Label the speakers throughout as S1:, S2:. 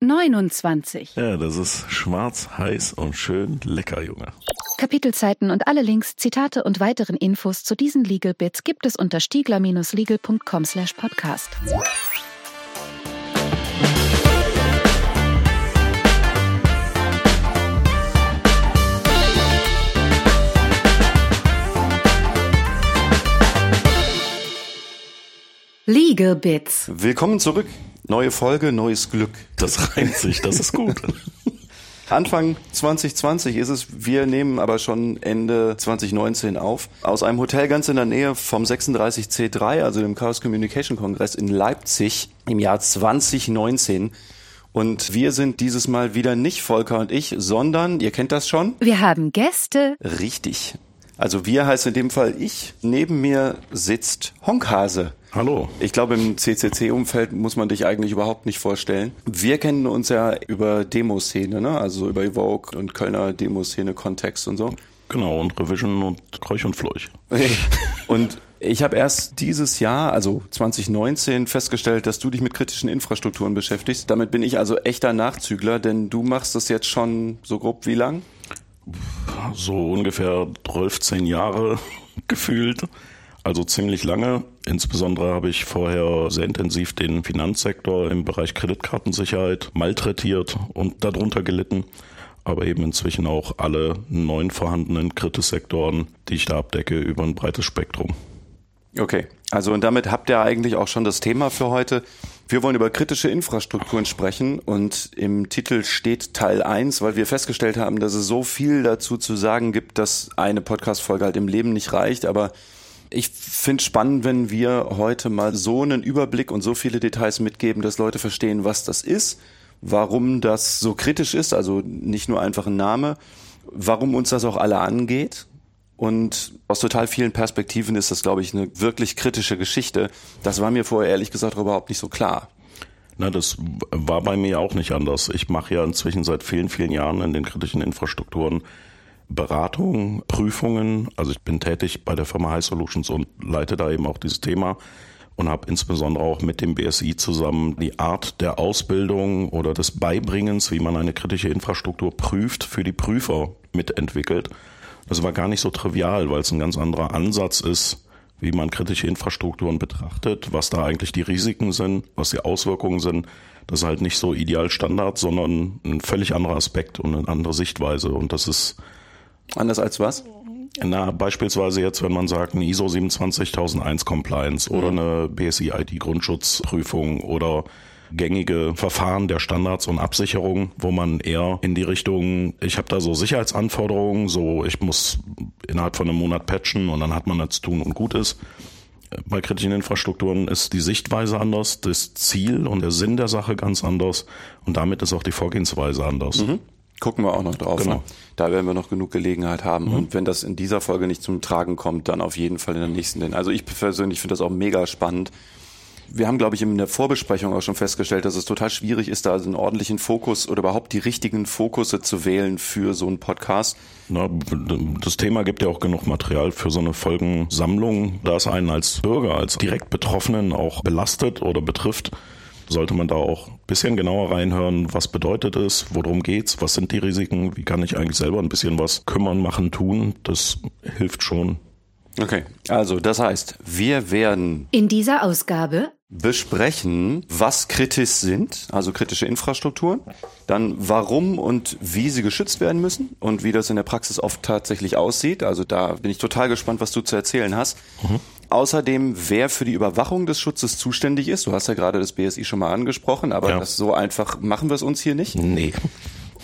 S1: 29.
S2: Ja, das ist schwarz, heiß und schön lecker, Junge.
S1: Kapitelzeiten und alle Links, Zitate und weiteren Infos zu diesen Legal Bits gibt es unter stiegler-legal.com slash podcast. Legal Bits.
S3: Willkommen zurück. Neue Folge, neues Glück.
S2: Das reimt sich, das ist gut.
S3: Anfang 2020 ist es. Wir nehmen aber schon Ende 2019 auf. Aus einem Hotel ganz in der Nähe vom 36C3, also dem Chaos Communication Kongress in Leipzig im Jahr 2019. Und wir sind dieses Mal wieder nicht Volker und ich, sondern, ihr kennt das schon?
S1: Wir haben Gäste.
S3: Richtig. Also wir heißt in dem Fall ich. Neben mir sitzt Honkhase.
S2: Hallo.
S3: Ich glaube, im CCC-Umfeld muss man dich eigentlich überhaupt nicht vorstellen. Wir kennen uns ja über Demoszene, ne? also über Evoke und Kölner Demoszene, Kontext und so.
S2: Genau, und Revision und Kreuch und Fleuch.
S3: und ich habe erst dieses Jahr, also 2019, festgestellt, dass du dich mit kritischen Infrastrukturen beschäftigst. Damit bin ich also echter Nachzügler, denn du machst das jetzt schon so grob wie lang?
S2: So ungefähr 12, 10 Jahre gefühlt. Also ziemlich lange. Insbesondere habe ich vorher sehr intensiv den Finanzsektor im Bereich Kreditkartensicherheit malträtiert und darunter gelitten. Aber eben inzwischen auch alle neun vorhandenen Kritissektoren, die ich da abdecke, über ein breites Spektrum.
S3: Okay, also und damit habt ihr eigentlich auch schon das Thema für heute. Wir wollen über kritische Infrastrukturen sprechen und im Titel steht Teil 1, weil wir festgestellt haben, dass es so viel dazu zu sagen gibt, dass eine Podcast-Folge halt im Leben nicht reicht, aber ich finde spannend, wenn wir heute mal so einen Überblick und so viele Details mitgeben, dass Leute verstehen, was das ist, warum das so kritisch ist, also nicht nur einfach ein Name, warum uns das auch alle angeht. Und aus total vielen Perspektiven ist das, glaube ich, eine wirklich kritische Geschichte. Das war mir vorher ehrlich gesagt überhaupt nicht so klar.
S2: Na, das war bei mir auch nicht anders. Ich mache ja inzwischen seit vielen, vielen Jahren in den kritischen Infrastrukturen Beratung, Prüfungen. Also ich bin tätig bei der Firma High Solutions und leite da eben auch dieses Thema und habe insbesondere auch mit dem BSI zusammen die Art der Ausbildung oder des Beibringens, wie man eine kritische Infrastruktur prüft, für die Prüfer mitentwickelt. Das war gar nicht so trivial, weil es ein ganz anderer Ansatz ist, wie man kritische Infrastrukturen betrachtet, was da eigentlich die Risiken sind, was die Auswirkungen sind. Das ist halt nicht so ideal Standard, sondern ein völlig anderer Aspekt und eine andere Sichtweise. Und das ist
S3: Anders als was?
S2: Na, beispielsweise jetzt, wenn man sagt, eine ISO 27001 Compliance oder eine BSI ID Grundschutzprüfung oder gängige Verfahren der Standards und Absicherung, wo man eher in die Richtung, ich habe da so Sicherheitsanforderungen, so ich muss innerhalb von einem Monat patchen und dann hat man das tun und gut ist. Bei kritischen Infrastrukturen ist die Sichtweise anders, das Ziel und der Sinn der Sache ganz anders und damit ist auch die Vorgehensweise anders. Mhm.
S3: Gucken wir auch noch drauf. Genau. Ne? Da werden wir noch genug Gelegenheit haben. Mhm. Und wenn das in dieser Folge nicht zum Tragen kommt, dann auf jeden Fall in der nächsten. Denn also ich persönlich finde das auch mega spannend. Wir haben, glaube ich, in der Vorbesprechung auch schon festgestellt, dass es total schwierig ist, da also einen ordentlichen Fokus oder überhaupt die richtigen Fokusse zu wählen für so einen Podcast.
S2: Na, das Thema gibt ja auch genug Material für so eine Folgensammlung, da es einen als Bürger, als direkt Betroffenen auch belastet oder betrifft sollte man da auch ein bisschen genauer reinhören, was bedeutet es, worum geht's, was sind die Risiken, wie kann ich eigentlich selber ein bisschen was kümmern, machen, tun. Das hilft schon.
S3: Okay, also das heißt, wir werden
S1: in dieser Ausgabe
S3: besprechen, was kritisch sind, also kritische Infrastrukturen, dann warum und wie sie geschützt werden müssen und wie das in der Praxis oft tatsächlich aussieht. Also da bin ich total gespannt, was du zu erzählen hast. Mhm. Außerdem, wer für die Überwachung des Schutzes zuständig ist. Du hast ja gerade das BSI schon mal angesprochen, aber ja. das so einfach machen wir es uns hier nicht.
S2: Nee.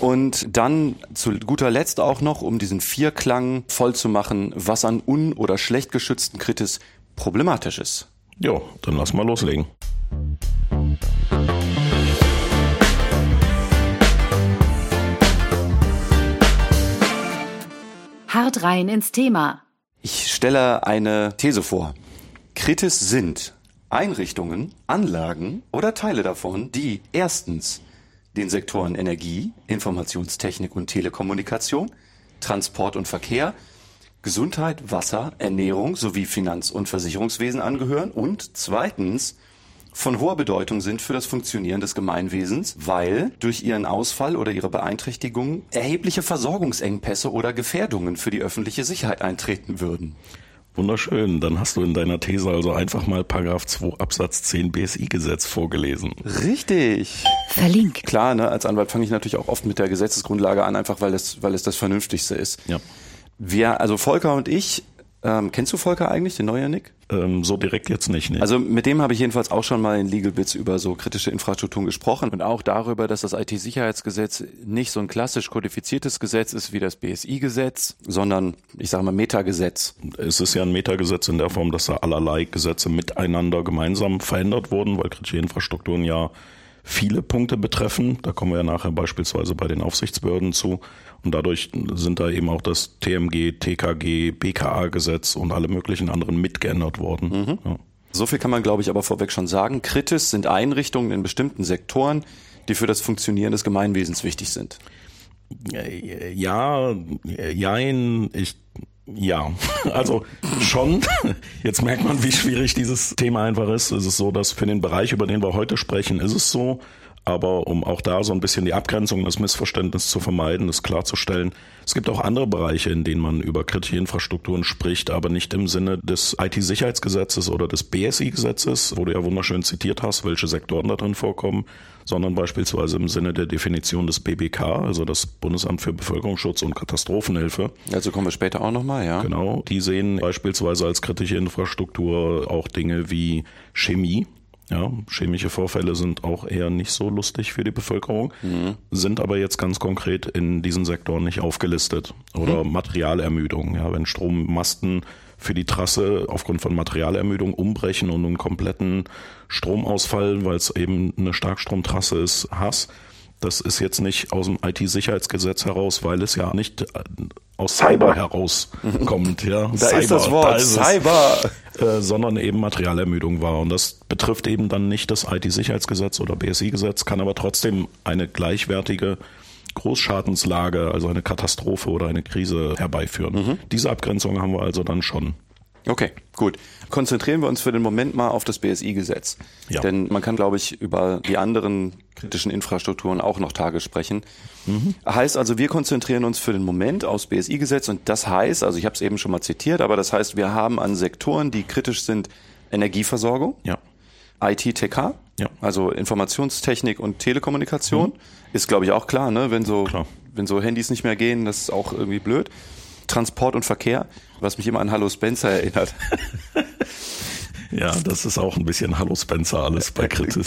S3: Und dann zu guter Letzt auch noch, um diesen Vierklang voll zu machen, was an un- oder schlecht geschützten Kritis problematisch ist.
S2: Ja, dann lass mal loslegen.
S1: Hart rein ins Thema.
S3: Ich stelle eine These vor. Kritis sind Einrichtungen, Anlagen oder Teile davon, die erstens den Sektoren Energie, Informationstechnik und Telekommunikation, Transport und Verkehr, Gesundheit, Wasser, Ernährung sowie Finanz- und Versicherungswesen angehören und zweitens von hoher Bedeutung sind für das Funktionieren des Gemeinwesens, weil durch ihren Ausfall oder ihre Beeinträchtigung erhebliche Versorgungsengpässe oder Gefährdungen für die öffentliche Sicherheit eintreten würden.
S2: Wunderschön. Dann hast du in deiner These also einfach mal Paragraph 2 Absatz 10 BSI-Gesetz vorgelesen.
S3: Richtig.
S1: Verlinkt.
S3: Klar, ne, als Anwalt fange ich natürlich auch oft mit der Gesetzesgrundlage an, einfach weil es, weil es das Vernünftigste ist.
S2: Ja.
S3: Wir, also Volker und ich, ähm, kennst du Volker eigentlich, den neuen Nick?
S2: Ähm, so direkt jetzt nicht. Nee.
S3: Also mit dem habe ich jedenfalls auch schon mal in Legal Bits über so kritische Infrastrukturen gesprochen und auch darüber, dass das IT-Sicherheitsgesetz nicht so ein klassisch kodifiziertes Gesetz ist wie das BSI-Gesetz, sondern ich sage mal Metagesetz.
S2: es ist ja ein Metagesetz in der Form, dass da allerlei Gesetze miteinander gemeinsam verändert wurden, weil kritische Infrastrukturen ja viele Punkte betreffen. Da kommen wir ja nachher beispielsweise bei den Aufsichtsbehörden zu. Und dadurch sind da eben auch das TMG, TKG, BKA-Gesetz und alle möglichen anderen mitgeändert worden. Ja.
S3: So viel kann man, glaube ich, aber vorweg schon sagen. Kritisch sind Einrichtungen in bestimmten Sektoren, die für das Funktionieren des Gemeinwesens wichtig sind.
S2: Ja, jein, ich, ja, also schon. Jetzt merkt man, wie schwierig dieses Thema einfach ist. Es ist so, dass für den Bereich, über den wir heute sprechen, ist es so. Aber um auch da so ein bisschen die Abgrenzung des Missverständnisses zu vermeiden, ist klarzustellen, es gibt auch andere Bereiche, in denen man über kritische Infrastrukturen spricht, aber nicht im Sinne des IT-Sicherheitsgesetzes oder des BSI-Gesetzes, wo du ja wunderschön zitiert hast, welche Sektoren da drin vorkommen, sondern beispielsweise im Sinne der Definition des BBK, also das Bundesamt für Bevölkerungsschutz und Katastrophenhilfe.
S3: Also kommen wir später auch nochmal, ja.
S2: Genau, die sehen beispielsweise als kritische Infrastruktur auch Dinge wie Chemie, ja, chemische Vorfälle sind auch eher nicht so lustig für die Bevölkerung, mhm. sind aber jetzt ganz konkret in diesen Sektoren nicht aufgelistet. Oder mhm. Materialermüdung, ja, wenn Strommasten für die Trasse aufgrund von Materialermüdung umbrechen und einen kompletten Stromausfall, weil es eben eine Starkstromtrasse ist, hast, das ist jetzt nicht aus dem IT-Sicherheitsgesetz heraus, weil es ja nicht äh, aus Cyber herauskommt. Ja,
S3: da
S2: Cyber,
S3: ist das Wort
S2: da ist
S3: Cyber.
S2: Es, äh, sondern eben Materialermüdung war. Und das betrifft eben dann nicht das IT-Sicherheitsgesetz oder BSI-Gesetz, kann aber trotzdem eine gleichwertige Großschadenslage, also eine Katastrophe oder eine Krise herbeiführen. Mhm. Diese Abgrenzung haben wir also dann schon.
S3: Okay, gut. Konzentrieren wir uns für den Moment mal auf das BSI-Gesetz. Ja. Denn man kann, glaube ich, über die anderen kritischen Infrastrukturen auch noch Tage sprechen. Mhm. Heißt also, wir konzentrieren uns für den Moment aufs BSI-Gesetz und das heißt, also ich habe es eben schon mal zitiert, aber das heißt, wir haben an Sektoren, die kritisch sind, Energieversorgung,
S2: ja.
S3: IT-TK, ja. also Informationstechnik und Telekommunikation. Mhm. Ist, glaube ich, auch klar, ne? wenn, so, klar. wenn so Handys nicht mehr gehen, das ist auch irgendwie blöd. Transport und Verkehr, was mich immer an Hallo Spencer erinnert.
S2: Ja, das ist auch ein bisschen Hallo Spencer alles bei Kritis.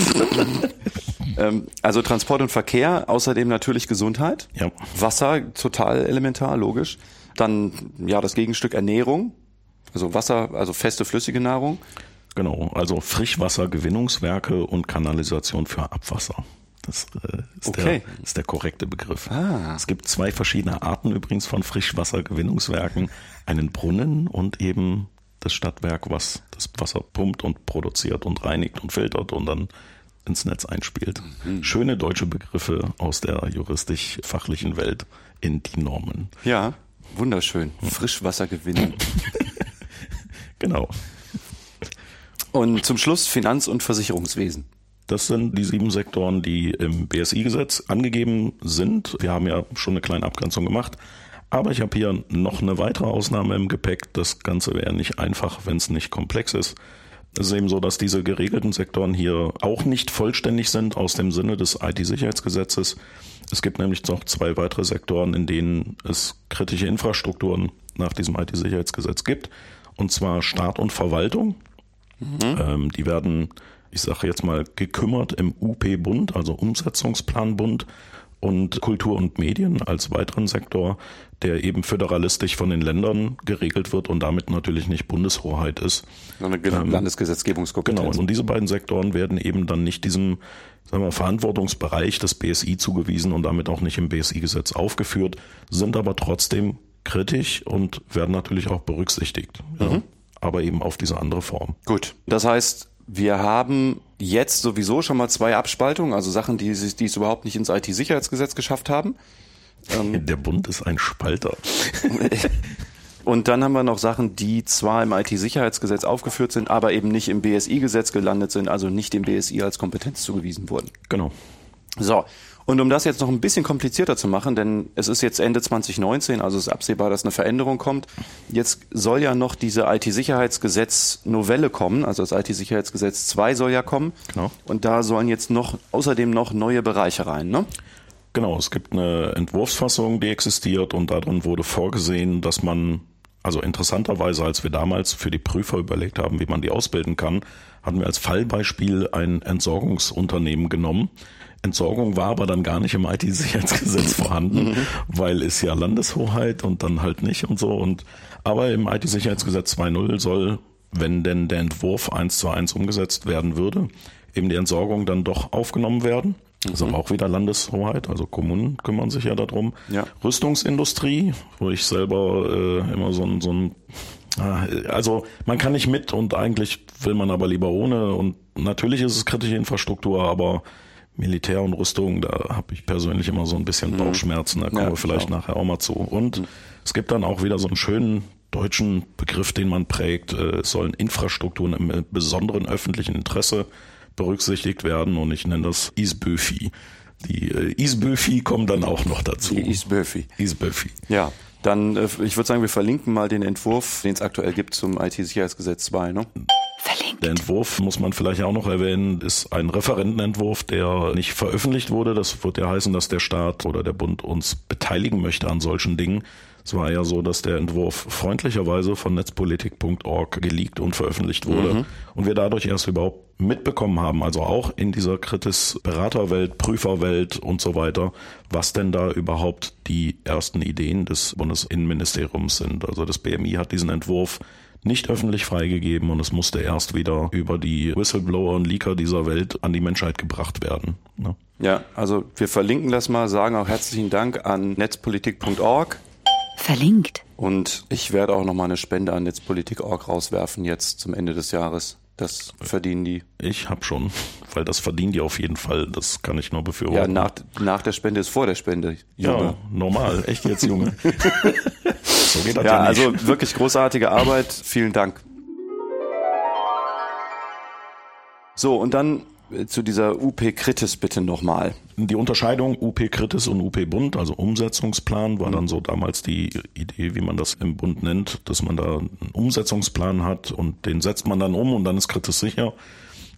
S3: ähm, also Transport und Verkehr, außerdem natürlich Gesundheit.
S2: Ja.
S3: Wasser, total elementar, logisch. Dann ja das Gegenstück Ernährung, also Wasser, also feste flüssige Nahrung.
S2: Genau, also Frischwassergewinnungswerke und Kanalisation für Abwasser. Das äh, ist, okay. der, ist der korrekte Begriff. Ah. Es gibt zwei verschiedene Arten übrigens von Frischwassergewinnungswerken. Einen Brunnen und eben das Stadtwerk, was das Wasser pumpt und produziert und reinigt und filtert und dann ins Netz einspielt. Mhm. Schöne deutsche Begriffe aus der juristisch-fachlichen Welt in die Normen.
S3: Ja, wunderschön. Hm. Frischwassergewinnung.
S2: genau.
S3: Und zum Schluss Finanz- und Versicherungswesen.
S2: Das sind die sieben Sektoren, die im BSI-Gesetz angegeben sind. Wir haben ja schon eine kleine Abgrenzung gemacht. Aber ich habe hier noch eine weitere Ausnahme im Gepäck. Das Ganze wäre nicht einfach, wenn es nicht komplex ist. Es ist eben so, dass diese geregelten Sektoren hier auch nicht vollständig sind aus dem Sinne des IT-Sicherheitsgesetzes. Es gibt nämlich noch zwei weitere Sektoren, in denen es kritische Infrastrukturen nach diesem IT-Sicherheitsgesetz gibt. Und zwar Staat und Verwaltung. Mhm. Ähm, die werden ich sage jetzt mal, gekümmert im UP-Bund, also Umsetzungsplanbund und Kultur und Medien als weiteren Sektor, der eben föderalistisch von den Ländern geregelt wird und damit natürlich nicht Bundeshoheit ist.
S3: Eine ähm, Landesgesetzgebungskompetenz.
S2: Genau, und diese beiden Sektoren werden eben dann nicht diesem sagen wir, Verantwortungsbereich des BSI zugewiesen und damit auch nicht im BSI-Gesetz aufgeführt, sind aber trotzdem kritisch und werden natürlich auch berücksichtigt. Mhm. Ja, aber eben auf diese andere Form.
S3: Gut, das heißt, wir haben jetzt sowieso schon mal zwei Abspaltungen, also Sachen, die, die es überhaupt nicht ins IT-Sicherheitsgesetz geschafft haben.
S2: Ähm, Der Bund ist ein Spalter.
S3: Und dann haben wir noch Sachen, die zwar im IT-Sicherheitsgesetz aufgeführt sind, aber eben nicht im BSI-Gesetz gelandet sind, also nicht dem BSI als Kompetenz zugewiesen wurden.
S2: Genau.
S3: So, und um das jetzt noch ein bisschen komplizierter zu machen, denn es ist jetzt Ende 2019, also es ist absehbar, dass eine Veränderung kommt. Jetzt soll ja noch diese IT-Sicherheitsgesetz-Novelle kommen, also das IT-Sicherheitsgesetz 2 soll ja kommen.
S2: Genau.
S3: Und da sollen jetzt noch außerdem noch neue Bereiche rein, ne?
S2: Genau, es gibt eine Entwurfsfassung, die existiert und darin wurde vorgesehen, dass man, also interessanterweise, als wir damals für die Prüfer überlegt haben, wie man die ausbilden kann, hatten wir als Fallbeispiel ein Entsorgungsunternehmen genommen. Entsorgung war aber dann gar nicht im IT-Sicherheitsgesetz vorhanden, mhm. weil es ja Landeshoheit und dann halt nicht und so. Und aber im IT-Sicherheitsgesetz 2.0 soll, wenn denn der Entwurf eins zu eins umgesetzt werden würde, eben die Entsorgung dann doch aufgenommen werden. Das ist aber auch wieder Landeshoheit, also Kommunen kümmern sich ja darum.
S3: Ja.
S2: Rüstungsindustrie, wo ich selber äh, immer so ein, so ein äh, also man kann nicht mit und eigentlich will man aber lieber ohne und natürlich ist es kritische Infrastruktur, aber Militär und Rüstung, da habe ich persönlich immer so ein bisschen mhm. Bauchschmerzen, da kommen ja, wir vielleicht klar. nachher auch mal zu. Und mhm. es gibt dann auch wieder so einen schönen deutschen Begriff, den man prägt, äh, es sollen Infrastrukturen im besonderen öffentlichen Interesse berücksichtigt werden und ich nenne das ISBÖFI. Die äh, ISBÖFI kommen dann auch noch dazu.
S3: Die ISBÖFI.
S2: ISBÖFI.
S3: Ja, dann, äh, ich würde sagen, wir verlinken mal den Entwurf, den es aktuell gibt zum IT-Sicherheitsgesetz 2, ne?
S2: Verlinkt. Der Entwurf, muss man vielleicht auch noch erwähnen, ist ein Referentenentwurf, der nicht veröffentlicht wurde. Das wird ja heißen, dass der Staat oder der Bund uns beteiligen möchte an solchen Dingen. Es war ja so, dass der Entwurf freundlicherweise von netzpolitik.org geleakt und veröffentlicht wurde mhm. und wir dadurch erst überhaupt mitbekommen haben, also auch in dieser Kritis Beraterwelt, Prüferwelt und so weiter, was denn da überhaupt die ersten Ideen des Bundesinnenministeriums sind. Also das BMI hat diesen Entwurf nicht öffentlich freigegeben und es musste erst wieder über die Whistleblower und Leaker dieser Welt an die Menschheit gebracht werden.
S3: Ne? Ja, also wir verlinken das mal, sagen auch herzlichen Dank an netzpolitik.org.
S1: Verlinkt.
S3: Und ich werde auch nochmal eine Spende an Netzpolitik.org rauswerfen jetzt zum Ende des Jahres. Das verdienen die.
S2: Ich habe schon, weil das verdienen die auf jeden Fall. Das kann ich nur befürworten.
S3: Ja, nach, nach der Spende ist vor der Spende.
S2: Junge. Ja, normal. Echt jetzt, Junge.
S3: so geht das ja, ja nicht. also wirklich großartige Arbeit. Vielen Dank. So, und dann zu dieser UP Kritis bitte nochmal.
S2: Die Unterscheidung UP Kritis und UP Bund, also Umsetzungsplan, war dann so damals die Idee, wie man das im Bund nennt, dass man da einen Umsetzungsplan hat und den setzt man dann um und dann ist Kritis sicher.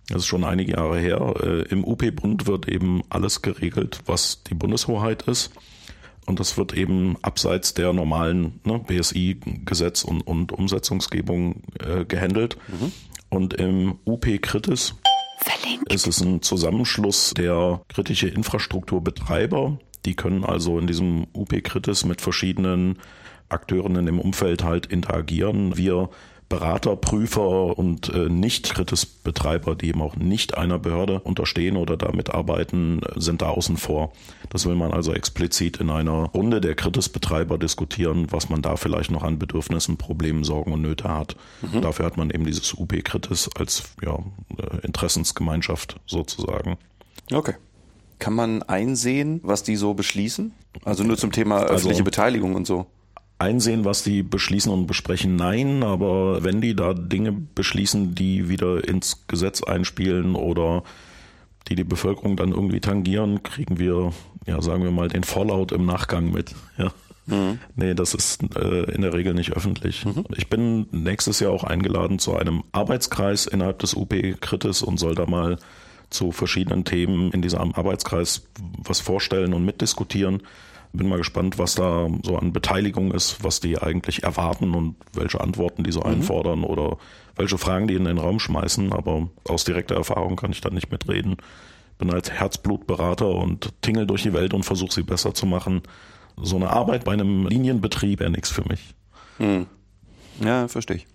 S2: Das ist schon einige Jahre her. Äh, Im UP-Bund wird eben alles geregelt, was die Bundeshoheit ist. Und das wird eben abseits der normalen ne, BSI-Gesetz und, und Umsetzungsgebung äh, gehandelt. Mhm. Und im UP Kritis
S1: Verlinkt.
S2: Es ist ein Zusammenschluss der kritische Infrastrukturbetreiber. Die können also in diesem UP Kritis mit verschiedenen Akteuren in dem Umfeld halt interagieren. Wir Berater, Prüfer und äh, Nicht-Kritis-Betreiber, die eben auch nicht einer Behörde unterstehen oder damit arbeiten, sind da außen vor. Das will man also explizit in einer Runde der Kritis-Betreiber diskutieren, was man da vielleicht noch an Bedürfnissen, Problemen, Sorgen und Nöte hat. Mhm. Dafür hat man eben dieses UP-Kritis als ja, äh, Interessensgemeinschaft sozusagen.
S3: Okay. Kann man einsehen, was die so beschließen? Also nur zum Thema öffentliche also, Beteiligung und so
S2: einsehen, was die beschließen und besprechen, nein, aber wenn die da Dinge beschließen, die wieder ins Gesetz einspielen oder die die Bevölkerung dann irgendwie tangieren, kriegen wir, ja, sagen wir mal, den Fallout im Nachgang mit. Ja. Mhm. Nee, das ist äh, in der Regel nicht öffentlich. Mhm. Ich bin nächstes Jahr auch eingeladen zu einem Arbeitskreis innerhalb des UP Kritis und soll da mal zu verschiedenen Themen in diesem Arbeitskreis was vorstellen und mitdiskutieren. Bin mal gespannt, was da so an Beteiligung ist, was die eigentlich erwarten und welche Antworten die so mhm. einfordern oder welche Fragen die in den Raum schmeißen. Aber aus direkter Erfahrung kann ich da nicht mitreden. Bin als Herzblutberater und tingel durch die Welt und versuche sie besser zu machen. So eine Arbeit bei einem Linienbetrieb wäre nichts für mich.
S3: Mhm. Ja, verstehe ich.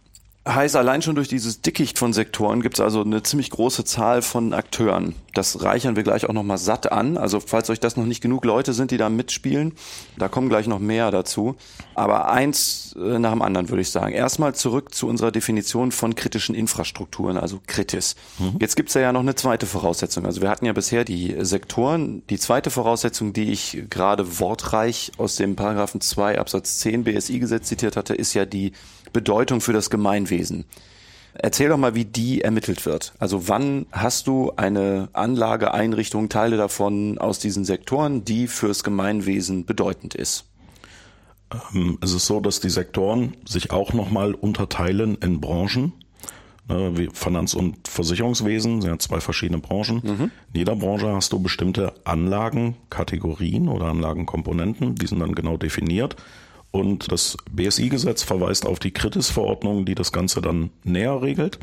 S3: Heißt, allein schon durch dieses Dickicht von Sektoren gibt es also eine ziemlich große Zahl von Akteuren. Das reichern wir gleich auch nochmal satt an. Also falls euch das noch nicht genug Leute sind, die da mitspielen, da kommen gleich noch mehr dazu. Aber eins äh, nach dem anderen würde ich sagen. Erstmal zurück zu unserer Definition von kritischen Infrastrukturen, also Kritis. Mhm. Jetzt gibt's ja noch eine zweite Voraussetzung. Also wir hatten ja bisher die Sektoren. Die zweite Voraussetzung, die ich gerade wortreich aus dem Paragraphen 2 Absatz 10 BSI-Gesetz zitiert hatte, ist ja die Bedeutung für das Gemeinwesen. Erzähl doch mal, wie die ermittelt wird. Also wann hast du eine Anlage, Einrichtung, Teile davon aus diesen Sektoren, die fürs Gemeinwesen bedeutend ist?
S2: Ähm, es ist so, dass die Sektoren sich auch nochmal unterteilen in Branchen. Ne, wie Finanz- und Versicherungswesen sind ja zwei verschiedene Branchen. Mhm. In jeder Branche hast du bestimmte Anlagenkategorien oder Anlagenkomponenten, die sind dann genau definiert. Und das BSI-Gesetz verweist auf die Kritis-Verordnung, die das Ganze dann näher regelt.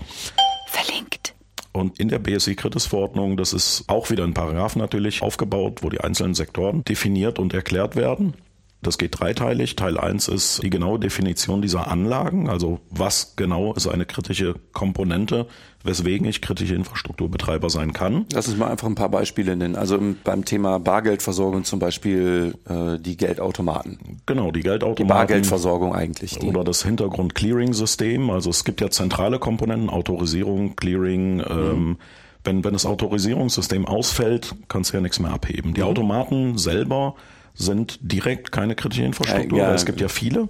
S1: Verlinkt.
S2: Und in der BSI-Kritis-Verordnung, das ist auch wieder ein Paragraph natürlich aufgebaut, wo die einzelnen Sektoren definiert und erklärt werden. Das geht dreiteilig. Teil 1 ist die genaue Definition dieser Anlagen, also was genau ist eine kritische Komponente, weswegen ich kritische Infrastrukturbetreiber sein kann.
S3: Lass uns mal einfach ein paar Beispiele nennen. Also beim Thema Bargeldversorgung zum Beispiel äh, die Geldautomaten.
S2: Genau, die Geldautomaten.
S3: Die Bargeldversorgung eigentlich.
S2: Die. Oder das Hintergrund-Clearing-System. Also es gibt ja zentrale Komponenten, Autorisierung, Clearing, mhm. ähm, wenn, wenn das Autorisierungssystem ausfällt, kannst du ja nichts mehr abheben. Die mhm. Automaten selber sind direkt keine kritische Infrastruktur, ja, ja. es gibt ja viele.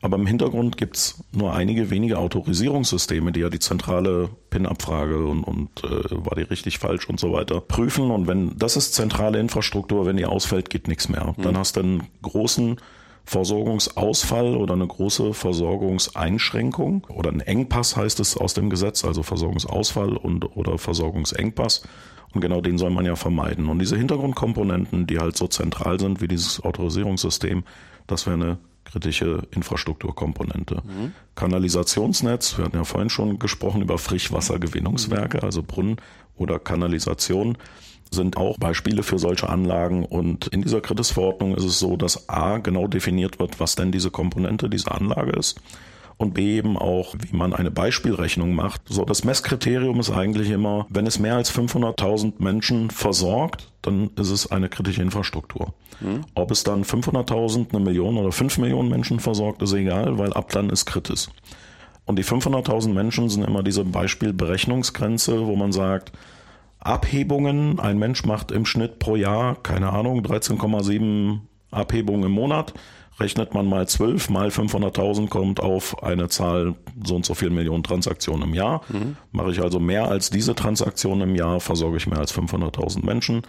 S2: Aber im Hintergrund gibt's nur einige wenige Autorisierungssysteme, die ja die zentrale PIN-Abfrage und, und äh, war die richtig falsch und so weiter prüfen. Und wenn das ist zentrale Infrastruktur, wenn die ausfällt, geht nichts mehr. Mhm. Dann hast du einen großen Versorgungsausfall oder eine große Versorgungseinschränkung oder ein Engpass heißt es aus dem Gesetz, also Versorgungsausfall und oder Versorgungsengpass. Und genau den soll man ja vermeiden. Und diese Hintergrundkomponenten, die halt so zentral sind wie dieses Autorisierungssystem, das wäre eine kritische Infrastrukturkomponente. Mhm. Kanalisationsnetz, wir hatten ja vorhin schon gesprochen über Frischwassergewinnungswerke, mhm. also Brunnen oder Kanalisation sind auch Beispiele für solche Anlagen. Und in dieser Kritisverordnung ist es so, dass A genau definiert wird, was denn diese Komponente dieser Anlage ist und B eben auch, wie man eine Beispielrechnung macht. So, das Messkriterium ist eigentlich immer, wenn es mehr als 500.000 Menschen versorgt, dann ist es eine kritische Infrastruktur. Mhm. Ob es dann 500.000, eine Million oder 5 Millionen Menschen versorgt, ist egal, weil ab dann ist kritisch. Und die 500.000 Menschen sind immer diese Beispielberechnungsgrenze, wo man sagt, Abhebungen, ein Mensch macht im Schnitt pro Jahr, keine Ahnung, 13,7 Abhebungen im Monat rechnet man mal 12 mal 500.000 kommt auf eine Zahl so und so viel Millionen Transaktionen im Jahr. Mhm. Mache ich also mehr als diese Transaktionen im Jahr, versorge ich mehr als 500.000 Menschen,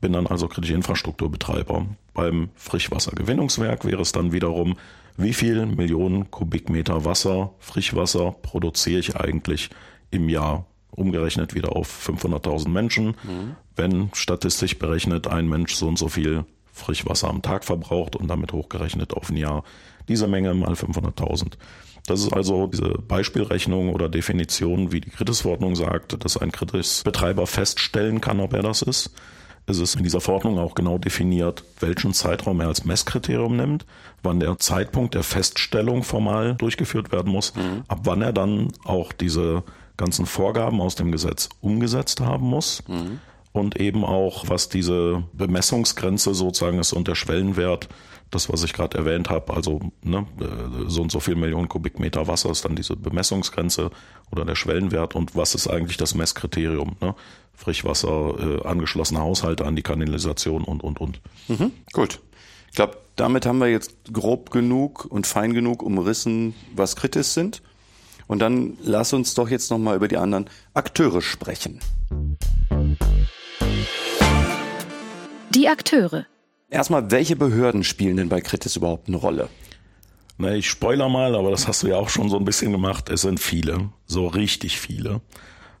S2: bin dann also kritische Infrastrukturbetreiber. Beim Frischwassergewinnungswerk wäre es dann wiederum, wie viel Millionen Kubikmeter Wasser, Frischwasser produziere ich eigentlich im Jahr umgerechnet wieder auf 500.000 Menschen. Mhm. Wenn statistisch berechnet ein Mensch so und so viel Frischwasser am Tag verbraucht und damit hochgerechnet auf ein Jahr diese Menge mal 500.000. Das ist also diese Beispielrechnung oder Definition, wie die Kritisverordnung sagt, dass ein Kritisbetreiber feststellen kann, ob er das ist. Es ist in dieser Verordnung auch genau definiert, welchen Zeitraum er als Messkriterium nimmt, wann der Zeitpunkt der Feststellung formal durchgeführt werden muss, mhm. ab wann er dann auch diese ganzen Vorgaben aus dem Gesetz umgesetzt haben muss. Mhm und eben auch, was diese Bemessungsgrenze sozusagen ist und der Schwellenwert, das, was ich gerade erwähnt habe, also ne, äh, so und so viel Millionen Kubikmeter Wasser ist dann diese Bemessungsgrenze oder der Schwellenwert und was ist eigentlich das Messkriterium? Ne? Frischwasser, äh, angeschlossene Haushalte an die Kanalisation und, und, und.
S3: Mhm, gut. Ich glaube, damit haben wir jetzt grob genug und fein genug umrissen, was kritisch sind. Und dann lass uns doch jetzt nochmal über die anderen Akteure sprechen.
S1: Die Akteure.
S3: Erstmal, welche Behörden spielen denn bei Kritis überhaupt eine Rolle?
S2: Na, ich spoiler mal, aber das hast du ja auch schon so ein bisschen gemacht. Es sind viele, so richtig viele.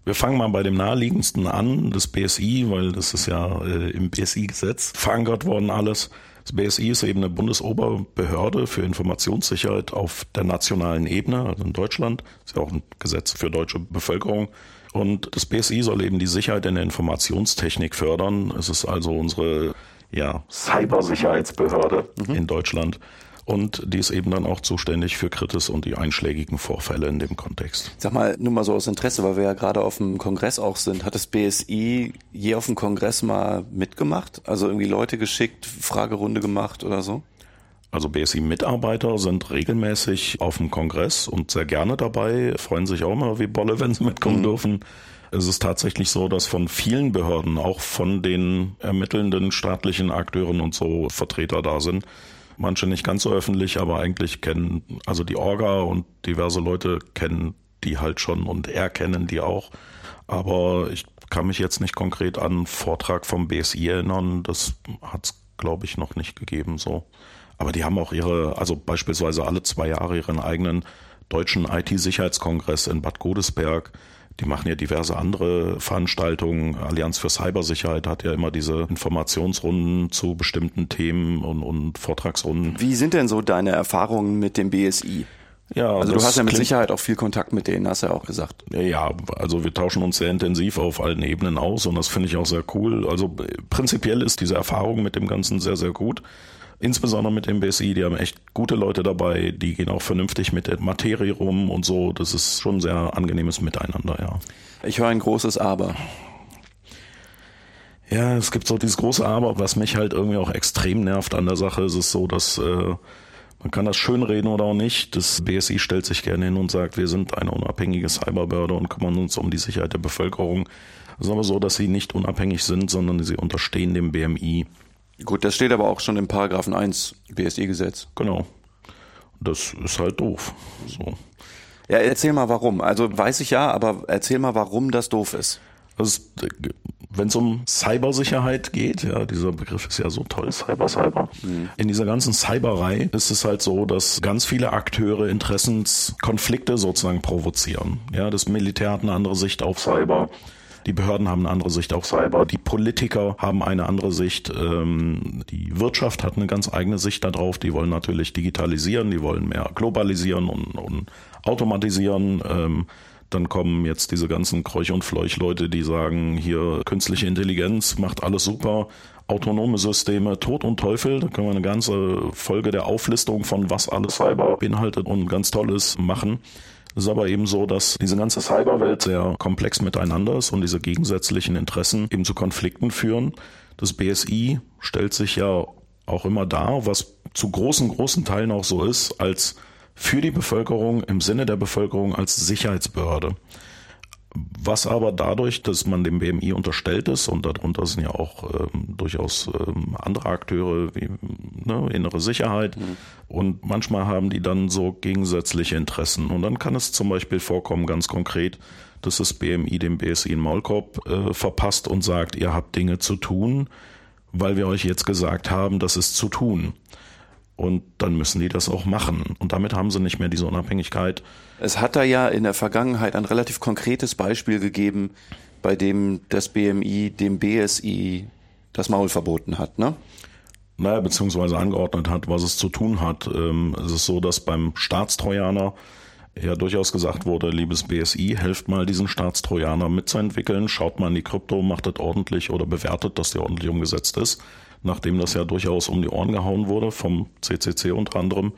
S2: Wir fangen mal bei dem naheliegendsten an, das BSI, weil das ist ja äh, im BSI-Gesetz verankert worden alles. Das BSI ist eben eine Bundesoberbehörde für Informationssicherheit auf der nationalen Ebene, also in Deutschland. Ist ja auch ein Gesetz für deutsche Bevölkerung. Und das BSI soll eben die Sicherheit in der Informationstechnik fördern. Es ist also unsere ja, Cybersicherheitsbehörde mhm. in Deutschland. und die ist eben dann auch zuständig für Kritis und die einschlägigen Vorfälle in dem Kontext.
S3: Sag mal, nur mal so aus Interesse, weil wir ja gerade auf dem Kongress auch sind. Hat das BSI je auf dem Kongress mal mitgemacht? Also irgendwie Leute geschickt, Fragerunde gemacht oder so?
S2: Also BSI-Mitarbeiter sind regelmäßig auf dem Kongress und sehr gerne dabei, freuen sich auch immer wie Bolle, wenn sie mitkommen mhm. dürfen. Es ist tatsächlich so, dass von vielen Behörden, auch von den ermittelnden staatlichen Akteuren und so Vertreter da sind. Manche nicht ganz so öffentlich, aber eigentlich kennen, also die Orga und diverse Leute kennen die halt schon und erkennen die auch. Aber ich kann mich jetzt nicht konkret an einen Vortrag vom BSI erinnern. Das hat es, glaube ich, noch nicht gegeben so. Aber die haben auch ihre, also beispielsweise alle zwei Jahre ihren eigenen deutschen IT-Sicherheitskongress in Bad Godesberg. Die machen ja diverse andere Veranstaltungen. Allianz für Cybersicherheit hat ja immer diese Informationsrunden zu bestimmten Themen und, und Vortragsrunden.
S3: Wie sind denn so deine Erfahrungen mit dem BSI? Ja, also du hast ja mit Sicherheit auch viel Kontakt mit denen, hast du ja auch gesagt.
S2: Ja, also wir tauschen uns sehr intensiv auf allen Ebenen aus und das finde ich auch sehr cool. Also prinzipiell ist diese Erfahrung mit dem Ganzen sehr, sehr gut. Insbesondere mit dem BSI, die haben echt gute Leute dabei, die gehen auch vernünftig mit der Materie rum und so. Das ist schon ein sehr angenehmes Miteinander, ja.
S3: Ich höre ein großes Aber.
S2: Ja, es gibt so dieses große Aber, was mich halt irgendwie auch extrem nervt an der Sache. Es ist so, dass äh, man kann das schönreden oder auch nicht. Das BSI stellt sich gerne hin und sagt, wir sind eine unabhängige Cyberbehörde und kümmern uns um die Sicherheit der Bevölkerung. Es ist aber so, dass sie nicht unabhängig sind, sondern sie unterstehen dem BMI.
S3: Gut, das steht aber auch schon im Paragraphen 1 BSI-Gesetz.
S2: Genau. Das ist halt doof. So.
S3: Ja, erzähl mal warum. Also weiß ich ja, aber erzähl mal, warum das doof ist.
S2: Also, wenn es um Cybersicherheit geht, ja, dieser Begriff ist ja so toll, Cyber, Cyber. Mhm. In dieser ganzen Cyberei ist es halt so, dass ganz viele Akteure Interessenskonflikte sozusagen provozieren. Ja, das Militär hat eine andere Sicht auf Cyber. Die Behörden haben eine andere Sicht auf Cyber. Die Politiker haben eine andere Sicht. Ähm, die Wirtschaft hat eine ganz eigene Sicht darauf. Die wollen natürlich digitalisieren, die wollen mehr globalisieren und, und automatisieren. Ähm, dann kommen jetzt diese ganzen Kräuch- und Fleuch-Leute, die sagen, hier künstliche Intelligenz macht alles super, autonome Systeme, Tod und Teufel. Da können wir eine ganze Folge der Auflistung von was alles Cyber beinhaltet und ganz Tolles machen. Ist aber eben so, dass diese ganze Cyberwelt sehr komplex miteinander ist und diese gegensätzlichen Interessen eben zu Konflikten führen. Das BSI stellt sich ja auch immer dar, was zu großen, großen Teilen auch so ist, als für die Bevölkerung im Sinne der Bevölkerung als Sicherheitsbehörde. Was aber dadurch, dass man dem BMI unterstellt ist, und darunter sind ja auch ähm, durchaus ähm, andere Akteure wie ne, innere Sicherheit, mhm. und manchmal haben die dann so gegensätzliche Interessen. Und dann kann es zum Beispiel vorkommen, ganz konkret, dass das BMI dem BSI in Maulkorb äh, verpasst und sagt, ihr habt Dinge zu tun, weil wir euch jetzt gesagt haben, das ist zu tun. Und dann müssen die das auch machen. Und damit haben sie nicht mehr diese Unabhängigkeit.
S3: Es hat da ja in der Vergangenheit ein relativ konkretes Beispiel gegeben, bei dem das BMI dem BSI das Maul verboten hat, ne?
S2: Naja, beziehungsweise angeordnet hat, was es zu tun hat. Ähm, es ist so, dass beim Staatstrojaner ja durchaus gesagt wurde, liebes BSI, helft mal diesen Staatstrojaner mitzuentwickeln, schaut mal in die Krypto, macht das ordentlich oder bewertet, dass der ordentlich umgesetzt ist nachdem das ja durchaus um die Ohren gehauen wurde, vom CCC unter anderem.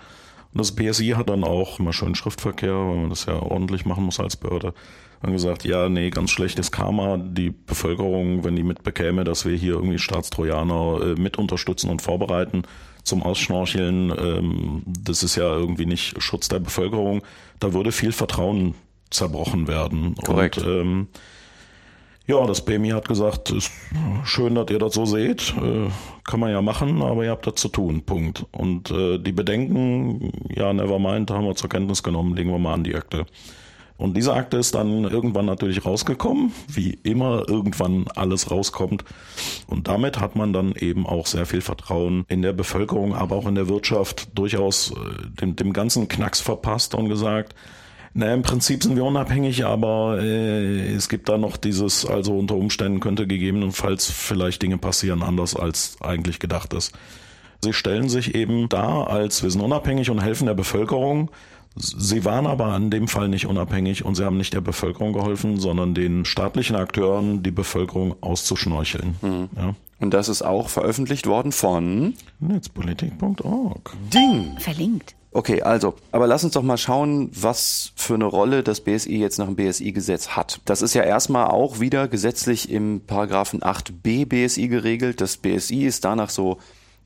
S2: Und das BSI hat dann auch immer schön Schriftverkehr, weil man das ja ordentlich machen muss als Behörde, dann gesagt, ja, nee, ganz schlechtes Karma. Die Bevölkerung, wenn die mitbekäme, dass wir hier irgendwie Staatstrojaner äh, mit unterstützen und vorbereiten zum Ausschnorcheln, ähm, das ist ja irgendwie nicht Schutz der Bevölkerung. Da würde viel Vertrauen zerbrochen werden.
S3: Korrekt.
S2: Und, ähm, ja, das BMI hat gesagt, ist schön, dass ihr das so seht, äh, kann man ja machen, aber ihr habt das zu tun, Punkt. Und äh, die Bedenken, ja, nevermind, haben wir zur Kenntnis genommen, legen wir mal an die Akte. Und diese Akte ist dann irgendwann natürlich rausgekommen, wie immer irgendwann alles rauskommt. Und damit hat man dann eben auch sehr viel Vertrauen in der Bevölkerung, aber auch in der Wirtschaft durchaus äh, dem, dem ganzen Knacks verpasst und gesagt, naja, im Prinzip sind wir unabhängig, aber äh, es gibt da noch dieses, also unter Umständen könnte gegebenenfalls vielleicht Dinge passieren, anders als eigentlich gedacht ist. Sie stellen sich eben da als, wir sind unabhängig und helfen der Bevölkerung, Sie waren aber in dem Fall nicht unabhängig und sie haben nicht der Bevölkerung geholfen, sondern den staatlichen Akteuren, die Bevölkerung auszuschnorcheln. Mhm.
S3: Ja. Und das ist auch veröffentlicht worden von
S2: netzpolitik.org.
S3: Ding.
S1: Verlinkt.
S3: Okay, also, aber lass uns doch mal schauen, was für eine Rolle das BSI jetzt nach dem BSI-Gesetz hat. Das ist ja erstmal auch wieder gesetzlich im Paragraphen 8b BSI geregelt. Das BSI ist danach so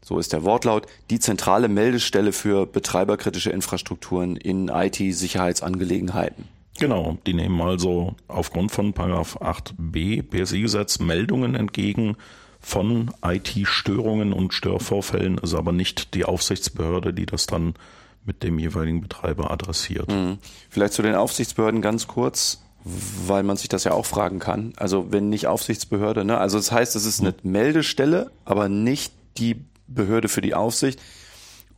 S3: so ist der Wortlaut, die zentrale Meldestelle für betreiberkritische Infrastrukturen in IT-Sicherheitsangelegenheiten.
S2: Genau, die nehmen also aufgrund von Paragraph 8b BSI-Gesetz Meldungen entgegen von IT-Störungen und Störvorfällen, ist aber nicht die Aufsichtsbehörde, die das dann mit dem jeweiligen Betreiber adressiert. Mhm.
S3: Vielleicht zu den Aufsichtsbehörden ganz kurz, weil man sich das ja auch fragen kann. Also wenn nicht Aufsichtsbehörde, ne? Also das heißt, es ist eine Meldestelle, aber nicht die Behörde für die Aufsicht.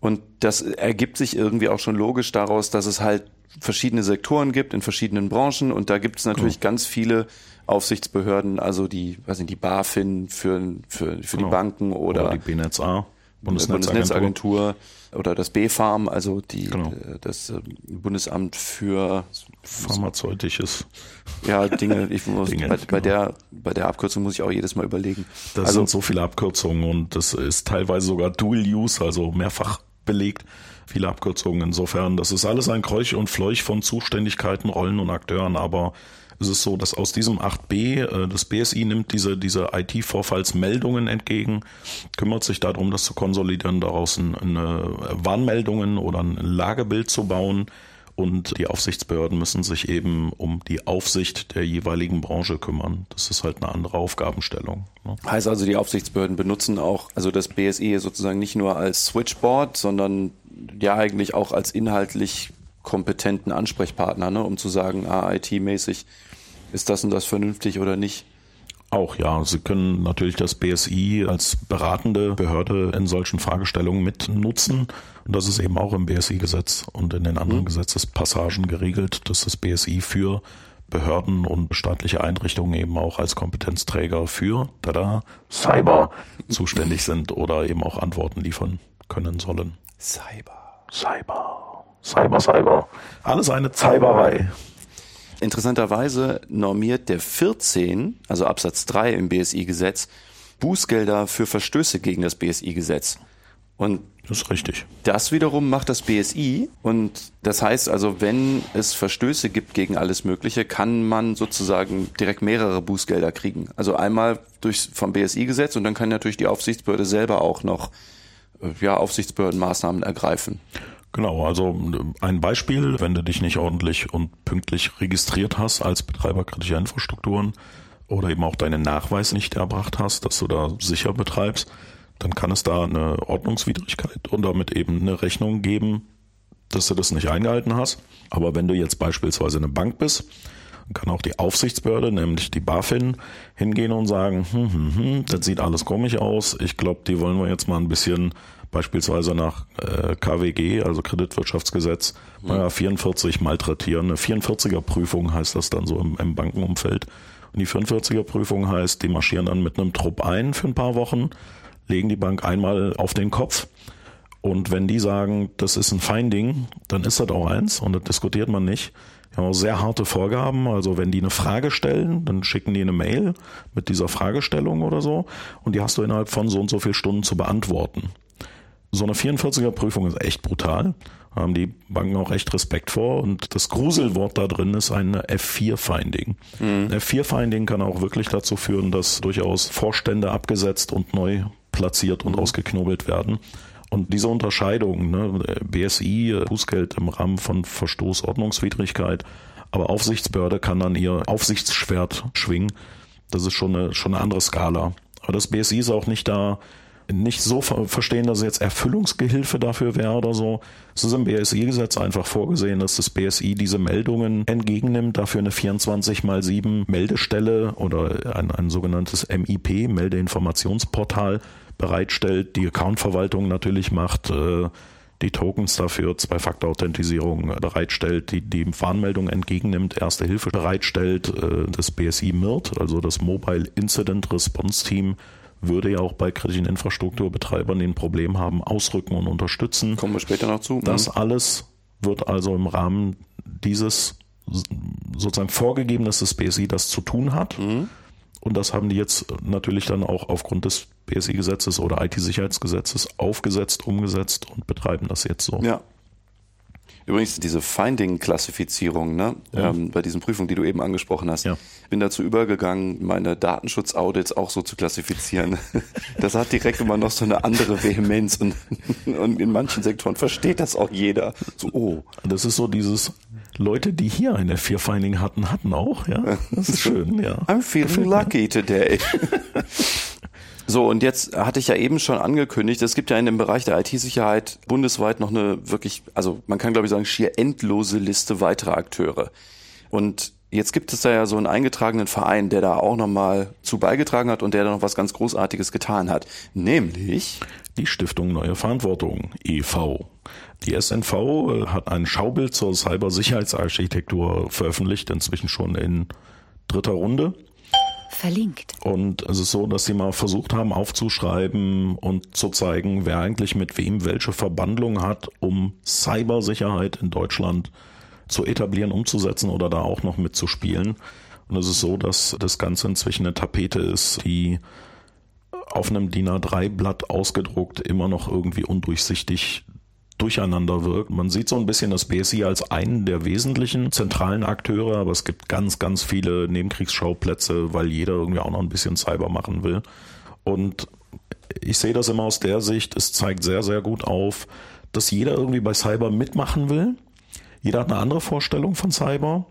S3: Und das ergibt sich irgendwie auch schon logisch daraus, dass es halt verschiedene Sektoren gibt in verschiedenen Branchen und da gibt es natürlich genau. ganz viele Aufsichtsbehörden, also die, weiß nicht, die BaFin für, für, für genau. die Banken oder,
S2: oder die BNetzA.
S3: Bundesnetzagentur. Oder das BfArM, also die, genau. Äh, das äh, Bundesamt für
S2: pharmazeutisches.
S3: Ja, Dinge, ich muss, Dinge, bei, genau. bei, der, bei der Abkürzung muss ich auch jedes Mal überlegen.
S2: Das also, sind so viele Abkürzungen und das ist teilweise sogar Dual Use, also mehrfach belegt. Viele Abkürzungen. Insofern, das ist alles ein Kräuch und Fleuch von Zuständigkeiten, Rollen und Akteuren, aber ist es so, dass aus diesem 8b äh, das BSI nimmt diese, diese IT-Vorfallsmeldungen entgegen, kümmert sich darum, das zu konsolidieren, daraus eine Warnmeldungen oder ein Lagebild zu bauen. Und die Aufsichtsbehörden müssen sich eben um die Aufsicht der jeweiligen Branche kümmern. Das ist halt eine andere Aufgabenstellung.
S3: Ne? Heißt also, die Aufsichtsbehörden benutzen auch, also das BSI sozusagen nicht nur als Switchboard, sondern ja eigentlich auch als inhaltlich kompetenten Ansprechpartner, ne, um zu sagen, ah, IT-mäßig ist das und das vernünftig oder nicht?
S2: Auch ja, Sie können natürlich das BSI als beratende Behörde in solchen Fragestellungen mitnutzen. Und das ist eben auch im BSI-Gesetz und in den anderen mhm. Gesetzespassagen geregelt, dass das BSI für Behörden und staatliche Einrichtungen eben auch als Kompetenzträger für tada, Cyber zuständig sind oder eben auch Antworten liefern können sollen.
S3: Cyber.
S2: Cyber. Cyber, Cyber. Alles eine Cyberei.
S3: Interessanterweise normiert der 14, also Absatz 3 im BSI-Gesetz, Bußgelder für Verstöße gegen das BSI-Gesetz.
S2: Und das ist richtig.
S3: Das wiederum macht das BSI und das heißt also, wenn es Verstöße gibt gegen alles Mögliche, kann man sozusagen direkt mehrere Bußgelder kriegen. Also einmal durch vom BSI-Gesetz und dann kann natürlich die Aufsichtsbehörde selber auch noch äh, ja, Aufsichtsbehördenmaßnahmen ergreifen.
S2: Genau, also ein Beispiel, wenn du dich nicht ordentlich und pünktlich registriert hast als Betreiber kritischer Infrastrukturen oder eben auch deinen Nachweis nicht erbracht hast, dass du da sicher betreibst, dann kann es da eine Ordnungswidrigkeit und damit eben eine Rechnung geben, dass du das nicht eingehalten hast. Aber wenn du jetzt beispielsweise eine Bank bist, kann auch die Aufsichtsbehörde, nämlich die BaFin, hingehen und sagen, hm, hm, hm, das sieht alles komisch aus. Ich glaube, die wollen wir jetzt mal ein bisschen beispielsweise nach äh, KWG, also Kreditwirtschaftsgesetz, mhm. 44 malträtieren. Eine 44er Prüfung heißt das dann so im, im Bankenumfeld. Und die 44er Prüfung heißt, die marschieren dann mit einem Trupp ein für ein paar Wochen, legen die Bank einmal auf den Kopf. Und wenn die sagen, das ist ein Finding, dann ist das auch eins und das diskutiert man nicht. Die haben auch sehr harte Vorgaben. Also wenn die eine Frage stellen, dann schicken die eine Mail mit dieser Fragestellung oder so und die hast du innerhalb von so und so viel Stunden zu beantworten so eine 44er Prüfung ist echt brutal. Haben die Banken auch echt Respekt vor. Und das Gruselwort da drin ist ein F4-Finding. Mhm. F4-Finding kann auch wirklich dazu führen, dass durchaus Vorstände abgesetzt und neu platziert und mhm. ausgeknobelt werden. Und diese Unterscheidung, ne, BSI, Bußgeld im Rahmen von Verstoß, Ordnungswidrigkeit, aber Aufsichtsbehörde kann dann ihr Aufsichtsschwert schwingen. Das ist schon eine, schon eine andere Skala. Aber das BSI ist auch nicht da, nicht so verstehen, dass es jetzt Erfüllungsgehilfe dafür wäre oder so. Es ist im BSI-Gesetz einfach vorgesehen, dass das BSI diese Meldungen entgegennimmt, dafür eine 24 mal 7 Meldestelle oder ein, ein sogenanntes MIP, Meldeinformationsportal, bereitstellt, die Accountverwaltung natürlich macht, äh, die Tokens dafür, Zwei-Faktor-Authentisierung bereitstellt, die die Warnmeldung entgegennimmt, Erste Hilfe bereitstellt, äh, das BSI MIRT, also das Mobile Incident Response Team, würde ja auch bei kritischen Infrastrukturbetreibern, die ein Problem haben, ausrücken und unterstützen.
S3: Kommen wir später noch zu.
S2: Das mhm. alles wird also im Rahmen dieses sozusagen vorgegeben, dass das BSI das zu tun hat. Mhm. Und das haben die jetzt natürlich dann auch aufgrund des BSI-Gesetzes oder IT-Sicherheitsgesetzes aufgesetzt, umgesetzt und betreiben das jetzt so.
S3: Ja. Übrigens diese Finding-Klassifizierung, ne, ja. ähm, bei diesen Prüfungen, die du eben angesprochen hast, ja. bin dazu übergegangen, meine Datenschutz-Audits auch so zu klassifizieren. Das hat direkt immer noch so eine andere Vehemenz und, und in manchen Sektoren versteht das auch jeder. So, oh.
S2: Das ist so dieses Leute, die hier eine Fear-Finding hatten, hatten auch, ja. Das ist schön, ja.
S3: I'm feeling lucky today. So, und jetzt hatte ich ja eben schon angekündigt, es gibt ja in dem Bereich der IT-Sicherheit bundesweit noch eine wirklich, also man kann glaube ich sagen, schier endlose Liste weiterer Akteure. Und jetzt gibt es da ja so einen eingetragenen Verein, der da auch nochmal zu beigetragen hat und der da noch was ganz Großartiges getan hat. Nämlich
S2: die Stiftung Neue Verantwortung, e.V. Die SNV äh, hat ein Schaubild zur Cybersicherheitsarchitektur veröffentlicht, inzwischen schon in dritter Runde
S1: verlinkt.
S2: Und es ist so, dass sie mal versucht haben aufzuschreiben und zu zeigen, wer eigentlich mit wem welche Verbandlung hat, um Cybersicherheit in Deutschland zu etablieren, umzusetzen oder da auch noch mitzuspielen. Und es ist so, dass das Ganze inzwischen eine Tapete ist, die auf einem DIN A3-Blatt ausgedruckt immer noch irgendwie undurchsichtig durcheinander wirkt. Man sieht so ein bisschen das BSI als einen der wesentlichen zentralen Akteure, aber es gibt ganz, ganz viele Nebenkriegsschauplätze, weil jeder irgendwie auch noch ein bisschen Cyber machen will. Und ich sehe das immer aus der Sicht, es zeigt sehr, sehr gut auf, dass jeder irgendwie bei Cyber mitmachen will. Jeder hat eine andere Vorstellung von Cyber.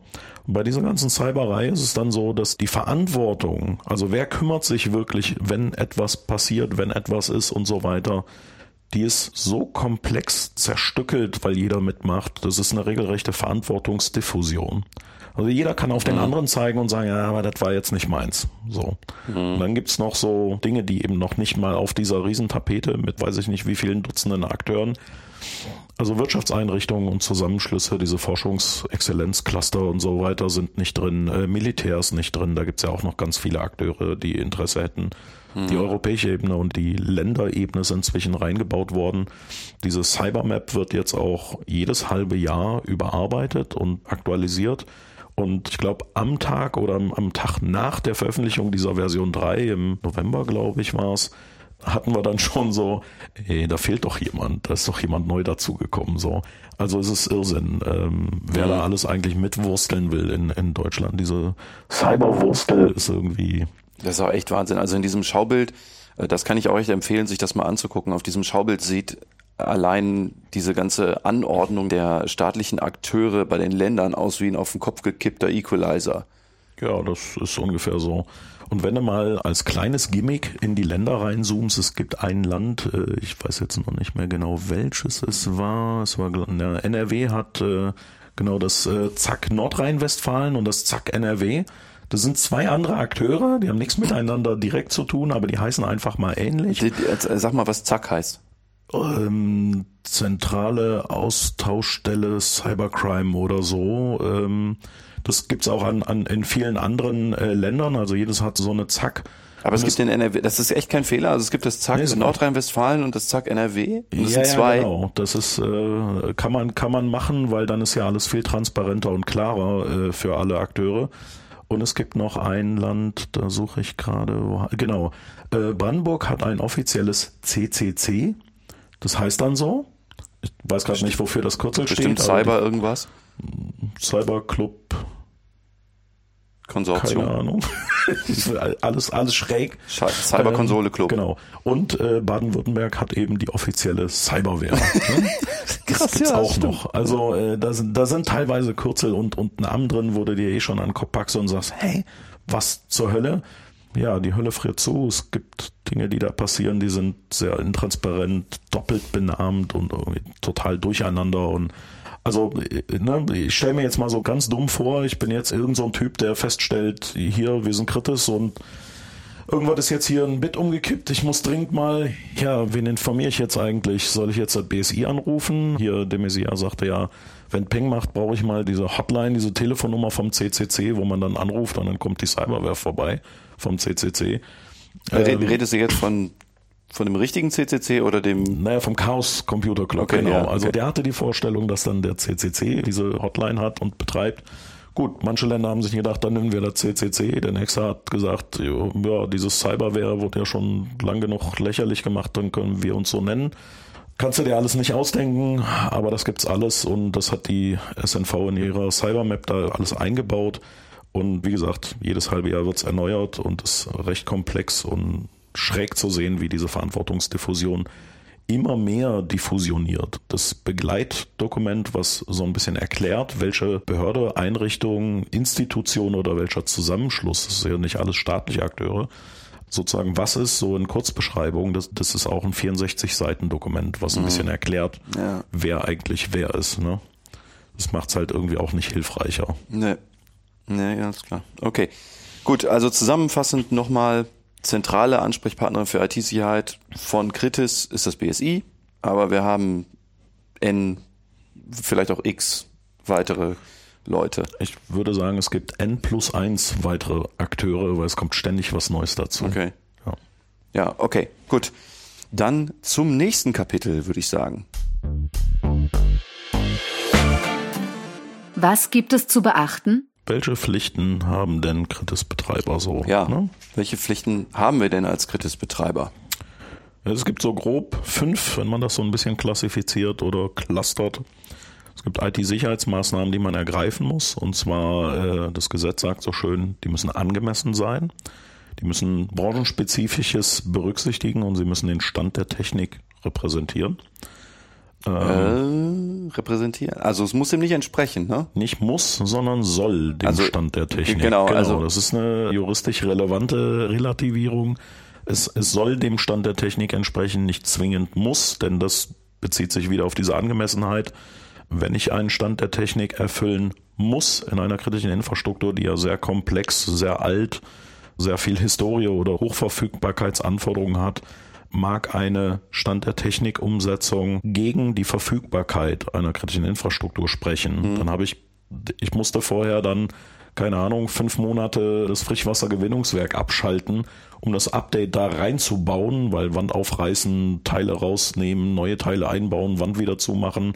S2: Und bei dieser ganzen Cyberei ist es dann so, dass die Verantwortung, also wer kümmert sich wirklich, wenn etwas passiert, wenn etwas ist und so weiter, die ist so komplex zerstückelt, weil jeder mitmacht. Das ist eine regelrechte Verantwortungsdiffusion. Also jeder kann auf den mhm. anderen zeigen und sagen, ja, aber das war jetzt nicht meins. So. Mhm. Und dann gibt's noch so Dinge, die eben noch nicht mal auf dieser Riesentapete mit weiß ich nicht wie vielen Dutzenden Akteuren, also Wirtschaftseinrichtungen und Zusammenschlüsse, diese Forschungsexzellenzcluster und so weiter sind nicht drin, äh, Militärs nicht drin, da gibt's ja auch noch ganz viele Akteure, die Interesse hätten. Die europäische Ebene und die Länderebene sind inzwischen reingebaut worden. Diese Cybermap wird jetzt auch jedes halbe Jahr überarbeitet und aktualisiert. Und ich glaube, am Tag oder am Tag nach der Veröffentlichung dieser Version 3, im November, glaube ich, war es, hatten wir dann schon so, ey, da fehlt doch jemand, da ist doch jemand neu dazugekommen. So. Also es ist Irrsinn, ähm, wer da mhm. alles eigentlich mitwursteln will in, in Deutschland. Diese Cyberwurstel ist irgendwie
S3: das ist auch echt Wahnsinn. Also in diesem Schaubild, äh, das kann ich euch empfehlen, sich das mal anzugucken. Auf diesem Schaubild sieht allein diese ganze Anordnung der staatlichen Akteure bei den Ländern aus wie ein auf den Kopf gekippter Equalizer.
S2: Ja, das ist ungefähr so. Und wenn du mal als kleines Gimmick in die Länder reinzoomst, es gibt ein Land, äh, ich weiß jetzt noch nicht mehr genau welches es war, es war, NRW hat äh, genau das Zack Nordrhein-Westfalen und das Zack NRW. Das sind zwei andere Akteure, die haben nichts miteinander direkt zu tun, aber die heißen einfach mal ähnlich.
S3: Sag mal, was Zack heißt.
S2: Ähm, zentrale Austauschstelle Cybercrime oder so. Ähm, das gibt's auch an, an in vielen anderen äh, Ländern. Also jedes hat so eine Zack.
S3: Aber es gibt den NRW, das ist echt kein Fehler. Also es gibt das Zack nee, Nordrhein-Westfalen und das Zack NRW. Und das
S2: ja, sind zwei. Ja, genau. Das ist äh, kann man kann man machen, weil dann ist ja alles viel transparenter und klarer äh, für alle Akteure. Und es gibt noch ein Land, da suche ich gerade, genau. Äh, Brandenburg hat ein offizielles CCC. Das heißt dann so. Ich weiß gerade nicht, wofür das Kürzel
S3: Bestimmt steht. Cyber irgendwas?
S2: Cyber Club
S3: Konsortium.
S2: Keine Ahnung. alles, alles schräg.
S3: Cyberkonsole Club.
S2: Ähm, genau. Und äh, Baden-Württemberg hat eben die offizielle Cyberwehr. Ne? das Krass, gibt's ja, auch stimmt. noch. Also äh, da, sind, da sind teilweise Kürzel und, und Namen drin, wo du dir eh schon an den Kopf packst und sagst, hey, was zur Hölle? Ja, die Hölle friert zu. Es gibt Dinge, die da passieren, die sind sehr intransparent, doppelt benannt und irgendwie total durcheinander und also, ne, ich stelle mir jetzt mal so ganz dumm vor, ich bin jetzt irgend so ein Typ, der feststellt, hier, wir sind kritisch und irgendwas ist jetzt hier ein Bit umgekippt, ich muss dringend mal, ja, wen informiere ich jetzt eigentlich? Soll ich jetzt das BSI anrufen? Hier, der Messias sagte ja, wenn Peng macht, brauche ich mal diese Hotline, diese Telefonnummer vom CCC, wo man dann anruft und dann kommt die Cyberware vorbei vom CCC.
S3: Ähm, Redest du jetzt von von dem richtigen CCC oder dem?
S2: Naja, vom Chaos Computer Club,
S3: Okay,
S2: genau.
S3: ja,
S2: Also
S3: okay.
S2: der hatte die Vorstellung, dass dann der CCC diese Hotline hat und betreibt. Gut, manche Länder haben sich gedacht, dann nennen wir das CCC. Der nächste hat gesagt, ja, dieses Cyberware wurde ja schon lang genug lächerlich gemacht, dann können wir uns so nennen. Kannst du dir alles nicht ausdenken, aber das gibt's alles und das hat die SNV in ihrer Cybermap da alles eingebaut. Und wie gesagt, jedes halbe Jahr wird's erneuert und ist recht komplex und schräg zu sehen, wie diese Verantwortungsdiffusion immer mehr diffusioniert. Das Begleitdokument, was so ein bisschen erklärt, welche Behörde, Einrichtung, Institution oder welcher Zusammenschluss, das ist ja nicht alles staatliche Akteure, sozusagen was ist, so in Kurzbeschreibung, das, das ist auch ein 64-Seiten-Dokument, was ein bisschen erklärt,
S3: Ja.
S2: wer eigentlich wer ist. Ne? Das macht's halt irgendwie auch nicht hilfreicher.
S3: Nee. Nee, ganz klar. Okay. Gut, also zusammenfassend nochmal, zentrale Ansprechpartnerin für IT-Sicherheit von Kritis ist das BSI, aber wir haben N, vielleicht auch X weitere Leute.
S2: Ich würde sagen, es gibt N plus eins weitere Akteure, weil es kommt ständig was Neues dazu.
S3: Okay.
S2: Ja.
S3: Ja, okay, gut. Dann zum nächsten Kapitel, würde ich sagen.
S1: Was gibt es zu beachten?
S2: Welche Pflichten haben denn Kritis-Betreiber so?
S3: Ja.
S2: Ne?
S3: Welche Pflichten haben wir denn als Kritis-Betreiber?
S2: Es gibt so grob fünf, wenn man das so ein bisschen klassifiziert oder clustert. Es gibt IT-Sicherheitsmaßnahmen, die man ergreifen muss. Und zwar, äh, das Gesetz sagt so schön, die müssen angemessen sein. Die müssen branchenspezifisches berücksichtigen und sie müssen den Stand der Technik repräsentieren.
S3: Äh, repräsentieren. Also es muss ihm nicht entsprechen, ne?
S2: Nicht muss, sondern soll dem
S3: Also,
S2: Stand der Technik.
S3: genau, also-
S2: das ist eine juristisch relevante Relativierung. Es, es soll dem Stand der Technik entsprechen, nicht zwingend muss, denn das bezieht sich wieder auf diese Angemessenheit. Wenn ich einen Stand der Technik erfüllen muss in einer kritischen Infrastruktur, die ja sehr komplex, sehr alt, sehr viel Historie oder Hochverfügbarkeitsanforderungen hat, mag eine Stand der Technik Umsetzung gegen die Verfügbarkeit einer kritischen Infrastruktur sprechen. Dann habe ich, ich musste vorher dann, keine Ahnung, fünf Monate das Frischwassergewinnungswerk abschalten, um das Update da reinzubauen, weil Wand aufreißen, Teile rausnehmen, neue Teile einbauen, Wand wieder zumachen,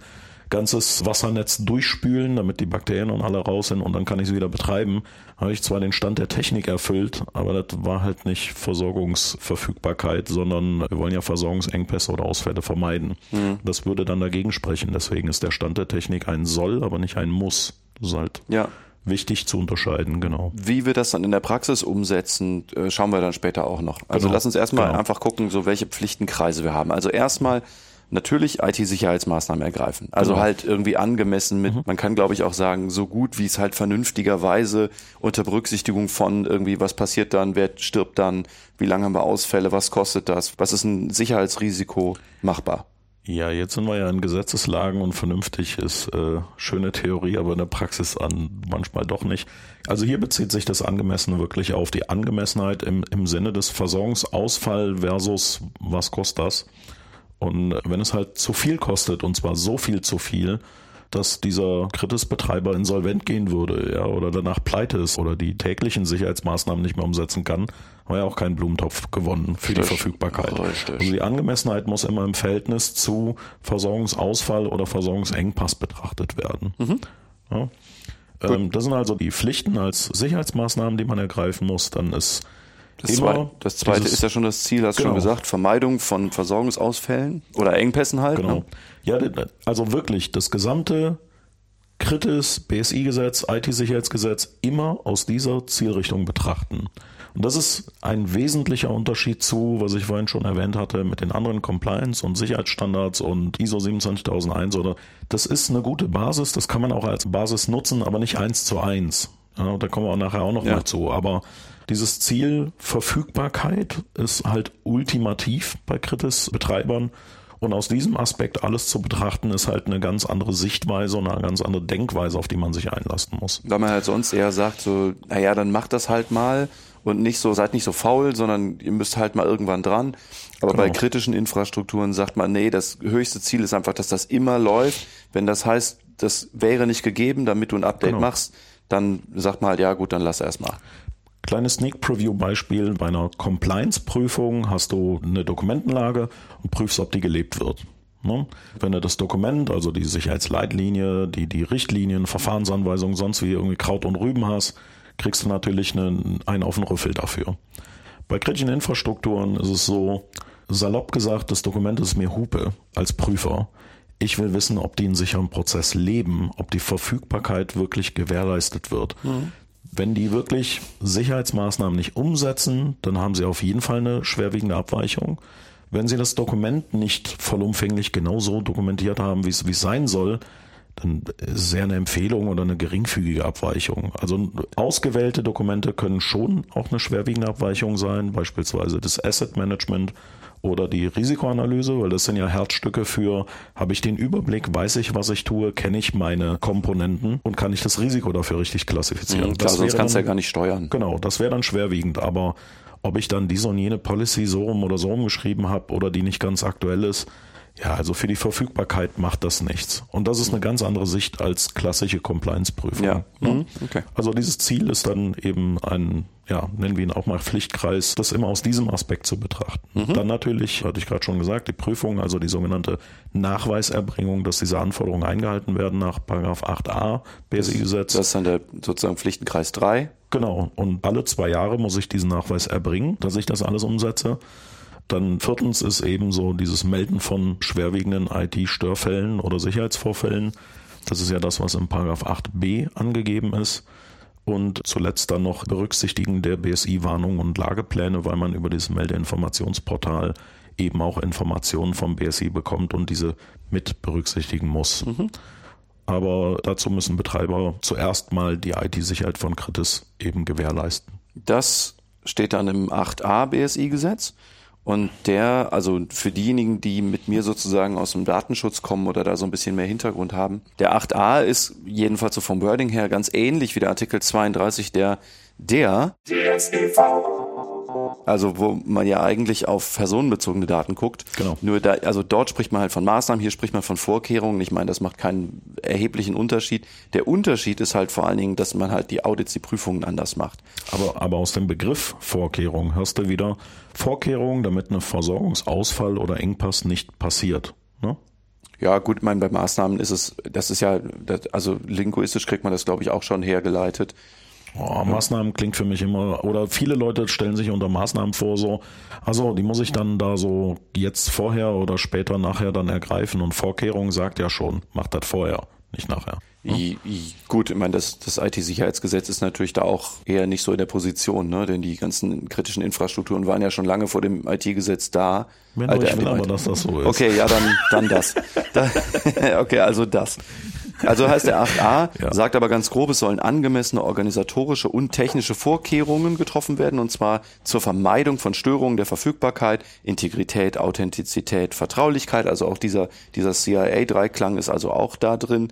S2: ganzes Wassernetz durchspülen, damit die Bakterien und alle raus sind und dann kann ich es wieder betreiben. Habe ich zwar den Stand der Technik erfüllt, aber das war halt nicht Versorgungsverfügbarkeit, sondern wir wollen ja Versorgungsengpässe oder Ausfälle vermeiden. Das würde dann dagegen sprechen. Deswegen ist der Stand der Technik ein Soll, aber nicht ein Muss. Das ist halt
S3: Ja.
S2: wichtig zu unterscheiden, genau.
S3: Wie wir das dann in der Praxis umsetzen, äh, schauen wir dann später auch noch. Also
S2: Genau.
S3: lass uns erstmal
S2: Genau.
S3: einfach gucken, so welche Pflichtenkreise wir haben. Also erstmal natürlich IT-Sicherheitsmaßnahmen ergreifen. Also
S2: Genau.
S3: halt irgendwie angemessen mit, man kann glaube ich auch sagen, so gut wie es halt vernünftigerweise unter Berücksichtigung von irgendwie, was passiert dann, wer stirbt dann, wie lange haben wir Ausfälle, was kostet das, was ist ein Sicherheitsrisiko machbar.
S2: Ja, jetzt sind wir ja in Gesetzeslagen und vernünftig ist äh, schöne Theorie, aber in der Praxis an manchmal doch nicht. Also hier bezieht sich das Angemessene wirklich auf die Angemessenheit im, im Sinne des Versorgungsausfall versus was kostet das. Und wenn es halt zu viel kostet, und zwar so viel zu viel, dass dieser Kritisbetreiber insolvent gehen würde, ja, oder danach pleite ist oder die täglichen Sicherheitsmaßnahmen nicht mehr umsetzen kann, haben wir ja auch keinen Blumentopf gewonnen für die
S3: Richtig.
S2: Verfügbarkeit.
S3: Richtig.
S2: Also die Angemessenheit muss immer im Verhältnis zu Versorgungsausfall oder Versorgungsengpass betrachtet werden. Ja. Ähm, das sind also die Pflichten als Sicherheitsmaßnahmen, die man ergreifen muss. Dann ist
S3: Das, zwei, das zweite ist ja schon das Ziel, hast du schon
S2: Genau.
S3: gesagt, Vermeidung von Versorgungsausfällen oder Engpässen halt.
S2: Genau.
S3: Ne?
S2: Ja, also wirklich das gesamte Kritis, BSI-Gesetz, IT-Sicherheitsgesetz immer aus dieser Zielrichtung betrachten. Und das ist ein wesentlicher Unterschied zu, was ich vorhin schon erwähnt hatte, mit den anderen Compliance- und Sicherheitsstandards und ISO 27001 oder das ist eine gute Basis, das kann man auch als Basis nutzen, aber nicht eins zu eins. Ja, da kommen wir auch nachher auch noch
S3: Ja.
S2: mal zu. Aber dieses Ziel Verfügbarkeit ist halt ultimativ bei Kritis-Betreibern. Und aus diesem Aspekt alles zu betrachten, ist halt eine ganz andere Sichtweise und eine ganz andere Denkweise, auf die man sich einlassen muss.
S3: Weil man halt sonst eher sagt, so, naja, dann macht das halt mal und nicht so, seid nicht so faul, sondern ihr müsst halt mal irgendwann dran. Aber
S2: Genau.
S3: bei kritischen Infrastrukturen sagt man, nee, das höchste Ziel ist einfach, dass das immer läuft. Wenn das heißt, das wäre nicht gegeben, damit du ein Update
S2: Genau.
S3: machst, dann sagt man halt, ja gut, dann lass erst mal.
S2: Kleines Sneak Preview Beispiel. Bei einer Compliance-Prüfung hast du eine Dokumentenlage und prüfst, ob die gelebt wird. Ne? Wenn du das Dokument, also die Sicherheitsleitlinie, die, die Richtlinien, Verfahrensanweisungen, sonst wie irgendwie Kraut und Rüben hast, kriegst du natürlich einen, einen auf den Rüffel dafür. Bei kritischen Infrastrukturen ist es so, salopp gesagt, das Dokument ist mir Hupe als Prüfer. Ich will wissen, ob die einen sicheren Prozess leben, ob die Verfügbarkeit wirklich gewährleistet wird. Mhm. Wenn die wirklich Sicherheitsmaßnahmen nicht umsetzen, dann haben sie auf jeden Fall eine schwerwiegende Abweichung. Wenn sie das Dokument nicht vollumfänglich genauso dokumentiert haben, wie es, wie es sein soll, dann ist es eher eine Empfehlung oder eine geringfügige Abweichung. Also ausgewählte Dokumente können schon auch eine schwerwiegende Abweichung sein, beispielsweise das Asset Management oder die Risikoanalyse, weil das sind ja Herzstücke für, habe ich den Überblick, weiß ich, was ich tue, kenne ich meine Komponenten und kann ich das Risiko dafür richtig klassifizieren.
S3: Mhm, klar, das sonst kannst du ja gar nicht steuern.
S2: Genau, das wäre dann schwerwiegend, aber ob ich dann diese und jene Policy so rum oder so rum geschrieben habe oder die nicht ganz aktuell ist, ja, also für die Verfügbarkeit macht das nichts. Und das ist eine ganz andere Sicht als klassische Compliance-Prüfung.
S3: Ja. Mhm. Okay.
S2: Also dieses Ziel ist dann eben ein, ja, nennen wir ihn auch mal Pflichtkreis, das immer aus diesem Aspekt zu betrachten. Mhm. Dann natürlich, hatte ich gerade schon gesagt, die Prüfung, also die sogenannte Nachweiserbringung, dass diese Anforderungen eingehalten werden nach Paragraph 8a BSI-Gesetz.
S3: Das ist dann der sozusagen Pflichtenkreis 3.
S2: Genau. Und alle zwei Jahre muss ich diesen Nachweis erbringen, dass ich das alles umsetze. Dann viertens ist eben so dieses Melden von schwerwiegenden IT-Störfällen oder Sicherheitsvorfällen. Das ist ja das, was im Paragraph 8b angegeben ist. Und zuletzt dann noch Berücksichtigen der BSI-Warnungen und Lagepläne, weil man über dieses Meldeinformationsportal eben auch Informationen vom BSI bekommt und diese mit berücksichtigen muss. Mhm. Aber dazu müssen Betreiber zuerst mal die IT-Sicherheit von Kritis eben gewährleisten.
S3: Das steht dann im 8a BSI-Gesetz. Und der, also für diejenigen, die mit mir sozusagen aus dem Datenschutz kommen oder da so ein bisschen mehr Hintergrund haben, der 8a ist jedenfalls so vom Wording her ganz ähnlich wie der Artikel 32, der der DSGV also wo man ja eigentlich auf personenbezogene Daten guckt.
S2: Genau.
S3: Nur da, also dort spricht man halt von Maßnahmen, hier spricht man von Vorkehrungen. Ich meine, das macht keinen erheblichen Unterschied. Der Unterschied ist halt vor allen Dingen, dass man halt die Audits, die Prüfungen anders macht.
S2: Aber, aber aus dem Begriff Vorkehrung hörst du wieder Vorkehrungen, damit eine Versorgungsausfall oder Engpass nicht passiert. Ne?
S3: Ja, gut, ich meine, bei Maßnahmen ist es, das ist ja, das, also linguistisch kriegt man das, glaube ich, auch schon hergeleitet.
S2: Oh, Maßnahmen klingt für mich immer, oder viele Leute stellen sich unter Maßnahmen vor, so, also die muss ich dann da so jetzt vorher oder später nachher dann ergreifen und Vorkehrung sagt ja schon, macht das vorher, nicht nachher.
S3: Hm? Gut, ich meine, das, das IT-Sicherheitsgesetz ist natürlich da auch eher nicht so in der Position, ne? denn die ganzen kritischen Infrastrukturen waren ja schon lange vor dem IT-Gesetz da.
S2: Wenn Alter, ich will aber, dass das so ist.
S3: Okay, ja, dann, dann das. okay, also das. Also heißt der 8a, ja. sagt aber ganz grob, es sollen angemessene organisatorische und technische Vorkehrungen getroffen werden, und zwar zur Vermeidung von Störungen der Verfügbarkeit, Integrität, Authentizität, Vertraulichkeit. Also auch dieser, dieser CIA-Dreiklang ist also auch da drin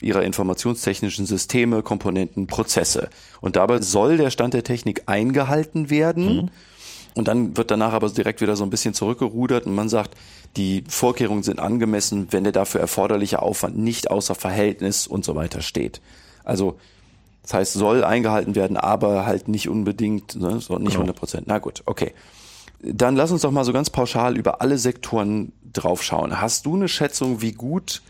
S3: ihrer informationstechnischen Systeme, Komponenten, Prozesse. Und dabei soll der Stand der Technik eingehalten werden. Mhm. Und dann wird danach aber direkt wieder so ein bisschen zurückgerudert und man sagt, die Vorkehrungen sind angemessen, wenn der dafür erforderliche Aufwand nicht außer Verhältnis und so weiter steht. Also das heißt, soll eingehalten werden, aber halt nicht unbedingt, ne, so nicht genau. 100 Prozent. Na gut, okay. Dann lass uns doch mal so ganz pauschal über alle Sektoren draufschauen. Hast du eine Schätzung, wie gut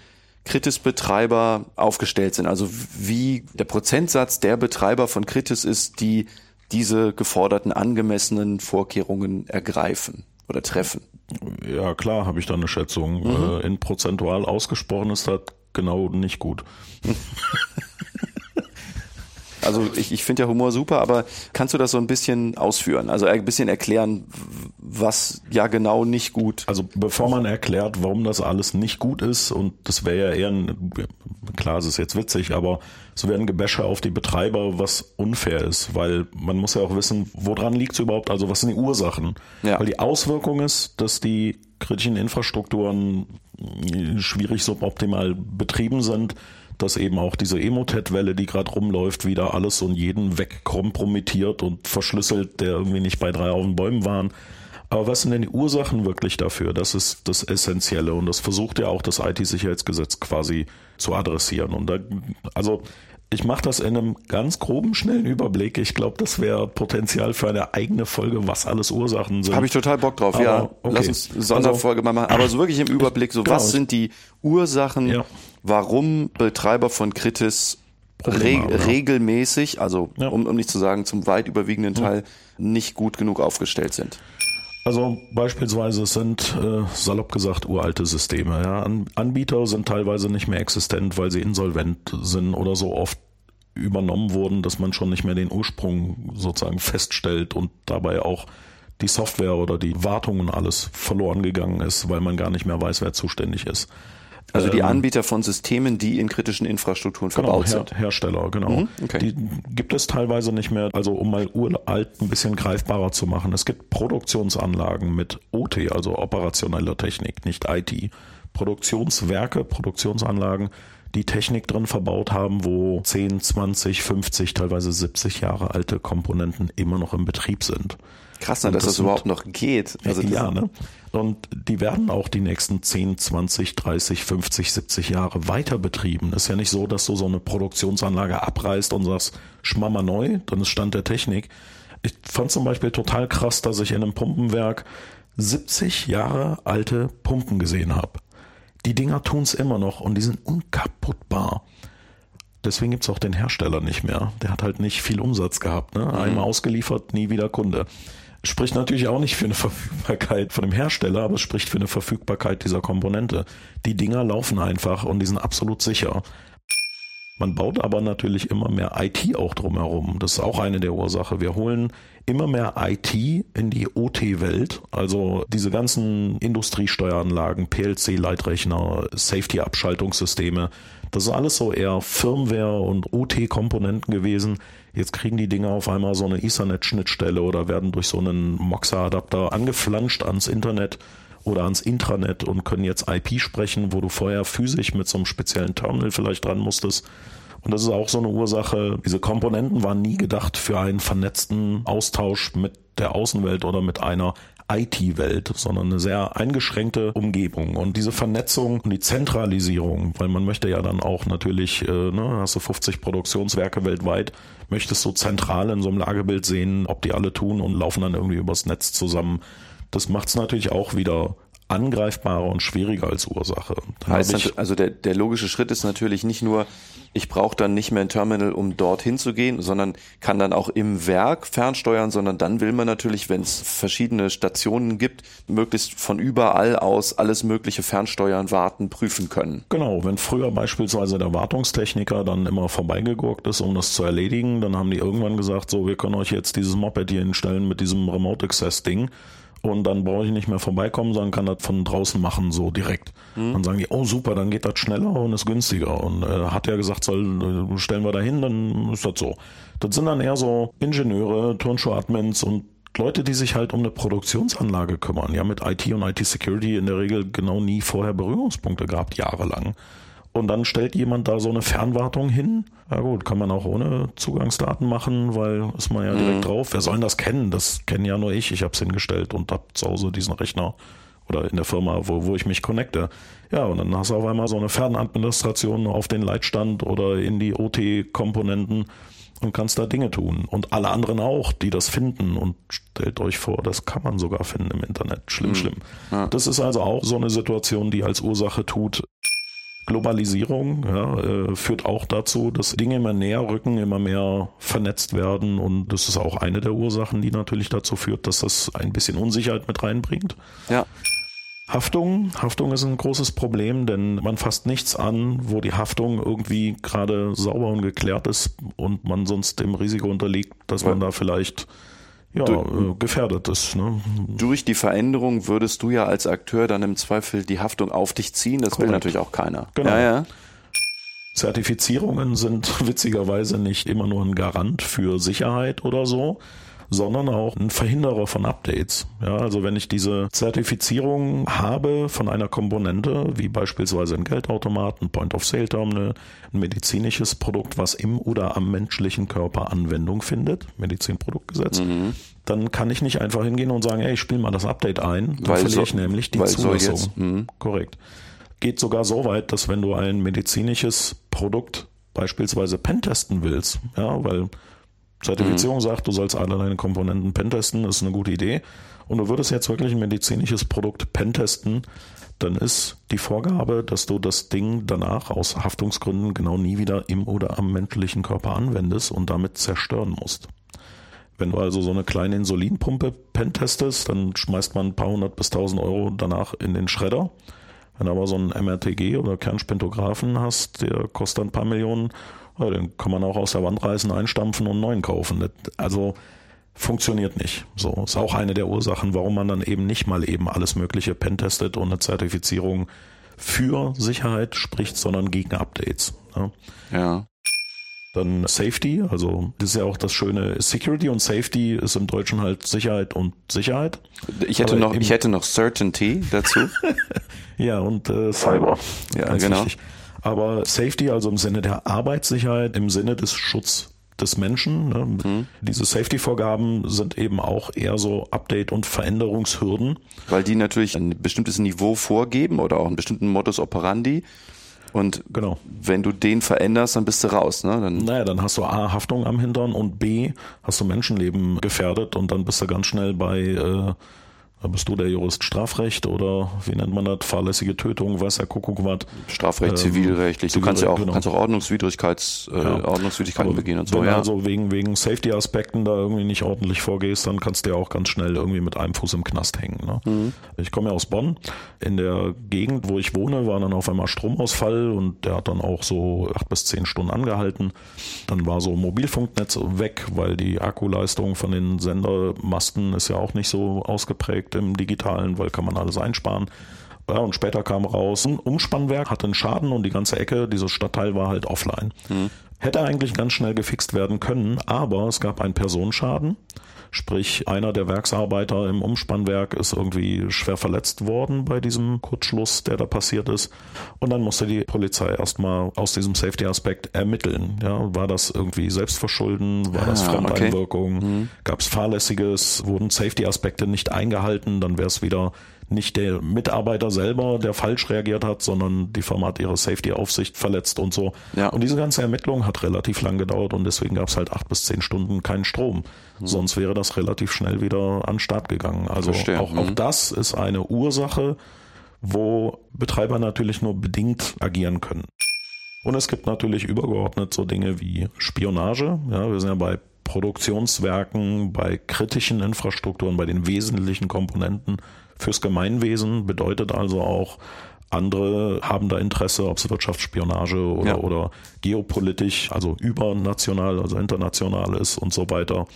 S3: Kritis-Betreiber aufgestellt sind? Also wie der Prozentsatz der Betreiber von Kritis ist, die diese geforderten angemessenen Vorkehrungen ergreifen oder treffen?
S2: Ja, klar, habe ich da eine Schätzung. Mhm. Äh, in prozentual ausgesprochen ist das genau nicht gut.
S3: Also ich, ich finde ja Humor super, aber kannst du das so ein bisschen ausführen? Also ein bisschen erklären, was ja genau nicht gut.
S2: Also bevor man erklärt, warum das alles nicht gut ist, und das wäre ja eher ein, klar, es ist jetzt witzig, aber so wäre ein Gebäsche auf die Betreiber, was unfair ist, weil man muss ja auch wissen, woran liegt es überhaupt, also was sind die Ursachen? Ja. Weil die Auswirkung ist, dass die kritischen Infrastrukturen schwierig suboptimal betrieben sind dass eben auch diese Emotet-Welle, die gerade rumläuft, wieder alles und jeden wegkompromittiert und verschlüsselt, der irgendwie nicht bei drei auf den Bäumen waren. Aber was sind denn die Ursachen wirklich dafür? Das ist das Essentielle und das versucht ja auch das IT-Sicherheitsgesetz quasi zu adressieren. Und da, also Ich mache das in einem ganz groben, schnellen Überblick. Ich glaube, das wäre Potenzial für eine eigene Folge, was alles Ursachen sind.
S3: Habe ich total Bock drauf, Aber, ja. Okay. Lass uns Sonderfolge also, mal machen. Aber so wirklich im Überblick, so genau, was sind die Ursachen, ja. Warum Betreiber von Kritis Re ja. regelmäßig, also ja. um, um nicht zu sagen zum weit überwiegenden Teil, nicht gut genug aufgestellt sind.
S2: Also beispielsweise sind äh, salopp gesagt uralte Systeme. Ja. An Anbieter sind teilweise nicht mehr existent, weil sie insolvent sind oder so oft übernommen wurden, dass man schon nicht mehr den Ursprung sozusagen feststellt und dabei auch die Software oder die Wartung und alles verloren gegangen ist, weil man gar nicht mehr weiß, wer zuständig ist.
S3: Also die ähm, Anbieter von Systemen, die in kritischen Infrastrukturen
S2: genau,
S3: verbaut
S2: Her sind. Hersteller, genau. Mhm, okay. Die gibt es teilweise nicht mehr. Also um mal uralt ein bisschen greifbarer zu machen. Es gibt Produktionsanlagen mit OT, also operationeller Technik, nicht IT. Produktionswerke, Produktionsanlagen, die Technik drin verbaut haben, wo 10, 20, 50, teilweise 70 Jahre alte Komponenten immer noch im Betrieb sind.
S3: Krass, ne, dass das, das überhaupt noch geht.
S2: Also ja, ne? Und die werden auch die nächsten 10, 20, 30, 50, 70 Jahre weiter betrieben. Ist ja nicht so, dass du so eine Produktionsanlage abreißt und sagst, schmammer neu, dann ist Stand der Technik. Ich fand zum Beispiel total krass, dass ich in einem Pumpenwerk 70 Jahre alte Pumpen gesehen habe. Die Dinger tun's immer noch und die sind unkaputtbar. Deswegen gibt's auch den Hersteller nicht mehr. Der hat halt nicht viel Umsatz gehabt. Ne? Einmal mhm. ausgeliefert, nie wieder Kunde. Spricht natürlich auch nicht für eine Verfügbarkeit von dem Hersteller, aber es spricht für eine Verfügbarkeit dieser Komponente. Die Dinger laufen einfach und die sind absolut sicher. Man baut aber natürlich immer mehr IT auch drumherum. Das ist auch eine der Ursachen. Wir holen immer mehr IT in die OT-Welt. Also diese ganzen Industriesteueranlagen, PLC-Leitrechner, Safety-Abschaltungssysteme. Das ist alles so eher Firmware und OT-Komponenten gewesen. Jetzt kriegen die Dinger auf einmal so eine Ethernet-Schnittstelle oder werden durch so einen Moxa-Adapter angeflanscht ans Internet oder ans Intranet und können jetzt IP sprechen, wo du vorher physisch mit so einem speziellen Terminal vielleicht dran musstest. Und das ist auch so eine Ursache. Diese Komponenten waren nie gedacht für einen vernetzten Austausch mit der Außenwelt oder mit einer IT-Welt, sondern eine sehr eingeschränkte Umgebung. Und diese Vernetzung und die Zentralisierung, weil man möchte ja dann auch natürlich, äh, ne, hast du 50 Produktionswerke weltweit, möchtest du zentral in so einem Lagebild sehen, ob die alle tun und laufen dann irgendwie übers Netz zusammen. Das macht es natürlich auch wieder angreifbarer und schwieriger als Ursache.
S3: heißt also der, der logische Schritt ist natürlich nicht nur, ich brauche dann nicht mehr ein Terminal, um dorthin zu gehen, sondern kann dann auch im Werk fernsteuern, sondern dann will man natürlich, wenn es verschiedene Stationen gibt, möglichst von überall aus alles mögliche fernsteuern, warten, prüfen können.
S2: Genau, wenn früher beispielsweise der Wartungstechniker dann immer vorbeigegurkt ist, um das zu erledigen, dann haben die irgendwann gesagt, so, wir können euch jetzt dieses Moped hier hinstellen mit diesem Remote Access Ding und dann brauche ich nicht mehr vorbeikommen, sondern kann das von draußen machen, so direkt. Mhm. Dann sagen die, oh super, dann geht das schneller und ist günstiger. Und äh, hat ja gesagt, soll, äh, stellen wir da hin, dann ist das so. Das sind dann eher so Ingenieure, Turnschuh-Admins und Leute, die sich halt um eine Produktionsanlage kümmern. Ja, mit IT und IT-Security in der Regel genau nie vorher Berührungspunkte gehabt, jahrelang. Und dann stellt jemand da so eine Fernwartung hin. Ja gut, kann man auch ohne Zugangsdaten machen, weil ist man ja direkt mhm. drauf. Wer soll denn das kennen? Das kennen ja nur ich. Ich habe es hingestellt und habe zu Hause diesen Rechner oder in der Firma, wo, wo ich mich connecte. Ja, und dann hast du auf einmal so eine Fernadministration auf den Leitstand oder in die OT-Komponenten und kannst da Dinge tun. Und alle anderen auch, die das finden. Und stellt euch vor, das kann man sogar finden im Internet. Schlimm, mhm. schlimm. Ja. Das ist also auch so eine Situation, die als Ursache tut, Globalisierung ja, äh, führt auch dazu, dass Dinge immer näher rücken, immer mehr vernetzt werden und das ist auch eine der Ursachen, die natürlich dazu führt, dass das ein bisschen Unsicherheit mit reinbringt.
S3: Ja.
S2: Haftung. Haftung ist ein großes Problem, denn man fasst nichts an, wo die Haftung irgendwie gerade sauber und geklärt ist und man sonst dem Risiko unterliegt, dass man da vielleicht ja, du, äh, gefährdet ist. Ne?
S3: Durch die Veränderung würdest du ja als Akteur dann im Zweifel die Haftung auf dich ziehen. Das Korrekt. will natürlich auch keiner.
S2: Genau. Ja, ja. Zertifizierungen sind witzigerweise nicht immer nur ein Garant für Sicherheit oder so, sondern auch ein Verhinderer von Updates. Ja, also wenn ich diese Zertifizierung habe von einer Komponente, wie beispielsweise ein Geldautomat, ein Point-of-Sale-Terminal, ein medizinisches Produkt, was im oder am menschlichen Körper Anwendung findet, Medizinproduktgesetz, mhm. dann kann ich nicht einfach hingehen und sagen, ey, ich spiele mal das Update ein, dann weil verliere so, ich nämlich die Zulassung. So mhm. Korrekt. Geht sogar so weit, dass wenn du ein medizinisches Produkt beispielsweise pentesten willst, ja, weil Zertifizierung mhm. sagt, du sollst alle deine Komponenten pentesten, ist eine gute Idee. Und du würdest jetzt wirklich ein medizinisches Produkt pentesten, dann ist die Vorgabe, dass du das Ding danach aus Haftungsgründen genau nie wieder im oder am menschlichen Körper anwendest und damit zerstören musst. Wenn du also so eine kleine Insulinpumpe pentestest, dann schmeißt man ein paar hundert bis tausend Euro danach in den Schredder. Wenn du aber so einen MRTG oder Kernspintographen hast, der kostet ein paar Millionen, den kann man auch aus der Wand reißen, einstampfen und einen neuen kaufen. Also funktioniert nicht. So ist auch eine der Ursachen, warum man dann eben nicht mal eben alles Mögliche pentestet und eine Zertifizierung für Sicherheit spricht, sondern gegen Updates.
S3: Ja. ja.
S2: Dann Safety, also das ist ja auch das Schöne. Security und Safety ist im Deutschen halt Sicherheit und Sicherheit.
S3: Ich hätte noch, ich hätte noch Certainty dazu.
S2: ja und äh, Cyber.
S3: Ja, genau.
S2: Wichtig. Aber Safety, also im Sinne der Arbeitssicherheit, im Sinne des Schutz des Menschen. Ne? Mhm. Diese Safety-Vorgaben sind eben auch eher so Update- und Veränderungshürden.
S3: Weil die natürlich ein bestimmtes Niveau vorgeben oder auch einen bestimmten Modus operandi. Und genau. wenn du den veränderst, dann bist du raus. Ne?
S2: Dann naja, dann hast du A, Haftung am Hintern und B, hast du Menschenleben gefährdet und dann bist du ganz schnell bei äh, bist du der Jurist Strafrecht oder wie nennt man das? Fahrlässige Tötung, weiß der Kuckuck was?
S3: Strafrecht, ähm, zivilrechtlich. Du kannst ja auch, genau. kannst auch Ordnungswidrigkeits, äh, ja. Ordnungswidrigkeiten Aber begehen und so.
S2: Wenn ja. also wegen, wegen Safety-Aspekten da irgendwie nicht ordentlich vorgehst, dann kannst du ja auch ganz schnell irgendwie mit einem Fuß im Knast hängen. Ne? Mhm. Ich komme ja aus Bonn. In der Gegend, wo ich wohne, war dann auf einmal Stromausfall und der hat dann auch so acht bis zehn Stunden angehalten. Dann war so Mobilfunknetz weg, weil die Akkuleistung von den Sendermasten ist ja auch nicht so ausgeprägt im digitalen, weil kann man alles einsparen. Ja, und später kam raus, ein Umspannwerk hatte einen Schaden und die ganze Ecke, dieses Stadtteil war halt offline. Mhm. Hätte eigentlich ganz schnell gefixt werden können, aber es gab einen Personenschaden. Sprich, einer der Werksarbeiter im Umspannwerk ist irgendwie schwer verletzt worden bei diesem Kurzschluss, der da passiert ist. Und dann musste die Polizei erstmal aus diesem Safety-Aspekt ermitteln. Ja, war das irgendwie Selbstverschulden? War ah, das Fremdeinwirkung? Okay. Mhm. Gab es Fahrlässiges? Wurden Safety-Aspekte nicht eingehalten? Dann wäre es wieder nicht der Mitarbeiter selber, der falsch reagiert hat, sondern die Firma hat ihre Safety-Aufsicht verletzt und so. Ja. Und diese ganze Ermittlung hat relativ lang gedauert und deswegen gab es halt acht bis zehn Stunden keinen Strom. Mhm. Sonst wäre das relativ schnell wieder an den Start gegangen. Also auch, mhm. auch das ist eine Ursache, wo Betreiber natürlich nur bedingt agieren können. Und es gibt natürlich übergeordnet so Dinge wie Spionage. Ja, wir sind ja bei Produktionswerken, bei kritischen Infrastrukturen, bei den wesentlichen Komponenten fürs Gemeinwesen, bedeutet also auch, andere haben da Interesse, ob es Wirtschaftsspionage oder, ja. oder geopolitisch, also übernational, also international ist und so weiter.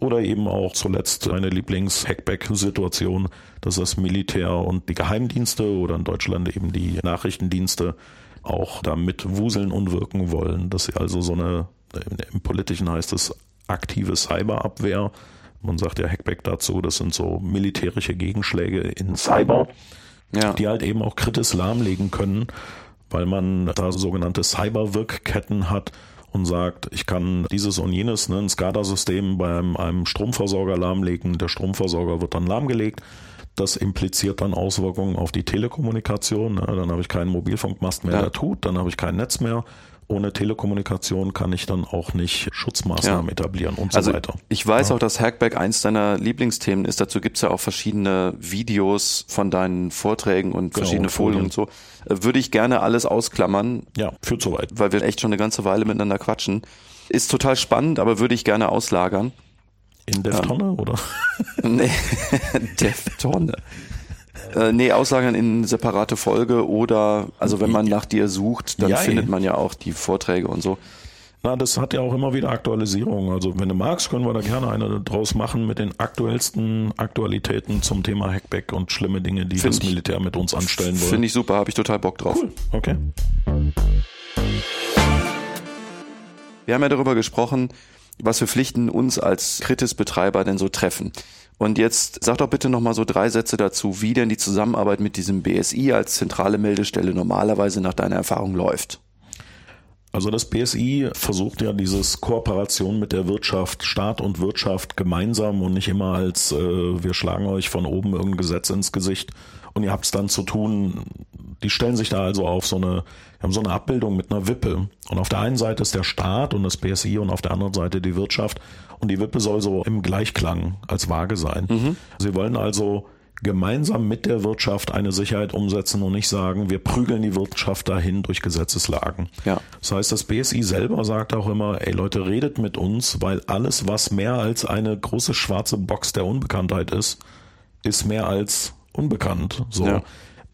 S2: Oder eben auch zuletzt eine Lieblings-Hackback-Situation, dass das Militär und die Geheimdienste oder in Deutschland eben die Nachrichtendienste auch da mitwuseln und wirken wollen, dass sie also so eine, im Politischen heißt es aktive Cyberabwehr, man sagt ja Hackback dazu, das sind so militärische Gegenschläge in Cyber, ja. die halt eben auch kritisch lahmlegen können, weil man da sogenannte Cyberwirkketten hat und sagt, ich kann dieses und jenes, ne, ein SCADA-System bei einem, einem Stromversorger lahmlegen, der Stromversorger wird dann lahmgelegt. Das impliziert dann Auswirkungen auf die Telekommunikation. Ne? Dann habe ich keinen Mobilfunkmast mehr, ja. der tut, dann habe ich kein Netz mehr ohne Telekommunikation kann ich dann auch nicht Schutzmaßnahmen ja. etablieren und so
S3: also
S2: weiter.
S3: Ich weiß ja. auch, dass Hackback eins deiner Lieblingsthemen ist. Dazu gibt es ja auch verschiedene Videos von deinen Vorträgen und genau, verschiedene Folien und so. Äh, würde ich gerne alles ausklammern.
S2: Ja, führt so weit.
S3: Weil wir echt schon eine ganze Weile miteinander quatschen. Ist total spannend, aber würde ich gerne auslagern.
S2: In Deftonne, ähm, oder?
S3: nee, Deftonne. Äh, nee, auslagern in separate Folge oder, also wenn man nach dir sucht, dann ja, findet man ja auch die Vorträge und so.
S2: Na, das hat ja auch immer wieder Aktualisierung. Also wenn du magst, können wir da gerne eine draus machen mit den aktuellsten Aktualitäten zum Thema Hackback und schlimme Dinge, die Find das Militär mit uns anstellen wollen.
S3: Finde ich super, habe ich total Bock drauf. Cool,
S2: okay.
S3: Wir haben ja darüber gesprochen, was für Pflichten uns als Kritis-Betreiber denn so treffen. Und jetzt sag doch bitte nochmal so drei Sätze dazu, wie denn die Zusammenarbeit mit diesem BSI als zentrale Meldestelle normalerweise nach deiner Erfahrung läuft.
S2: Also das BSI versucht ja dieses Kooperation mit der Wirtschaft, Staat und Wirtschaft gemeinsam und nicht immer als äh, wir schlagen euch von oben irgendein Gesetz ins Gesicht und ihr habt es dann zu tun. Die stellen sich da also auf so eine, haben so eine Abbildung mit einer Wippe. Und auf der einen Seite ist der Staat und das BSI und auf der anderen Seite die Wirtschaft. Und die Wippe soll so im Gleichklang als Waage sein. Mhm. Sie wollen also gemeinsam mit der Wirtschaft eine Sicherheit umsetzen und nicht sagen, wir prügeln die Wirtschaft dahin durch Gesetzeslagen. Ja. Das heißt, das BSI selber sagt auch immer, ey Leute, redet mit uns, weil alles, was mehr als eine große schwarze Box der Unbekanntheit ist, ist mehr als unbekannt. So. Ja.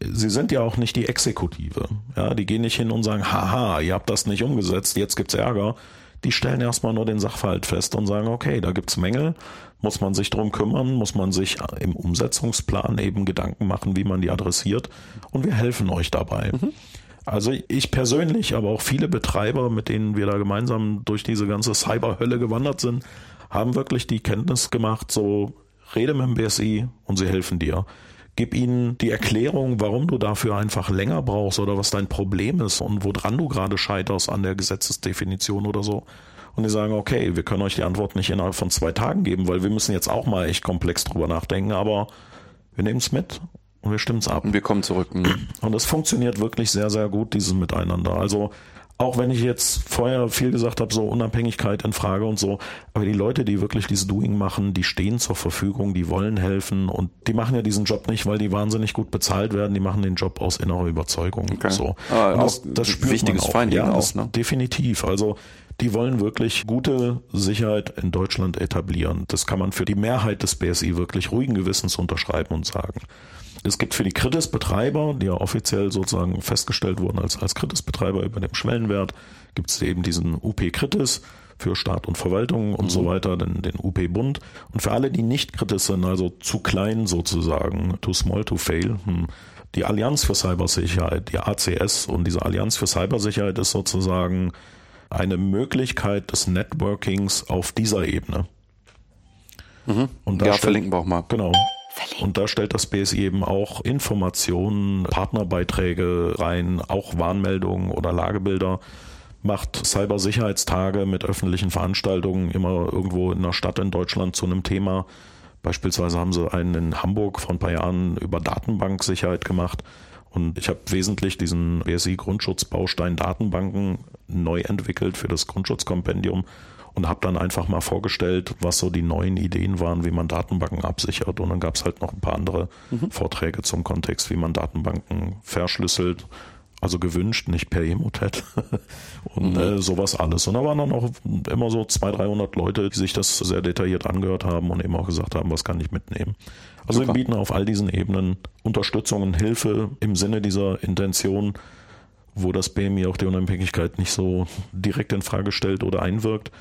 S2: Sie sind ja auch nicht die Exekutive. Ja, die gehen nicht hin und sagen, haha, ihr habt das nicht umgesetzt, jetzt gibt's Ärger. Die stellen erstmal nur den Sachverhalt fest und sagen, okay, da gibt's Mängel, muss man sich drum kümmern, muss man sich im Umsetzungsplan eben Gedanken machen, wie man die adressiert und wir helfen euch dabei. Mhm. Also ich persönlich, aber auch viele Betreiber, mit denen wir da gemeinsam durch diese ganze Cyberhölle gewandert sind, haben wirklich die Kenntnis gemacht, so rede mit dem BSI und sie helfen dir. Gib ihnen die Erklärung, warum du dafür einfach länger brauchst oder was dein Problem ist und woran du gerade scheiterst an der Gesetzesdefinition oder so und die sagen, okay, wir können euch die Antwort nicht innerhalb von zwei Tagen geben, weil wir müssen jetzt auch mal echt komplex drüber nachdenken, aber wir nehmen es mit und wir stimmen es ab.
S3: Und wir kommen zurück.
S2: Und es funktioniert wirklich sehr, sehr gut, dieses Miteinander. Also auch wenn ich jetzt vorher viel gesagt habe, so Unabhängigkeit in Frage und so, aber die Leute, die wirklich dieses Doing machen, die stehen zur Verfügung, die wollen helfen und die machen ja diesen Job nicht, weil die wahnsinnig gut bezahlt werden, die machen den Job aus innerer Überzeugung. Okay. So.
S3: Ah, das, das spürt wichtiges man auch. Finding
S2: ja, auch, ne? definitiv. Also die wollen wirklich gute Sicherheit in Deutschland etablieren. Das kann man für die Mehrheit des BSI wirklich ruhigen Gewissens unterschreiben und sagen. Es gibt für die Kritis-Betreiber, die ja offiziell sozusagen festgestellt wurden als, als Kritis-Betreiber über dem Schwellenwert, gibt es eben diesen UP-Kritis für Staat und Verwaltung und mhm. so weiter, den, den UP-Bund. Und für alle, die nicht kritisch sind, also zu klein sozusagen, too small to fail, hm, die Allianz für Cybersicherheit, die ACS und diese Allianz für Cybersicherheit ist sozusagen eine Möglichkeit des Networkings auf dieser Ebene.
S3: Mhm. Und da ja, verlinken wir auch mal.
S2: Genau. Und da stellt das BSI eben auch Informationen, Partnerbeiträge rein, auch Warnmeldungen oder Lagebilder, macht Cybersicherheitstage mit öffentlichen Veranstaltungen immer irgendwo in einer Stadt in Deutschland zu einem Thema. Beispielsweise haben sie einen in Hamburg vor ein paar Jahren über Datenbanksicherheit gemacht. Und ich habe wesentlich diesen BSI-Grundschutzbaustein Datenbanken neu entwickelt für das Grundschutzkompendium und habe dann einfach mal vorgestellt, was so die neuen Ideen waren, wie man Datenbanken absichert. Und dann gab es halt noch ein paar andere mhm. Vorträge zum Kontext, wie man Datenbanken verschlüsselt, also gewünscht, nicht per Emotet und mhm. äh, sowas alles. Und da waren dann auch immer so 200, 300 Leute, die sich das sehr detailliert angehört haben und eben auch gesagt haben, was kann ich mitnehmen. Also Super. wir bieten auf all diesen Ebenen Unterstützung und Hilfe im Sinne dieser Intention, wo das BMI auch die Unabhängigkeit nicht so direkt in Frage stellt oder einwirkt.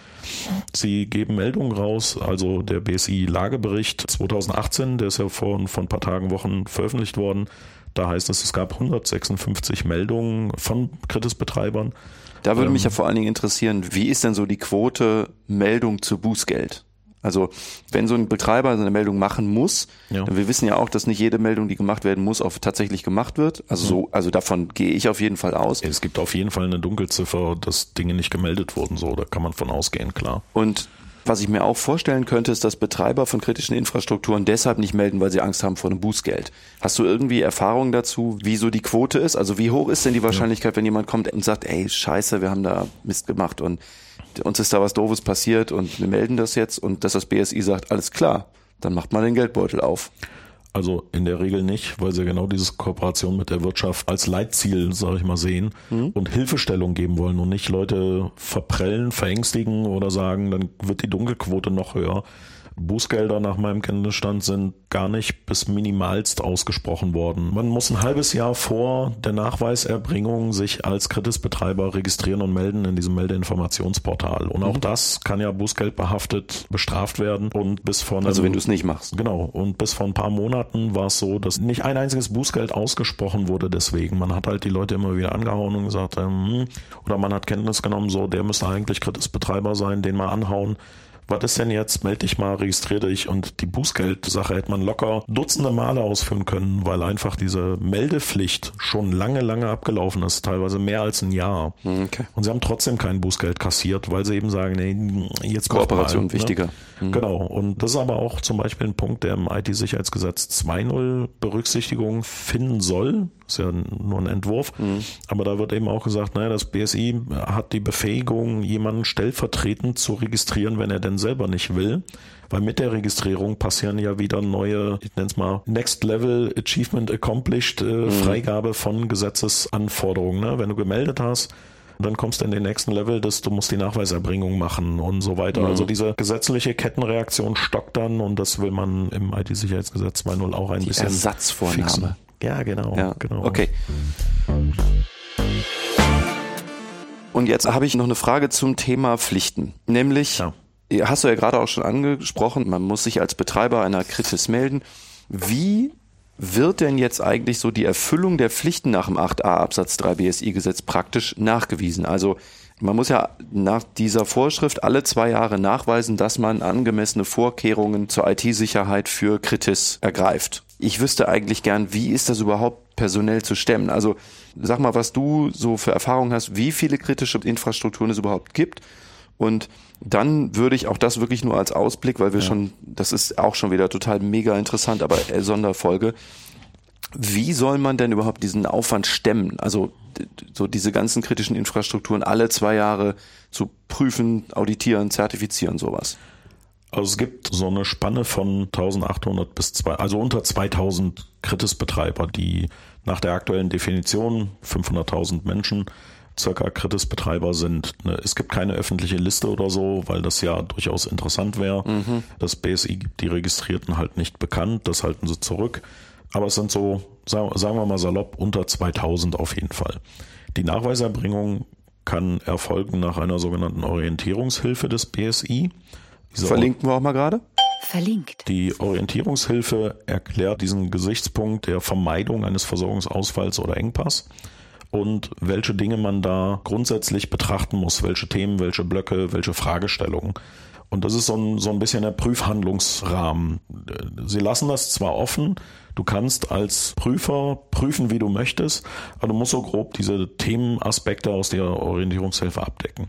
S2: Sie geben Meldungen raus, also der BSI-Lagebericht 2018, der ist ja vor, vor ein paar Tagen, Wochen veröffentlicht worden. Da heißt es, es gab 156 Meldungen von Kritisbetreibern.
S3: Da würde ähm, mich ja vor allen Dingen interessieren, wie ist denn so die Quote Meldung zu Bußgeld? Also wenn so ein Betreiber so eine Meldung machen muss, ja. wir wissen ja auch, dass nicht jede Meldung, die gemacht werden muss, auch tatsächlich gemacht wird. Also so, also davon gehe ich auf jeden Fall aus.
S2: Es gibt auf jeden Fall eine Dunkelziffer, dass Dinge nicht gemeldet wurden, so, da kann man von ausgehen, klar.
S3: Und was ich mir auch vorstellen könnte, ist, dass Betreiber von kritischen Infrastrukturen deshalb nicht melden, weil sie Angst haben vor einem Bußgeld. Hast du irgendwie Erfahrungen dazu, wie so die Quote ist? Also wie hoch ist denn die Wahrscheinlichkeit, wenn jemand kommt und sagt, ey, scheiße, wir haben da Mist gemacht und uns ist da was Doofes passiert und wir melden das jetzt und dass das BSI sagt, alles klar, dann macht man den Geldbeutel auf.
S2: Also in der Regel nicht, weil sie genau diese Kooperation mit der Wirtschaft als Leitziel, sage ich mal, sehen mhm. und Hilfestellung geben wollen und nicht Leute verprellen, verängstigen oder sagen, dann wird die Dunkelquote noch höher. Bußgelder nach meinem Kenntnisstand sind gar nicht bis minimalst ausgesprochen worden. Man muss ein halbes Jahr vor der Nachweiserbringung sich als Kritisbetreiber registrieren und melden in diesem Meldeinformationsportal. Und auch mhm. das kann ja bußgeldbehaftet bestraft werden. Und bis vor
S3: einem, Also wenn du es nicht machst.
S2: Genau. Und bis vor ein paar Monaten war es so, dass nicht ein einziges Bußgeld ausgesprochen wurde deswegen. Man hat halt die Leute immer wieder angehauen und gesagt, ähm, oder man hat Kenntnis genommen, so, der müsste eigentlich Kritisbetreiber sein, den mal anhauen was ist denn jetzt, melde dich mal, registriere dich und die Bußgeldsache hätte man locker dutzende Male ausführen können, weil einfach diese Meldepflicht schon lange, lange abgelaufen ist, teilweise mehr als ein Jahr.
S3: Hm, okay.
S2: Und sie haben trotzdem kein Bußgeld kassiert, weil sie eben sagen, nee, jetzt
S3: Kooperation
S2: mal,
S3: wichtiger.
S2: Ne? Mhm. Genau. Und das ist aber auch zum Beispiel ein Punkt, der im IT-Sicherheitsgesetz 2.0 Berücksichtigung finden soll. Ist ja nur ein Entwurf. Mhm. Aber da wird eben auch gesagt, naja, das BSI hat die Befähigung, jemanden stellvertretend zu registrieren, wenn er denn selber nicht will. Weil mit der Registrierung passieren ja wieder neue, ich nenne es mal, Next Level Achievement Accomplished, äh, mhm. Freigabe von Gesetzesanforderungen. Ne? Wenn du gemeldet hast, dann kommst du in den nächsten Level, dass du musst die Nachweiserbringung machen und so weiter. Mhm. Also diese gesetzliche Kettenreaktion stockt dann und das will man im IT-Sicherheitsgesetz 2.0 auch ein
S3: die
S2: bisschen
S3: Ersatzvornahme. Fixen.
S2: Ja, genau,
S3: ja.
S2: genau.
S3: Okay. Und jetzt habe ich noch eine Frage zum Thema Pflichten. Nämlich, ja. hast du ja gerade auch schon angesprochen, man muss sich als Betreiber einer Kritis melden. Wie wird denn jetzt eigentlich so die Erfüllung der Pflichten nach dem 8a Absatz 3 BSI-Gesetz praktisch nachgewiesen? Also man muss ja nach dieser Vorschrift alle zwei Jahre nachweisen, dass man angemessene Vorkehrungen zur IT-Sicherheit für Kritis ergreift. Ich wüsste eigentlich gern, wie ist das überhaupt personell zu stemmen? Also sag mal, was du so für Erfahrungen hast, wie viele kritische Infrastrukturen es überhaupt gibt und dann würde ich auch das wirklich nur als Ausblick, weil wir ja. schon, das ist auch schon wieder total mega interessant, aber Sonderfolge. Wie soll man denn überhaupt diesen Aufwand stemmen? Also so diese ganzen kritischen Infrastrukturen alle zwei Jahre zu prüfen, auditieren, zertifizieren, sowas.
S2: Also es gibt so eine Spanne von 1800 bis zwei, also unter 2000 Kritisbetreiber, die nach der aktuellen Definition 500.000 Menschen circa Kritis-Betreiber sind. Ne, es gibt keine öffentliche Liste oder so, weil das ja durchaus interessant wäre. Mhm. Das BSI gibt die Registrierten halt nicht bekannt, das halten sie zurück. Aber es sind so, sagen wir mal salopp, unter 2000 auf jeden Fall. Die Nachweiserbringung kann erfolgen nach einer sogenannten Orientierungshilfe des BSI.
S3: Diese Verlinken wir auch mal gerade.
S1: Verlinkt.
S2: Die Orientierungshilfe erklärt diesen Gesichtspunkt der Vermeidung eines Versorgungsausfalls oder Engpass und welche Dinge man da grundsätzlich betrachten muss, welche Themen, welche Blöcke, welche Fragestellungen. Und das ist so ein, so ein bisschen der Prüfhandlungsrahmen. Sie lassen das zwar offen, du kannst als Prüfer prüfen, wie du möchtest, aber du musst so grob diese Themenaspekte aus der Orientierungshilfe abdecken.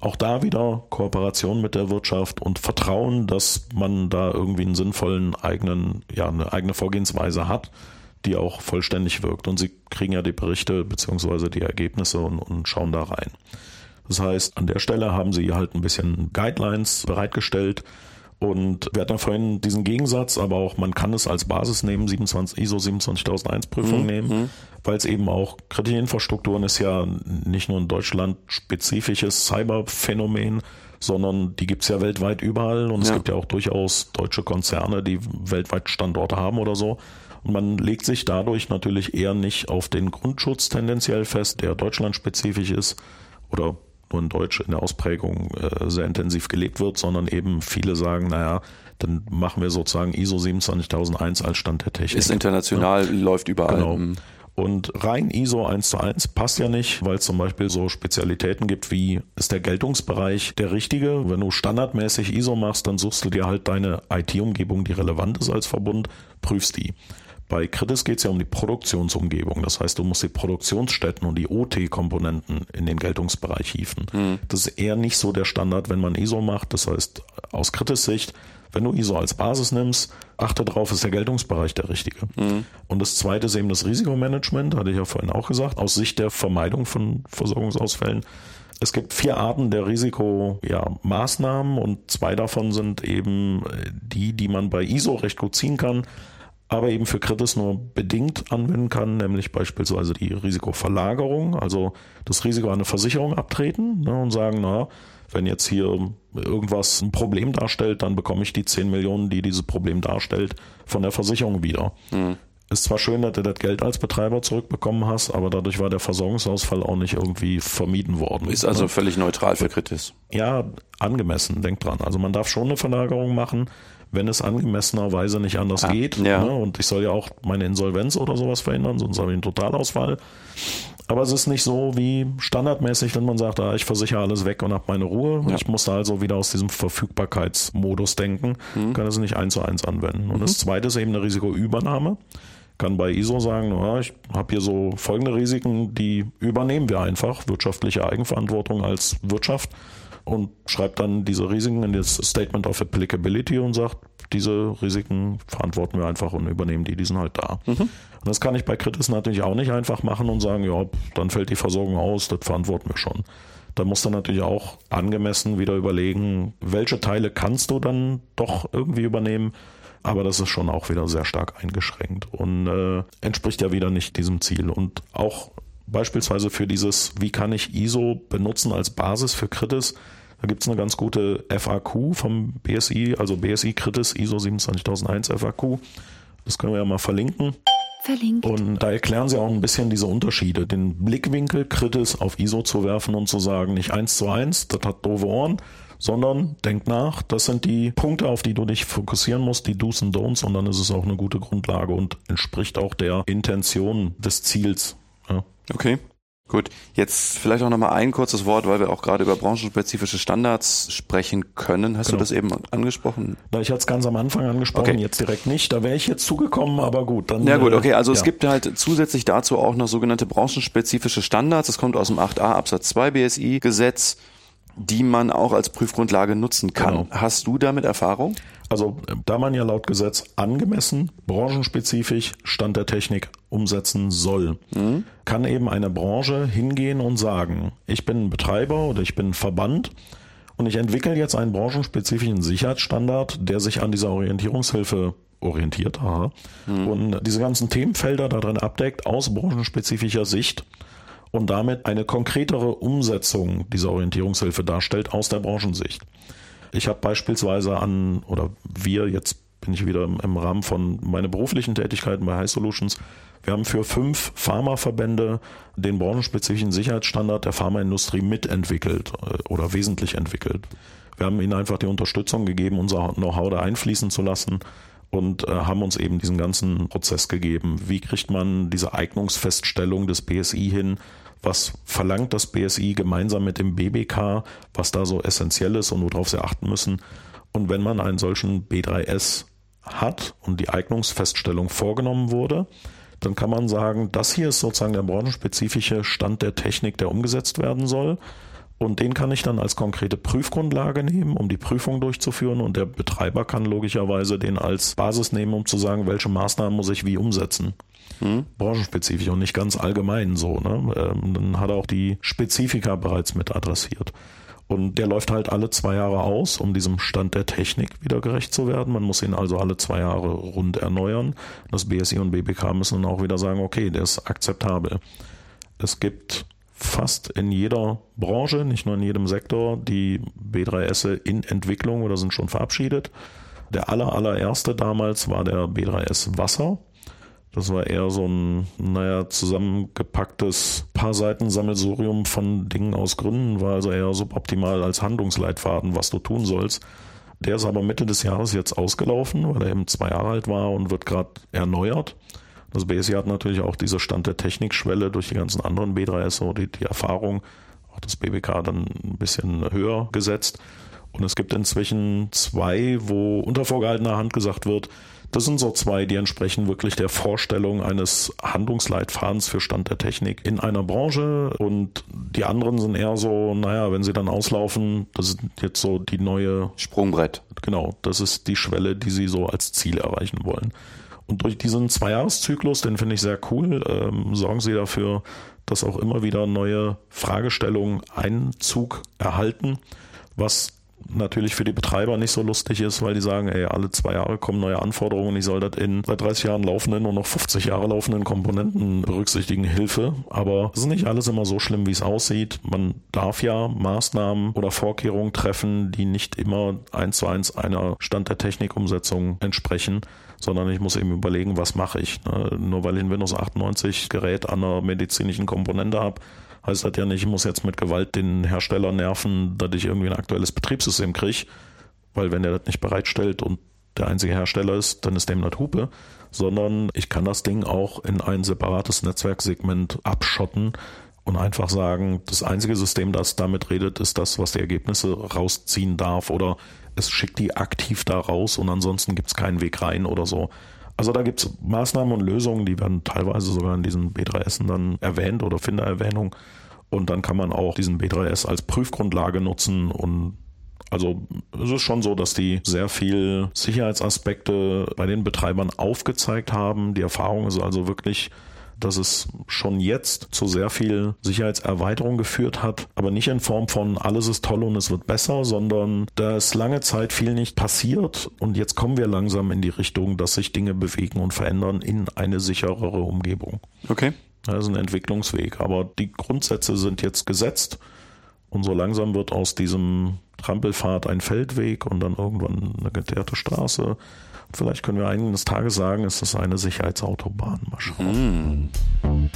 S2: Auch da wieder Kooperation mit der Wirtschaft und Vertrauen, dass man da irgendwie einen sinnvollen eigenen, ja, eine eigene Vorgehensweise hat die auch vollständig wirkt. Und sie kriegen ja die Berichte beziehungsweise die Ergebnisse und, und schauen da rein. Das heißt, an der Stelle haben sie halt ein bisschen Guidelines bereitgestellt, und wir hatten vorhin diesen Gegensatz, aber auch man kann es als Basis nehmen, 27, ISO 27001 Prüfung mhm. nehmen, mhm. weil es eben auch kritische Infrastrukturen ist ja nicht nur ein Deutschland spezifisches Cyberphänomen, sondern die gibt's ja weltweit überall und ja. es gibt ja auch durchaus deutsche Konzerne, die weltweit Standorte haben oder so. Man legt sich dadurch natürlich eher nicht auf den Grundschutz tendenziell fest, der deutschlandspezifisch ist oder nur in Deutsch in der Ausprägung äh, sehr intensiv gelebt wird, sondern eben viele sagen, naja, dann machen wir sozusagen ISO 27001 als Stand der Technik.
S3: Ist international, ja. läuft überall.
S2: Genau. Mhm. Und rein ISO 1 zu 1 passt ja nicht, weil es zum Beispiel so Spezialitäten gibt wie, ist der Geltungsbereich der richtige? Wenn du standardmäßig ISO machst, dann suchst du dir halt deine IT-Umgebung, die relevant ist als Verbund, prüfst die. Bei Kritis geht es ja um die Produktionsumgebung. Das heißt, du musst die Produktionsstätten und die OT-Komponenten in den Geltungsbereich hieven. Mhm. Das ist eher nicht so der Standard, wenn man ISO macht. Das heißt, aus Kritis Sicht, wenn du ISO als Basis nimmst, achte darauf, ist der Geltungsbereich der richtige. Mhm. Und das zweite ist eben das Risikomanagement, hatte ich ja vorhin auch gesagt, aus Sicht der Vermeidung von Versorgungsausfällen. Es gibt vier Arten der Risikomaßnahmen ja, und zwei davon sind eben die, die man bei ISO recht gut ziehen kann aber eben für Kritis nur bedingt anwenden kann, nämlich beispielsweise die Risikoverlagerung, also das Risiko an eine Versicherung abtreten ne, und sagen, na, wenn jetzt hier irgendwas ein Problem darstellt, dann bekomme ich die 10 Millionen, die dieses Problem darstellt, von der Versicherung wieder. Mhm. Ist zwar schön, dass du das Geld als Betreiber zurückbekommen hast, aber dadurch war der Versorgungsausfall auch nicht irgendwie vermieden worden.
S3: Ist also ne? völlig neutral für Kritis.
S2: Ja, angemessen, denk dran. Also man darf schon eine Verlagerung machen, wenn es angemessenerweise nicht anders ah, geht. Ja. Ne? Und ich soll ja auch meine Insolvenz oder sowas verhindern, sonst habe ich einen Totalausfall. Aber es ist nicht so wie standardmäßig, wenn man sagt, ah, ich versichere alles weg und habe meine Ruhe. Ja. Ich muss also wieder aus diesem Verfügbarkeitsmodus denken, mhm. kann es nicht eins zu eins anwenden. Und mhm. das zweite ist eben eine Risikoübernahme. Kann bei ISO sagen, ja, ich habe hier so folgende Risiken, die übernehmen wir einfach, wirtschaftliche Eigenverantwortung als Wirtschaft und schreibt dann diese Risiken in das Statement of Applicability und sagt, diese Risiken verantworten wir einfach und übernehmen die, die sind halt da. Mhm. Und das kann ich bei Kritis natürlich auch nicht einfach machen und sagen, ja, dann fällt die Versorgung aus, das verantworten wir schon. Da musst du natürlich auch angemessen wieder überlegen, welche Teile kannst du dann doch irgendwie übernehmen. Aber das ist schon auch wieder sehr stark eingeschränkt und äh, entspricht ja wieder nicht diesem Ziel. Und auch beispielsweise für dieses, wie kann ich ISO benutzen als Basis für Kritis, da gibt es eine ganz gute FAQ vom BSI, also BSI Kritis ISO 27001 FAQ. Das können wir ja mal verlinken.
S1: Verlinkt.
S2: Und da erklären sie auch ein bisschen diese Unterschiede. Den Blickwinkel Kritis auf ISO zu werfen und zu sagen, nicht eins zu eins, das hat doofe Ohren, sondern denk nach, das sind die Punkte, auf die du dich fokussieren musst, die Do's und Don'ts und dann ist es auch eine gute Grundlage und entspricht auch der Intention des Ziels.
S3: Okay. Gut, jetzt vielleicht auch nochmal ein kurzes Wort, weil wir auch gerade über branchenspezifische Standards sprechen können. Hast genau. du das eben angesprochen?
S2: Da ich jetzt ganz am Anfang angesprochen, okay. jetzt direkt nicht. Da wäre ich jetzt zugekommen, aber gut.
S3: Dann, ja gut, okay. Also ja. es gibt halt zusätzlich dazu auch noch sogenannte branchenspezifische Standards. Das kommt aus dem 8a Absatz 2 BSI Gesetz die man auch als Prüfgrundlage nutzen kann. Genau. Hast du damit Erfahrung?
S2: Also da man ja laut Gesetz angemessen, branchenspezifisch Stand der Technik umsetzen soll, mhm. kann eben eine Branche hingehen und sagen, ich bin ein Betreiber oder ich bin ein Verband und ich entwickle jetzt einen branchenspezifischen Sicherheitsstandard, der sich an dieser Orientierungshilfe orientiert aha, mhm. und diese ganzen Themenfelder darin abdeckt aus branchenspezifischer Sicht und damit eine konkretere Umsetzung dieser Orientierungshilfe darstellt aus der Branchensicht. Ich habe beispielsweise an, oder wir, jetzt bin ich wieder im Rahmen von meiner beruflichen Tätigkeiten bei High Solutions, wir haben für fünf Pharmaverbände den branchenspezifischen Sicherheitsstandard der Pharmaindustrie mitentwickelt äh, oder wesentlich entwickelt. Wir haben ihnen einfach die Unterstützung gegeben, unser Know-how da einfließen zu lassen und äh, haben uns eben diesen ganzen Prozess gegeben. Wie kriegt man diese Eignungsfeststellung des BSI hin? Was verlangt das BSI gemeinsam mit dem BBK, was da so essentiell ist und worauf sie achten müssen? Und wenn man einen solchen B3S hat und die Eignungsfeststellung vorgenommen wurde, dann kann man sagen, das hier ist sozusagen der branchenspezifische Stand der Technik, der umgesetzt werden soll. Und den kann ich dann als konkrete Prüfgrundlage nehmen, um die Prüfung durchzuführen. Und der Betreiber kann logischerweise den als Basis nehmen, um zu sagen, welche Maßnahmen muss ich wie umsetzen. Hm. Branchenspezifisch und nicht ganz allgemein so. Ne? Ähm, dann hat er auch die Spezifika bereits mit adressiert. Und der läuft halt alle zwei Jahre aus, um diesem Stand der Technik wieder gerecht zu werden. Man muss ihn also alle zwei Jahre rund erneuern. Das BSI und BBK müssen dann auch wieder sagen, okay, der ist akzeptabel. Es gibt fast in jeder Branche, nicht nur in jedem Sektor, die B3S in Entwicklung oder sind schon verabschiedet. Der aller, allererste damals war der B3S Wasser. Das war eher so ein, naja, zusammengepacktes paar Seiten Sammelsurium von Dingen aus Gründen, war also eher suboptimal als Handlungsleitfaden, was du tun sollst. Der ist aber Mitte des Jahres jetzt ausgelaufen, weil er eben zwei Jahre alt war und wird gerade erneuert. Das BSI hat natürlich auch diese Stand der Technikschwelle durch die ganzen anderen B3SO, die, die Erfahrung, auch das BBK dann ein bisschen höher gesetzt. Und es gibt inzwischen zwei, wo unter vorgehaltener Hand gesagt wird, das sind so zwei, die entsprechen wirklich der Vorstellung eines Handlungsleitfadens für Stand der Technik in einer Branche und die anderen sind eher so, naja, wenn sie dann auslaufen, das ist jetzt so die neue
S3: Sprungbrett.
S2: Genau, das ist die Schwelle, die sie so als Ziel erreichen wollen. Und durch diesen Zweijahreszyklus, den finde ich sehr cool, ähm, sorgen sie dafür, dass auch immer wieder neue Fragestellungen Einzug erhalten, was natürlich für die Betreiber nicht so lustig ist, weil die sagen, ey, alle zwei Jahre kommen neue Anforderungen, ich soll das in seit 30 Jahren laufenden und noch 50 Jahre laufenden Komponenten berücksichtigen, Hilfe. Aber es ist nicht alles immer so schlimm, wie es aussieht. Man darf ja Maßnahmen oder Vorkehrungen treffen, die nicht immer eins zu eins einer Stand der Technikumsetzung entsprechen sondern ich muss eben überlegen, was mache ich. Ne? Nur weil ich ein Windows 98 Gerät an einer medizinischen Komponente habe, heißt das ja nicht, ich muss jetzt mit Gewalt den Hersteller nerven, dass ich irgendwie ein aktuelles Betriebssystem kriege, weil wenn er das nicht bereitstellt und der einzige Hersteller ist, dann ist dem nicht Hupe, sondern ich kann das Ding auch in ein separates Netzwerksegment abschotten und einfach sagen, das einzige System, das damit redet, ist das, was die Ergebnisse rausziehen darf oder es schickt die aktiv da raus und ansonsten gibt es keinen Weg rein oder so. Also da gibt es Maßnahmen und Lösungen, die werden teilweise sogar in diesen B3S dann erwähnt oder Findererwähnung. Und dann kann man auch diesen B3S als Prüfgrundlage nutzen und also es ist schon so, dass die sehr viel Sicherheitsaspekte bei den Betreibern aufgezeigt haben. Die Erfahrung ist also wirklich dass es schon jetzt zu sehr viel Sicherheitserweiterung geführt hat, aber nicht in Form von alles ist toll und es wird besser, sondern da ist lange Zeit viel nicht passiert und jetzt kommen wir langsam in die Richtung, dass sich Dinge bewegen und verändern in eine sicherere Umgebung.
S3: Okay.
S2: Das ist ein Entwicklungsweg, aber die Grundsätze sind jetzt gesetzt und so langsam wird aus diesem Trampelpfad ein Feldweg und dann irgendwann eine geteerte Straße Vielleicht können wir eines Tages sagen, es ist eine Sicherheitsautobahn. Mal schauen. Hm.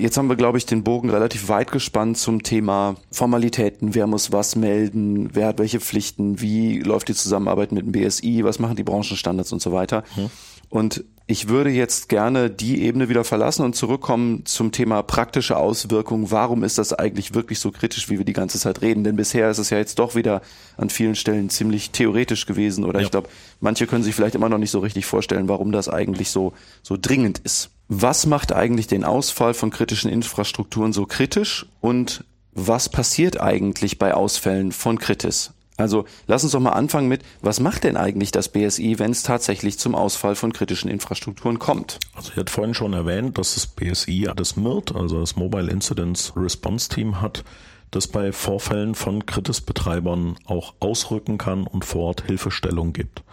S3: Jetzt haben wir, glaube ich, den Bogen relativ weit gespannt zum Thema Formalitäten. Wer muss was melden? Wer hat welche Pflichten? Wie läuft die Zusammenarbeit mit dem BSI? Was machen die Branchenstandards und so weiter? Hm. Und ich würde jetzt gerne die Ebene wieder verlassen und zurückkommen zum Thema praktische Auswirkungen. Warum ist das eigentlich wirklich so kritisch, wie wir die ganze Zeit reden? Denn bisher ist es ja jetzt doch wieder an vielen Stellen ziemlich theoretisch gewesen. Oder ja. ich glaube, manche können sich vielleicht immer noch nicht so richtig vorstellen, warum das eigentlich so, so dringend ist. Was macht eigentlich den Ausfall von kritischen Infrastrukturen so kritisch und was passiert eigentlich bei Ausfällen von Kritis? Also lass uns doch mal anfangen mit, was macht denn eigentlich das BSI, wenn es tatsächlich zum Ausfall von kritischen Infrastrukturen kommt?
S2: Also ich hatte vorhin schon erwähnt, dass das BSI das MIRT, also das Mobile Incidents Response Team hat, das bei Vorfällen von Kritis-Betreibern auch ausrücken kann und vor Ort Hilfestellung gibt,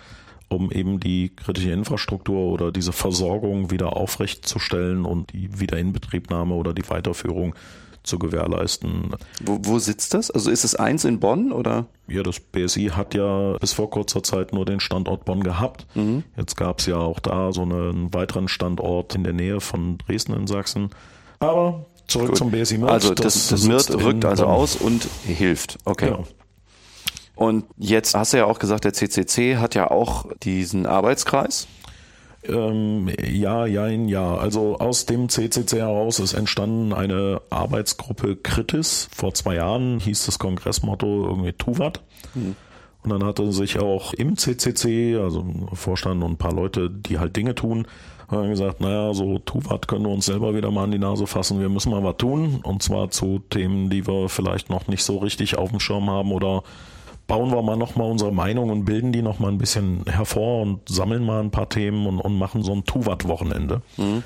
S2: um eben die kritische Infrastruktur oder diese Versorgung wieder aufrechtzustellen und die Wiederinbetriebnahme oder die Weiterführung zu gewährleisten.
S3: Wo, wo sitzt das? Also ist es eins in Bonn oder?
S2: Ja, das BSI hat ja bis vor kurzer Zeit nur den Standort Bonn gehabt. Mhm. Jetzt gab es ja auch da so einen weiteren Standort in der Nähe von Dresden in Sachsen. Aber zurück Gut. zum BSI
S3: MIRT. Also das, das, das MIRT rückt also Bonn. aus und hilft. Okay. Genau. Und jetzt hast du ja auch gesagt, der CCC hat ja auch diesen Arbeitskreis.
S2: Ähm, ja, ja, ja. Also aus dem CCC heraus ist entstanden eine Arbeitsgruppe Kritis. Vor zwei Jahren hieß das Kongressmotto irgendwie Tuvat. Mhm. Und dann hatte sich auch im CCC, also Vorstand und ein paar Leute, die halt Dinge tun, haben gesagt, naja, so Tuvat können wir uns selber wieder mal an die Nase fassen. Wir müssen mal was tun. Und zwar zu Themen, die wir vielleicht noch nicht so richtig auf dem Schirm haben oder bauen wir mal nochmal unsere Meinung und bilden die nochmal ein bisschen hervor und sammeln mal ein paar Themen und, und machen so ein Tuvat-Wochenende. Mhm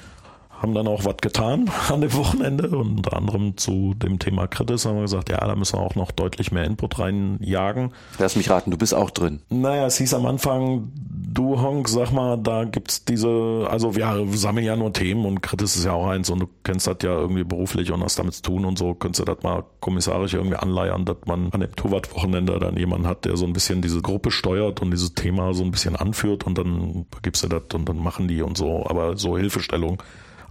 S2: haben dann auch was getan an dem Wochenende und unter anderem zu dem Thema Kritis haben wir gesagt, ja, da müssen wir auch noch deutlich mehr Input reinjagen.
S3: Lass mich raten, du bist auch drin.
S2: Naja, es hieß am Anfang, du Honk, sag mal, da gibt's diese, also wir sammeln ja nur Themen und Kritis ist ja auch eins und du kennst das ja irgendwie beruflich und hast damit zu tun und so, könntest du das mal kommissarisch irgendwie anleiern, dass man an dem Tuvat-Wochenende dann jemanden hat, der so ein bisschen diese Gruppe steuert und dieses Thema so ein bisschen anführt und dann gibst du das und dann machen die und so, aber so Hilfestellung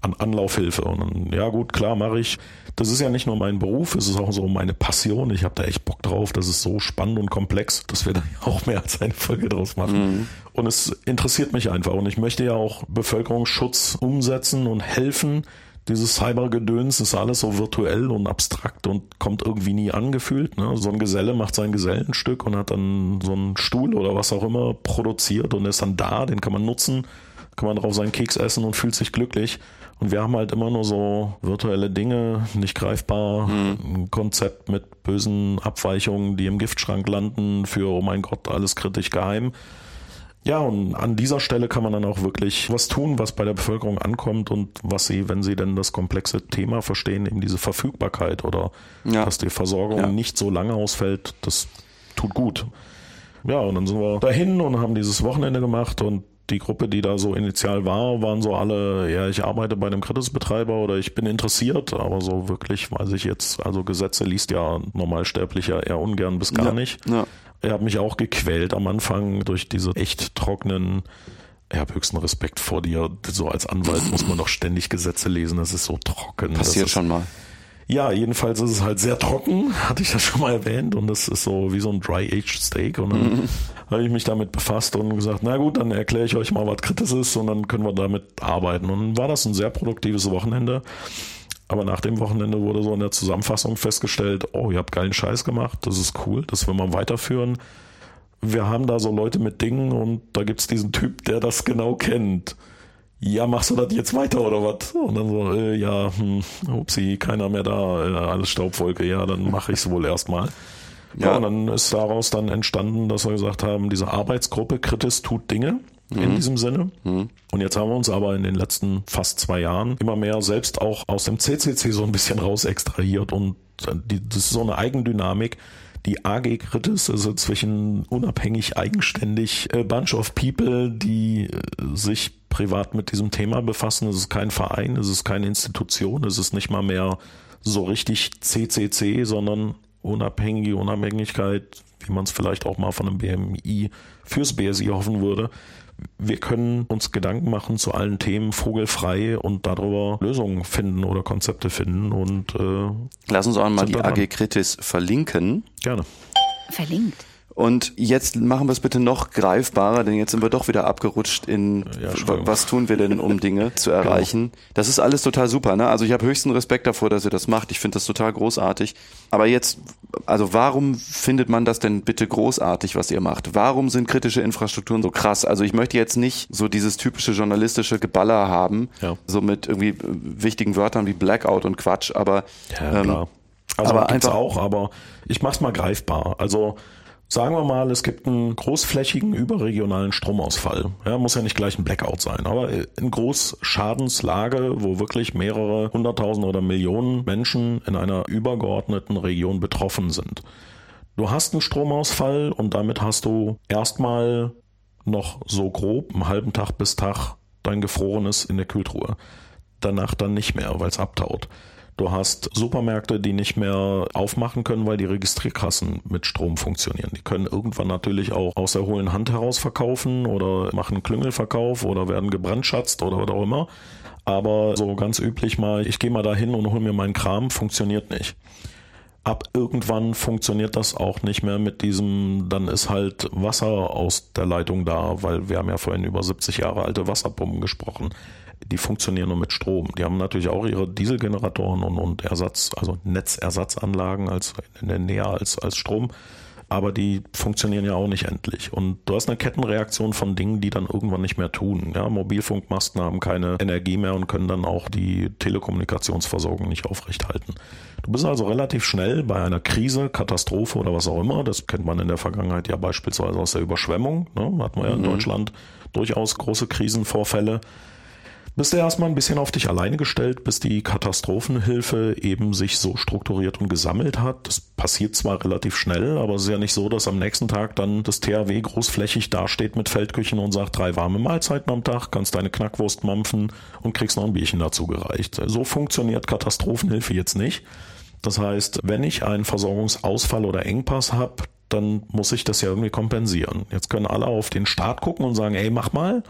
S2: an Anlaufhilfe. Und dann, ja gut, klar, mache ich. Das ist ja nicht nur mein Beruf, es ist auch so meine Passion. Ich habe da echt Bock drauf. Das ist so spannend und komplex, dass wir da auch mehr als eine Folge draus machen. Mhm. Und es interessiert mich einfach. Und ich möchte ja auch Bevölkerungsschutz umsetzen und helfen. Dieses Cybergedöns ist alles so virtuell und abstrakt und kommt irgendwie nie angefühlt. Ne? So ein Geselle macht sein Gesellenstück und hat dann so einen Stuhl oder was auch immer produziert und ist dann da, den kann man nutzen, kann man drauf seinen Keks essen und fühlt sich glücklich. Und wir haben halt immer nur so virtuelle Dinge, nicht greifbar, mhm. ein Konzept mit bösen Abweichungen, die im Giftschrank landen für, oh mein Gott, alles kritisch geheim. Ja, und an dieser Stelle kann man dann auch wirklich was tun, was bei der Bevölkerung ankommt und was sie, wenn sie denn das komplexe Thema verstehen, eben diese Verfügbarkeit oder ja. dass die Versorgung ja. nicht so lange ausfällt, das tut gut. Ja, und dann sind wir dahin und haben dieses Wochenende gemacht und die Gruppe, die da so initial war, waren so alle, ja, ich arbeite bei einem Kritisbetreiber oder ich bin interessiert, aber so wirklich weiß ich jetzt, also Gesetze liest ja Normalsterblicher eher ungern bis gar ja, nicht. Ja. Er hat mich auch gequält am Anfang durch diese echt trockenen ich habe höchsten Respekt vor dir. So als Anwalt muss man doch ständig Gesetze lesen. Das ist so trocken.
S3: Passiert
S2: ist,
S3: schon mal.
S2: Ja, jedenfalls ist es halt sehr trocken, hatte ich das schon mal erwähnt. Und das ist so wie so ein Dry-Aged Steak. Und dann mhm. habe ich mich damit befasst und gesagt, na gut, dann erkläre ich euch mal, was Kritis ist und dann können wir damit arbeiten. Und dann war das ein sehr produktives Wochenende. Aber nach dem Wochenende wurde so in der Zusammenfassung festgestellt, oh, ihr habt geilen Scheiß gemacht, das ist cool, das will man weiterführen. Wir haben da so Leute mit Dingen und da gibt's diesen Typ, der das genau kennt. Ja, machst du das jetzt weiter oder was? Und dann so, äh, ja, hm, upsie, keiner mehr da, äh, alles Staubwolke, ja, dann mache ich es wohl erstmal. Ja. ja, und dann ist daraus dann entstanden, dass wir gesagt haben, diese Arbeitsgruppe Kritis tut Dinge mhm. in diesem Sinne. Mhm. Und jetzt haben wir uns aber in den letzten fast zwei Jahren immer mehr selbst auch aus dem CCC so ein bisschen raus extrahiert und die, das ist so eine Eigendynamik. Die AG Kritis, also zwischen unabhängig, eigenständig, a bunch of people, die äh, sich privat mit diesem Thema befassen. Es ist kein Verein, es ist keine Institution, es ist nicht mal mehr so richtig CCC, sondern unabhängige Unabhängigkeit, wie man es vielleicht auch mal von einem BMI fürs BSI hoffen würde wir können uns Gedanken machen zu allen Themen vogelfrei und darüber Lösungen finden oder Konzepte finden und äh,
S3: lass uns auch mal die AG Kritis verlinken.
S2: Gerne.
S1: Verlinkt.
S3: Und jetzt machen wir es bitte noch greifbarer, denn jetzt sind wir doch wieder abgerutscht in ja, was tun wir denn, um Dinge zu genau. erreichen. Genau. Das ist alles total super. Ne? Also ich habe höchsten Respekt davor, dass ihr das macht. Ich finde das total großartig. Aber jetzt, also warum findet man das denn bitte großartig, was ihr macht? Warum sind kritische Infrastrukturen so krass? Also ich möchte jetzt nicht so dieses typische journalistische Geballer haben, ja. so mit irgendwie wichtigen Wörtern wie Blackout und Quatsch, aber
S2: ja, klar. Also aber einfach auch, aber ich mach's mal greifbar. Also Sagen wir mal, es gibt einen großflächigen überregionalen Stromausfall. Ja, muss ja nicht gleich ein Blackout sein, aber in Großschadenslage, wo wirklich mehrere hunderttausend oder Millionen Menschen in einer übergeordneten Region betroffen sind. Du hast einen Stromausfall und damit hast du erstmal noch so grob einen halben Tag bis Tag dein Gefrorenes in der Kühltruhe. Danach dann nicht mehr, weil es abtaut. Du hast Supermärkte, die nicht mehr aufmachen können, weil die Registrierkassen mit Strom funktionieren. Die können irgendwann natürlich auch aus der hohlen Hand heraus verkaufen oder machen Klüngelverkauf oder werden gebrandschatzt oder was auch immer. Aber so ganz üblich mal, ich gehe mal dahin und hole mir meinen Kram, funktioniert nicht. Ab irgendwann funktioniert das auch nicht mehr mit diesem, dann ist halt Wasser aus der Leitung da, weil wir haben ja vorhin über 70 Jahre alte Wasserpumpen gesprochen die funktionieren nur mit Strom. Die haben natürlich auch ihre Dieselgeneratoren und, und Ersatz, also Netzersatzanlagen als in der Nähe als, als Strom. Aber die funktionieren ja auch nicht endlich. Und du hast eine Kettenreaktion von Dingen, die dann irgendwann nicht mehr tun. Ja, Mobilfunkmasten haben keine Energie mehr und können dann auch die Telekommunikationsversorgung nicht aufrechthalten. Du bist also relativ schnell bei einer Krise, Katastrophe oder was auch immer. Das kennt man in der Vergangenheit ja beispielsweise aus der Überschwemmung. Ne? Hat man ja in mhm. Deutschland durchaus große Krisenvorfälle bist du erstmal ein bisschen auf dich alleine gestellt, bis die Katastrophenhilfe eben sich so strukturiert und gesammelt hat. Das passiert zwar relativ schnell, aber es ist ja nicht so, dass am nächsten Tag dann das THW großflächig dasteht mit Feldküchen und sagt, drei warme Mahlzeiten am Tag, kannst deine Knackwurst mampfen und kriegst noch ein Bierchen dazu gereicht. So funktioniert Katastrophenhilfe jetzt nicht. Das heißt, wenn ich einen Versorgungsausfall oder Engpass habe, dann muss ich das ja irgendwie kompensieren. Jetzt können alle auf den Staat gucken und sagen, ey, mach mal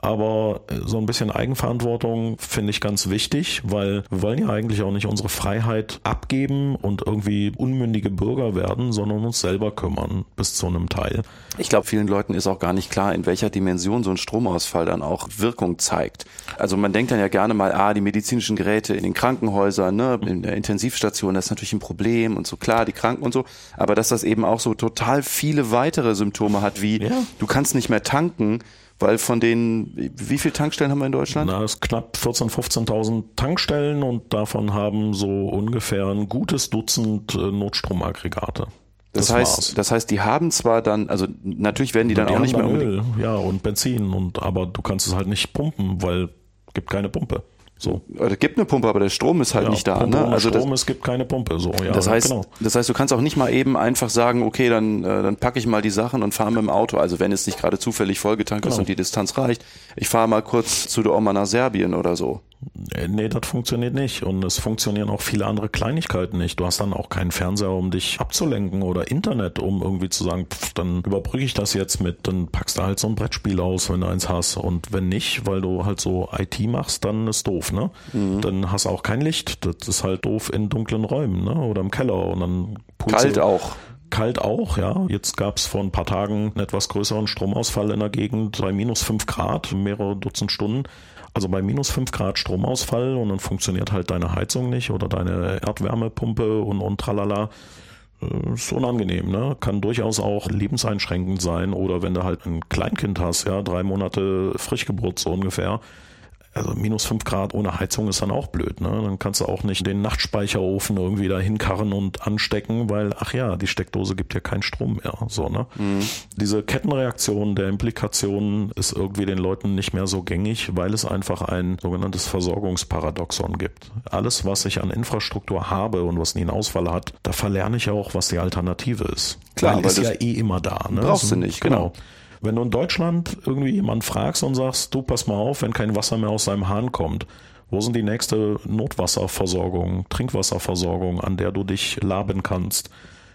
S2: aber äh, so ein bisschen Eigenverantwortung finde ich ganz wichtig, weil wir wollen ja eigentlich auch nicht unsere Freiheit abgeben und irgendwie unmündige Bürger werden, sondern uns selber kümmern bis zu einem Teil.
S3: Ich glaube, vielen Leuten ist auch gar nicht klar, in welcher Dimension so ein Stromausfall dann auch Wirkung zeigt. Also man denkt dann ja gerne mal, ah, die medizinischen Geräte in den Krankenhäusern, ne, in der Intensivstation, das ist natürlich ein Problem und so klar, die Kranken und so, aber dass das eben auch so total viele weitere Symptome hat, wie ja. du kannst nicht mehr tanken, weil von den, wie viele Tankstellen haben wir in Deutschland?
S2: Na, es ist knapp 14.000, 15.000 Tankstellen und davon haben so ungefähr ein gutes Dutzend äh, Notstromaggregate.
S3: Das, das heißt, war's. das heißt, die haben zwar dann, also natürlich werden die dann
S2: die
S3: auch nicht mehr
S2: Öl, ja und Benzin und aber du kannst es halt nicht pumpen, weil gibt keine Pumpe. So.
S3: Es gibt eine Pumpe, aber der Strom ist halt ja, nicht da.
S2: Pumpe
S3: ne?
S2: Also Strom, das, es gibt keine Pumpe. So, ja,
S3: das heißt, genau. das heißt, du kannst auch nicht mal eben einfach sagen, okay, dann, äh, dann packe ich mal die Sachen und fahre mit dem Auto. Also wenn es nicht gerade zufällig vollgetankt genau. ist und die Distanz reicht, ich fahre mal kurz zu der Oma nach Serbien oder so.
S2: Nee, das funktioniert nicht. Und es funktionieren auch viele andere Kleinigkeiten nicht. Du hast dann auch keinen Fernseher, um dich abzulenken oder Internet, um irgendwie zu sagen, pff, dann überbrücke ich das jetzt mit, dann packst du halt so ein Brettspiel aus, wenn du eins hast. Und wenn nicht, weil du halt so IT machst, dann ist doof, ne? Mhm. Dann hast du auch kein Licht. Das ist halt doof in dunklen Räumen, ne? Oder im Keller. Und dann
S3: Kalt auch.
S2: Kalt auch, ja. Jetzt gab es vor ein paar Tagen einen etwas größeren Stromausfall in der Gegend bei minus fünf Grad, mehrere Dutzend Stunden. Also bei minus fünf Grad Stromausfall und dann funktioniert halt deine Heizung nicht oder deine Erdwärmepumpe und, und tralala. Äh, ist unangenehm, ne? Kann durchaus auch lebenseinschränkend sein. Oder wenn du halt ein Kleinkind hast, ja, drei Monate Frischgeburt so ungefähr, also minus fünf Grad ohne Heizung ist dann auch blöd. Ne? Dann kannst du auch nicht den Nachtspeicherofen irgendwie da hinkarren und anstecken, weil, ach ja, die Steckdose gibt ja keinen Strom mehr. So, ne? Mhm. Diese Kettenreaktion der Implikationen ist irgendwie den Leuten nicht mehr so gängig, weil es einfach ein sogenanntes Versorgungsparadoxon gibt. Alles, was ich an Infrastruktur habe und was nie einen Ausfall hat, da verlerne ich auch, was die Alternative ist.
S3: Klar,
S2: weil, weil ist ja eh immer da. Ne?
S3: Brauchst du nicht, genau. genau.
S2: Wenn du in Deutschland irgendwie jemanden fragst und sagst, du pass mal auf, wenn kein Wasser mehr aus seinem Hahn kommt, wo sind die nächste Notwasserversorgung, Trinkwasserversorgung, an der du dich laben kannst?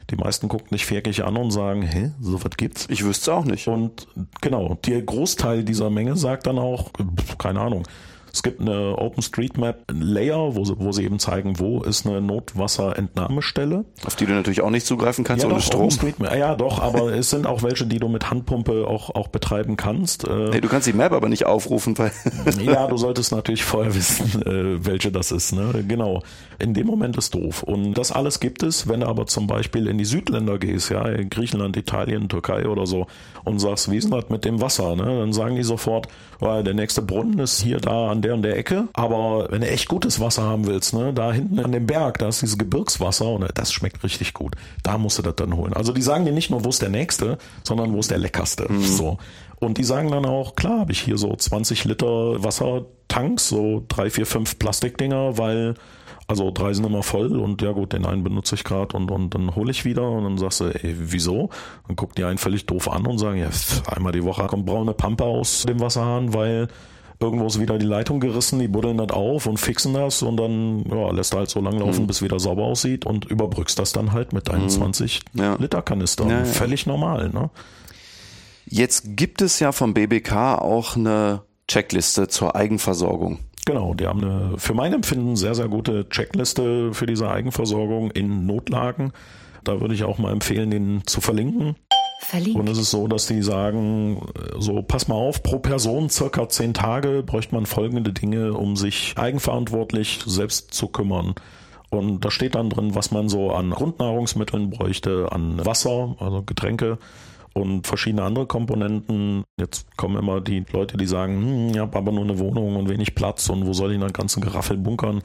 S2: Die meisten gucken dich fertig an und sagen, hä, so was gibt's?
S3: Ich wüsste auch nicht.
S2: Und genau, der Großteil dieser Menge sagt dann auch, keine Ahnung, es gibt eine OpenStreetMap Layer, wo sie, wo sie eben zeigen, wo ist eine Notwasserentnahmestelle.
S3: Auf die du natürlich auch nicht zugreifen kannst
S2: ja,
S3: ohne
S2: doch,
S3: Strom.
S2: Ja, doch, aber es sind auch welche, die du mit Handpumpe auch, auch betreiben kannst.
S3: Äh, nee, du kannst die Map aber nicht aufrufen, weil.
S2: ja, du solltest natürlich vorher wissen, äh, welche das ist. Ne? Genau. In dem Moment ist doof. Und das alles gibt es, wenn du aber zum Beispiel in die Südländer gehst, ja, in Griechenland, Italien, Türkei oder so, und sagst, wie ist das mit dem Wasser? Ne? Dann sagen die sofort, oh, der nächste Brunnen ist hier da an der und der Ecke. Aber wenn du echt gutes Wasser haben willst, ne, da hinten an dem Berg, da ist dieses Gebirgswasser und das schmeckt richtig gut. Da musst du das dann holen. Also die sagen dir nicht nur, wo ist der nächste, sondern wo ist der leckerste. Mhm. So. Und die sagen dann auch, klar, habe ich hier so 20 Liter Wassertanks, so drei, vier, fünf Plastikdinger, weil also drei sind immer voll und ja gut, den einen benutze ich gerade und, und dann hole ich wieder und dann sagst du, ey, wieso? Dann guckt die einen völlig doof an und sagen, ja, einmal die Woche kommt braune Pampe aus dem Wasserhahn, weil irgendwo ist wieder die Leitung gerissen, die buddeln das auf und fixen das und dann ja, lässt halt so lang laufen, mhm. bis wieder sauber aussieht und überbrückst das dann halt mit deinen mhm. 20 ja. Liter Kanister. Ja, ja. Völlig normal, ne?
S3: Jetzt gibt es ja vom BBK auch eine Checkliste zur Eigenversorgung.
S2: Genau, die haben eine für mein Empfinden sehr, sehr gute Checkliste für diese Eigenversorgung in Notlagen. Da würde ich auch mal empfehlen, den zu verlinken. Verlinkt. Und es ist so, dass die sagen, so pass mal auf, pro Person circa zehn Tage bräuchte man folgende Dinge, um sich eigenverantwortlich selbst zu kümmern. Und da steht dann drin, was man so an Grundnahrungsmitteln bräuchte, an Wasser, also Getränke und verschiedene andere Komponenten. Jetzt kommen immer die Leute, die sagen, hm, ich habe aber nur eine Wohnung und wenig Platz und wo soll ich den ganzen Geraffel bunkern?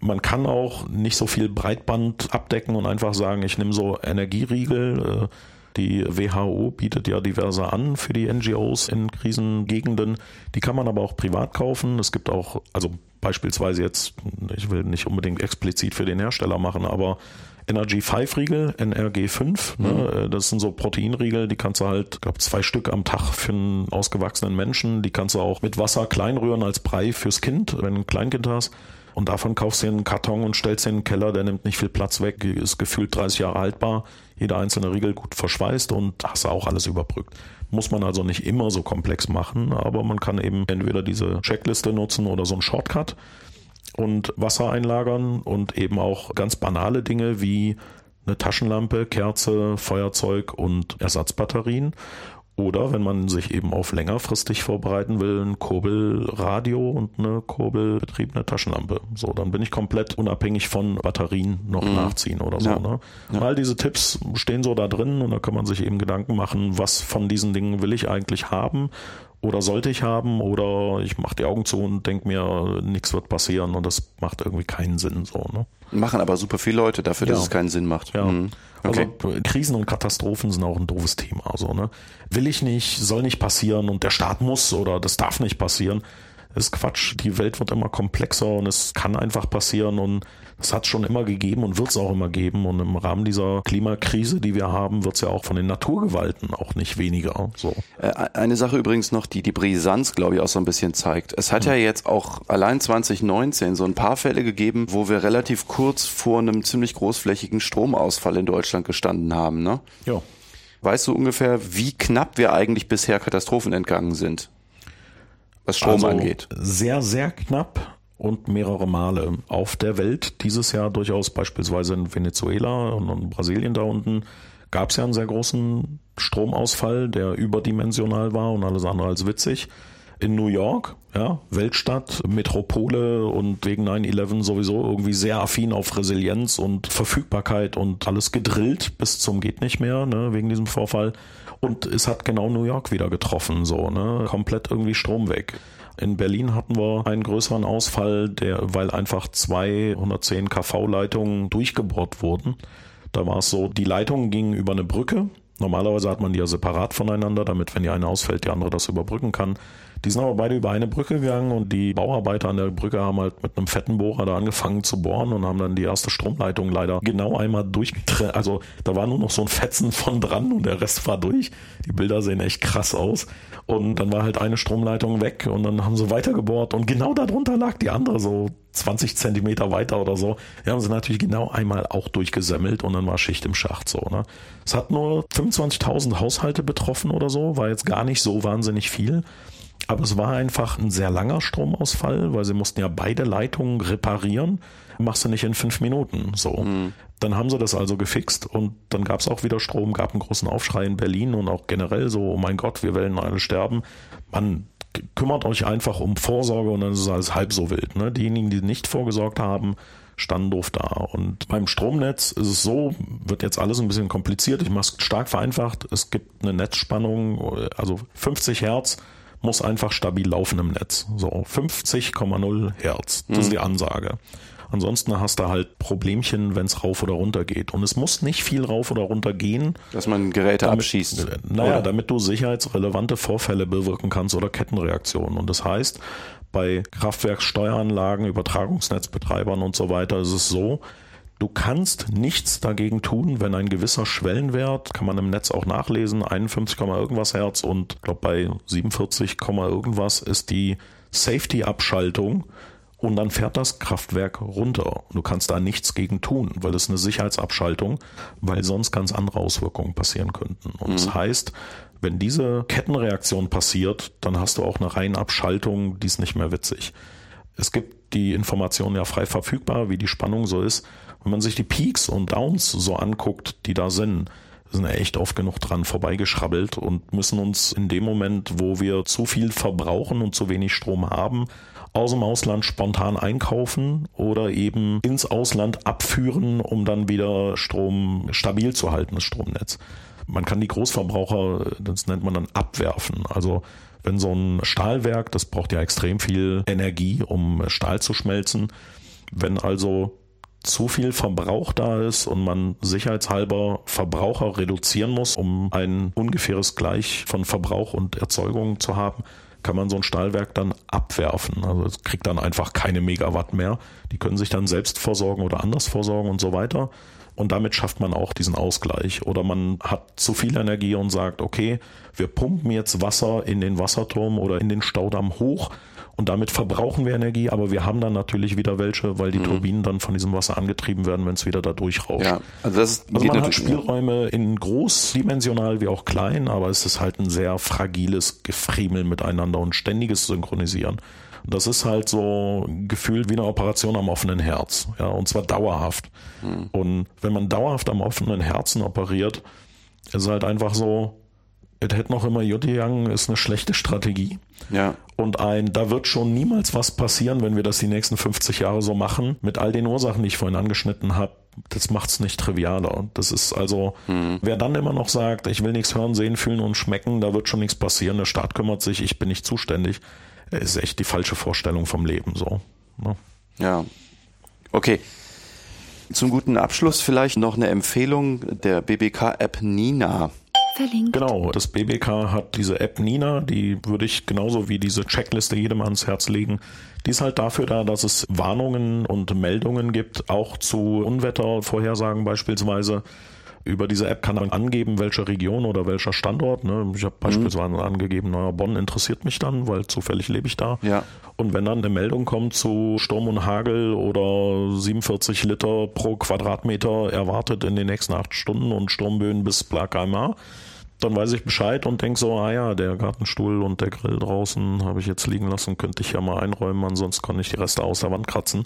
S2: Man kann auch nicht so viel Breitband abdecken und einfach sagen, ich nehme so Energieriegel, äh, die WHO bietet ja diverse an für die NGOs in Krisengegenden. Die kann man aber auch privat kaufen. Es gibt auch, also beispielsweise jetzt, ich will nicht unbedingt explizit für den Hersteller machen, aber Energy 5 Riegel, NRG 5, ne? Mhm. das sind so Proteinriegel, die kannst du halt, glaube zwei Stück am Tag für einen ausgewachsenen Menschen, die kannst du auch mit Wasser klein rühren als Brei fürs Kind, wenn du ein Kleinkind hast. Und davon kaufst du einen Karton und stellst ihn in den Keller, der nimmt nicht viel Platz weg, ist gefühlt 30 Jahre haltbar, jeder einzelne Riegel gut verschweißt und hast auch alles überbrückt. Muss man also nicht immer so komplex machen, aber man kann eben entweder diese Checkliste nutzen oder so einen Shortcut und Wasser einlagern und eben auch ganz banale Dinge wie eine Taschenlampe, Kerze, Feuerzeug und Ersatzbatterien. Oder wenn man sich eben auf längerfristig vorbereiten will, ein Kurbelradio und eine kurbelbetriebene Taschenlampe. So, dann bin ich komplett unabhängig von Batterien noch mhm. nachziehen oder so. Ja. Ne? Ja. All diese Tipps stehen so da drin und da kann man sich eben Gedanken machen, was von diesen Dingen will ich eigentlich haben oder sollte ich haben oder ich mache die Augen zu und denke mir, nichts wird passieren und das macht irgendwie keinen Sinn so. Ne?
S3: Machen aber super viele Leute dafür, dass ja. es keinen Sinn macht.
S2: Ja. Mhm. Okay. Also Krisen und Katastrophen sind auch ein doofes Thema. Also, ne? Will ich nicht, soll nicht passieren und der Staat muss oder das darf nicht passieren. Ist Quatsch. Die Welt wird immer komplexer und es kann einfach passieren und es hat schon immer gegeben und wird es auch immer geben. Und im Rahmen dieser Klimakrise, die wir haben, wird es ja auch von den Naturgewalten auch nicht weniger. So.
S3: Äh, eine Sache übrigens noch, die die Brisanz, glaube ich, auch so ein bisschen zeigt. Es hat hm. ja jetzt auch allein 2019 so ein paar Fälle gegeben, wo wir relativ kurz vor einem ziemlich großflächigen Stromausfall in Deutschland gestanden haben. Ne?
S2: Ja.
S3: Weißt du ungefähr, wie knapp wir eigentlich bisher Katastrophen entgangen sind? Was Strom
S2: also
S3: angeht.
S2: Sehr, sehr knapp und mehrere Male auf der Welt. Dieses Jahr durchaus beispielsweise in Venezuela und in Brasilien da unten gab es ja einen sehr großen Stromausfall, der überdimensional war und alles andere als witzig. In New York, ja, Weltstadt, Metropole und wegen 9-11 sowieso irgendwie sehr affin auf Resilienz und Verfügbarkeit und alles gedrillt bis zum geht nicht mehr, ne, wegen diesem Vorfall. Und es hat genau New York wieder getroffen, so, ne, komplett irgendwie Strom weg. In Berlin hatten wir einen größeren Ausfall, der, weil einfach 210 kV-Leitungen durchgebohrt wurden. Da war es so, die Leitungen gingen über eine Brücke. Normalerweise hat man die ja separat voneinander, damit, wenn die eine ausfällt, die andere das überbrücken kann. Die sind aber beide über eine Brücke gegangen und die Bauarbeiter an der Brücke haben halt mit einem fetten Bohrer da angefangen zu bohren und haben dann die erste Stromleitung leider genau einmal durchgetrennt. Also da war nur noch so ein Fetzen von dran und der Rest war durch. Die Bilder sehen echt krass aus. Und dann war halt eine Stromleitung weg und dann haben sie weitergebohrt und genau darunter lag die andere so 20 Zentimeter weiter oder so. Die haben sie natürlich genau einmal auch durchgesemmelt und dann war Schicht im Schacht so. Ne? Es hat nur 25.000 Haushalte betroffen oder so, war jetzt gar nicht so wahnsinnig viel. Aber es war einfach ein sehr langer Stromausfall, weil sie mussten ja beide Leitungen reparieren. Machst du nicht in fünf Minuten. So. Mhm. Dann haben sie das also gefixt und dann gab es auch wieder Strom, gab einen großen Aufschrei in Berlin und auch generell so, oh mein Gott, wir werden alle sterben. Man kümmert euch einfach um Vorsorge und dann ist es alles halb so wild. Ne? Diejenigen, die nicht vorgesorgt haben, standen doof da. Und beim Stromnetz ist es so, wird jetzt alles ein bisschen kompliziert. Ich mache es stark vereinfacht. Es gibt eine Netzspannung, also 50 Hertz muss einfach stabil laufen im Netz. So 50,0 Hertz. Das mhm. ist die Ansage. Ansonsten hast du halt Problemchen, wenn es rauf oder runter geht. Und es muss nicht viel rauf oder runter gehen.
S3: Dass man Geräte damit, abschießt.
S2: Naja, oder? damit du sicherheitsrelevante Vorfälle bewirken kannst oder Kettenreaktionen. Und das heißt, bei Kraftwerkssteueranlagen, Übertragungsnetzbetreibern und so weiter ist es so, Du kannst nichts dagegen tun, wenn ein gewisser Schwellenwert, kann man im Netz auch nachlesen, 51, irgendwas Hertz und ich glaube bei 47, irgendwas ist die Safety-Abschaltung und dann fährt das Kraftwerk runter. Du kannst da nichts gegen tun, weil es eine Sicherheitsabschaltung, weil sonst ganz andere Auswirkungen passieren könnten. Und mhm. das heißt, wenn diese Kettenreaktion passiert, dann hast du auch eine reine Abschaltung, die ist nicht mehr witzig. Es gibt die Informationen ja frei verfügbar, wie die Spannung so ist. Wenn man sich die Peaks und Downs so anguckt, die da sind, sind echt oft genug dran vorbeigeschrabbelt und müssen uns in dem Moment, wo wir zu viel verbrauchen und zu wenig Strom haben, aus dem Ausland spontan einkaufen oder eben ins Ausland abführen, um dann wieder Strom stabil zu halten, das Stromnetz. Man kann die Großverbraucher, das nennt man dann abwerfen. Also wenn so ein Stahlwerk, das braucht ja extrem viel Energie, um Stahl zu schmelzen. Wenn also zu viel Verbrauch da ist und man sicherheitshalber Verbraucher reduzieren muss, um ein ungefähres Gleich von Verbrauch und Erzeugung zu haben, kann man so ein Stahlwerk dann abwerfen. Also es kriegt dann einfach keine Megawatt mehr. Die können sich dann selbst versorgen oder anders versorgen und so weiter. Und damit schafft man auch diesen Ausgleich. Oder man hat zu viel Energie und sagt, okay, wir pumpen jetzt Wasser in den Wasserturm oder in den Staudamm hoch und damit verbrauchen wir Energie, aber wir haben dann natürlich wieder welche, weil die mhm. Turbinen dann von diesem Wasser angetrieben werden, wenn es wieder da durchrauscht. Ja, also, das ist, also man hat Spielräume in großdimensional wie auch klein, aber es ist halt ein sehr fragiles Gefriemel miteinander und ständiges Synchronisieren. Das ist halt so gefühlt wie eine Operation am offenen Herz, ja, und zwar dauerhaft. Mhm. Und wenn man dauerhaft am offenen Herzen operiert, ist halt einfach so, es hätte noch immer Jutti Young ist eine schlechte Strategie.
S3: Ja.
S2: Und ein, da wird schon niemals was passieren, wenn wir das die nächsten 50 Jahre so machen, mit all den Ursachen, die ich vorhin angeschnitten habe, das macht's nicht trivialer. Das ist also, mhm. wer dann immer noch sagt, ich will nichts hören, sehen, fühlen und schmecken, da wird schon nichts passieren, der Staat kümmert sich, ich bin nicht zuständig, ist echt die falsche Vorstellung vom Leben so.
S3: Ne? Ja. Okay. Zum guten Abschluss vielleicht noch eine Empfehlung der BBK-App Nina.
S2: Verlinkt. Genau, das BBK hat diese App Nina, die würde ich genauso wie diese Checkliste jedem ans Herz legen. Die ist halt dafür da, dass es Warnungen und Meldungen gibt, auch zu Unwettervorhersagen beispielsweise. Über diese App kann man angeben, welche Region oder welcher Standort. Ne? Ich habe beispielsweise mhm. angegeben, naja, Bonn interessiert mich dann, weil zufällig lebe ich da.
S3: Ja.
S2: Und wenn dann eine Meldung kommt zu Sturm und Hagel oder 47 Liter pro Quadratmeter erwartet in den nächsten acht Stunden und Sturmböen bis Bla kmh, dann weiß ich Bescheid und denke so, ah ja, der Gartenstuhl und der Grill draußen habe ich jetzt liegen lassen, könnte ich ja mal einräumen, ansonsten kann ich die Reste aus der Wand kratzen.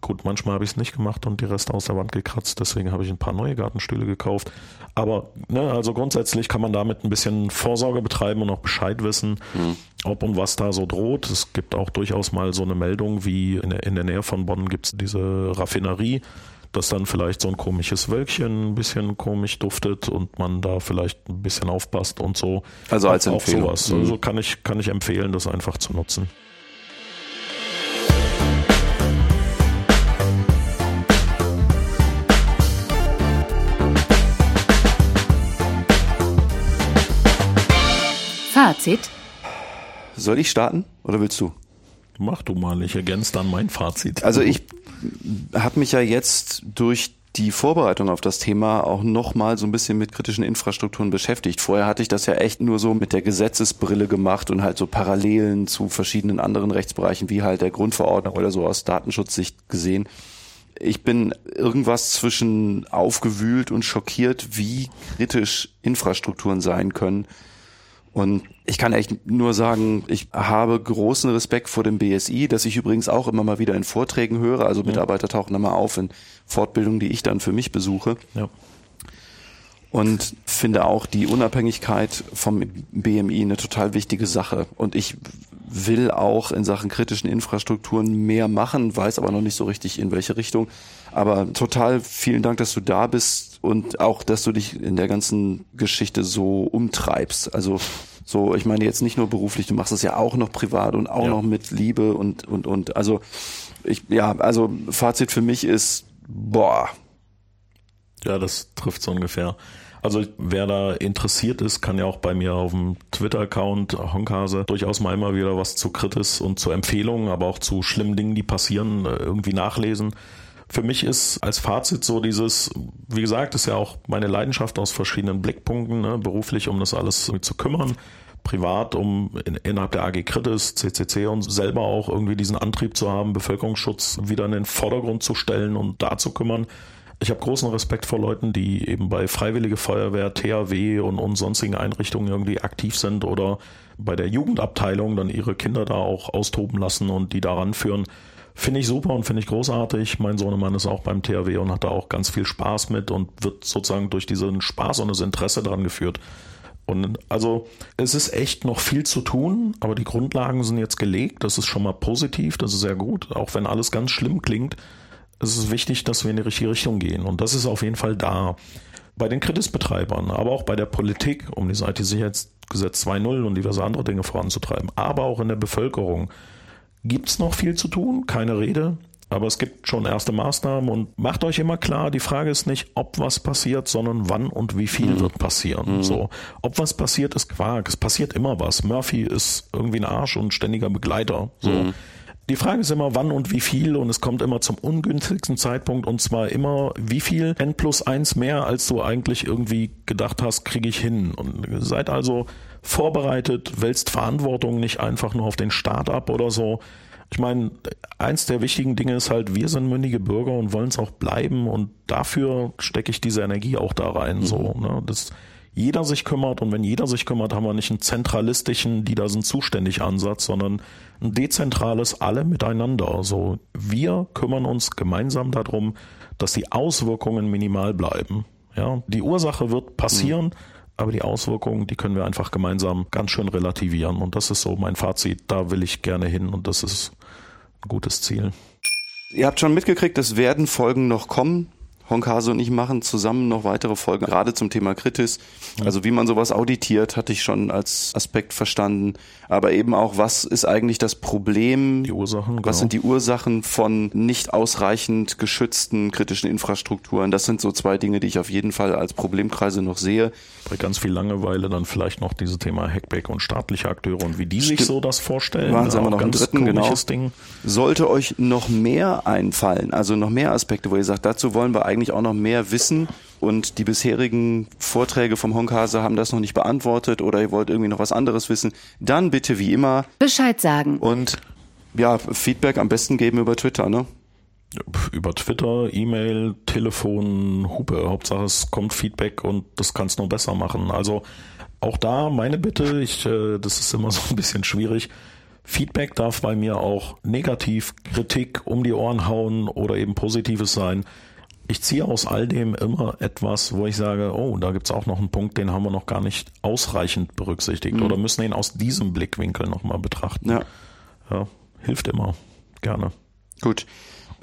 S2: Gut, manchmal habe ich es nicht gemacht und die Reste aus der Wand gekratzt, deswegen habe ich ein paar neue Gartenstühle gekauft. Aber ne, also grundsätzlich kann man damit ein bisschen Vorsorge betreiben und auch Bescheid wissen, mhm. ob und was da so droht. Es gibt auch durchaus mal so eine Meldung, wie in der, in der Nähe von Bonn gibt es diese Raffinerie, dass dann vielleicht so ein komisches Wölkchen ein bisschen komisch duftet und man da vielleicht ein bisschen aufpasst und so.
S3: Also als Empfehlung. Auch sowas.
S2: Mhm. Also kann ich, kann ich empfehlen, das einfach zu nutzen.
S1: Fazit.
S3: Soll ich starten oder willst du?
S2: Mach du mal, ich ergänze dann mein Fazit.
S3: Also ich habe mich ja jetzt durch die Vorbereitung auf das Thema auch nochmal so ein bisschen mit kritischen Infrastrukturen beschäftigt. Vorher hatte ich das ja echt nur so mit der Gesetzesbrille gemacht und halt so Parallelen zu verschiedenen anderen Rechtsbereichen wie halt der Grundverordnung oder so aus Datenschutzsicht gesehen. Ich bin irgendwas zwischen aufgewühlt und schockiert, wie kritisch Infrastrukturen sein können und ich kann echt nur sagen, ich habe großen Respekt vor dem BSI, das ich übrigens auch immer mal wieder in Vorträgen höre. Also Mitarbeiter tauchen da mal auf in Fortbildungen, die ich dann für mich besuche. Ja. Und finde auch die Unabhängigkeit vom BMI eine total wichtige Sache. Und ich will auch in Sachen kritischen Infrastrukturen mehr machen, weiß aber noch nicht so richtig in welche Richtung. Aber total vielen Dank, dass du da bist und auch, dass du dich in der ganzen Geschichte so umtreibst. Also so, ich meine jetzt nicht nur beruflich, du machst es ja auch noch privat und auch ja. noch mit Liebe und und und. Also ich ja, also Fazit für mich ist boah.
S2: Ja, das trifft so ungefähr. Also wer da interessiert ist, kann ja auch bei mir auf dem Twitter-Account Honkase durchaus mal immer wieder was zu Kritis und zu Empfehlungen, aber auch zu schlimmen Dingen, die passieren, äh, irgendwie nachlesen. Für mich ist als Fazit so dieses, wie gesagt, ist ja auch meine Leidenschaft aus verschiedenen Blickpunkten, ne, beruflich, um das alles zu kümmern privat, um in, innerhalb der AG Kritis, CCC und selber auch irgendwie diesen Antrieb zu haben, Bevölkerungsschutz wieder in den Vordergrund zu stellen und da zu kümmern. Ich habe großen Respekt vor Leuten, die eben bei Freiwillige Feuerwehr, THW und, und sonstigen Einrichtungen irgendwie aktiv sind oder bei der Jugendabteilung dann ihre Kinder da auch austoben lassen und die daran führen. Finde ich super und finde ich großartig. Mein Sohnemann ist auch beim THW und hat da auch ganz viel Spaß mit und wird sozusagen durch diesen Spaß und das Interesse daran geführt. Und also es ist echt noch viel zu tun, aber die Grundlagen sind jetzt gelegt. Das ist schon mal positiv, das ist sehr gut. Auch wenn alles ganz schlimm klingt, es ist wichtig, dass wir in die richtige Richtung gehen. Und das ist auf jeden Fall da. Bei den Kritisbetreibern, aber auch bei der Politik, um das IT-Sicherheitsgesetz 2.0 und diverse andere Dinge voranzutreiben, aber auch in der Bevölkerung, gibt es noch viel zu tun, keine Rede. Aber es gibt schon erste Maßnahmen und macht euch immer klar, die Frage ist nicht, ob was passiert, sondern wann und wie viel mhm. wird passieren. Mhm. So, ob was passiert, ist Quark. Es passiert immer was. Murphy ist irgendwie ein Arsch und ständiger Begleiter. So. Mhm. Die Frage ist immer, wann und wie viel und es kommt immer zum ungünstigsten Zeitpunkt und zwar immer, wie viel n plus eins mehr, als du eigentlich irgendwie gedacht hast, kriege ich hin. Und seid also vorbereitet, wälzt Verantwortung nicht einfach nur auf den Staat ab oder so. Ich meine, eins der wichtigen Dinge ist halt, wir sind mündige Bürger und wollen es auch bleiben und dafür stecke ich diese Energie auch da rein. Mhm. So, ne? Das jeder sich kümmert und wenn jeder sich kümmert, haben wir nicht einen zentralistischen, die da sind zuständig Ansatz, sondern ein dezentrales alle miteinander. Also wir kümmern uns gemeinsam darum, dass die Auswirkungen minimal bleiben. Ja, die Ursache wird passieren, mhm. Aber die Auswirkungen, die können wir einfach gemeinsam ganz schön relativieren. Und das ist so mein Fazit. Da will ich gerne hin und das ist ein gutes Ziel.
S3: Ihr habt schon mitgekriegt, es werden Folgen noch kommen Honkase und ich machen zusammen noch weitere Folgen, gerade zum Thema Kritis. Also wie man sowas auditiert, hatte ich schon als Aspekt verstanden. Aber eben auch, was ist eigentlich das Problem?
S2: Die Ursachen,
S3: Was
S2: genau.
S3: sind die Ursachen von nicht ausreichend geschützten kritischen Infrastrukturen? Das sind so zwei Dinge, die ich auf jeden Fall als Problemkreise noch sehe.
S2: Bei ganz viel Langeweile dann vielleicht noch dieses Thema Hackback und staatliche Akteure und wie die sich
S3: Stimmt.
S2: so das vorstellen.
S3: Waren sie aber noch
S2: ganz
S3: dritten, genau.
S2: Ding.
S3: Sollte euch noch mehr einfallen, also noch mehr Aspekte, wo ihr sagt, dazu wollen wir eigentlich auch noch mehr wissen und die bisherigen Vorträge vom Honkase haben das noch nicht beantwortet oder ihr wollt irgendwie noch was anderes wissen, dann bitte wie immer
S1: Bescheid sagen.
S3: und ja, Feedback am besten geben über Twitter, ne?
S2: Über Twitter, E-Mail, Telefon, Hupe. Hauptsache es kommt Feedback und das kann es nur besser machen. Also auch da meine Bitte, ich, äh, das ist immer so ein bisschen schwierig. Feedback darf bei mir auch negativ, Kritik um die Ohren hauen oder eben positives sein. Ich ziehe aus all dem immer etwas, wo ich sage, oh, da gibt's auch noch einen Punkt, den haben wir noch gar nicht ausreichend berücksichtigt oder müssen ihn aus diesem Blickwinkel nochmal betrachten.
S3: Ja.
S2: ja, hilft immer. Gerne.
S3: Gut.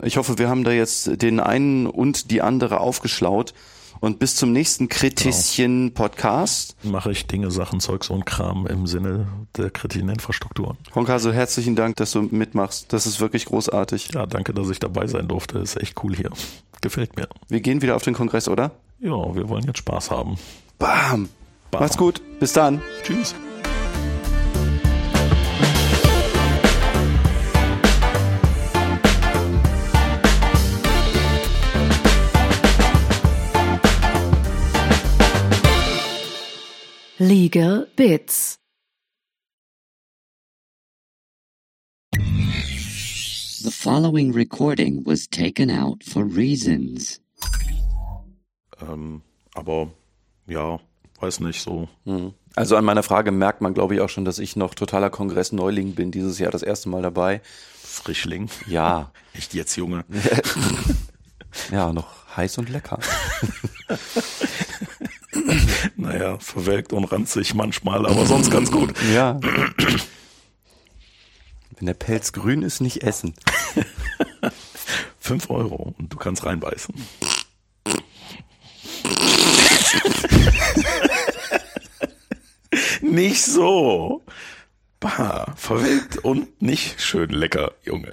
S3: Ich hoffe, wir haben da jetzt den einen und die andere aufgeschlaut. Und bis zum nächsten Kritischen Podcast.
S2: mache ich Dinge, Sachen, Zeugs und Kram im Sinne der kritischen Infrastrukturen.
S3: Honkaso, herzlichen Dank, dass du mitmachst. Das ist wirklich großartig.
S2: Ja, danke, dass ich dabei sein durfte. Ist echt cool hier. Gefällt mir.
S3: Wir gehen wieder auf den Kongress, oder?
S2: Ja, wir wollen jetzt Spaß haben.
S3: Bam.
S2: Bam.
S3: Macht's gut. Bis dann.
S2: Tschüss.
S1: Legal Bits.
S4: The following recording was taken out for reasons.
S2: Ähm, aber ja, weiß nicht so.
S3: Also an meiner Frage merkt man, glaube ich, auch schon, dass ich noch totaler Kongress-Neuling bin, dieses Jahr das erste Mal dabei.
S2: Frischling.
S3: Ja.
S2: Echt jetzt, Junge.
S3: Ja, noch heiß und lecker.
S2: Naja, verwelkt und ranzig manchmal, aber sonst ganz gut.
S3: Ja. Wenn der Pelz grün ist, nicht essen.
S2: Fünf Euro und du kannst reinbeißen. nicht so. Bah, verwelkt und nicht schön lecker, Junge.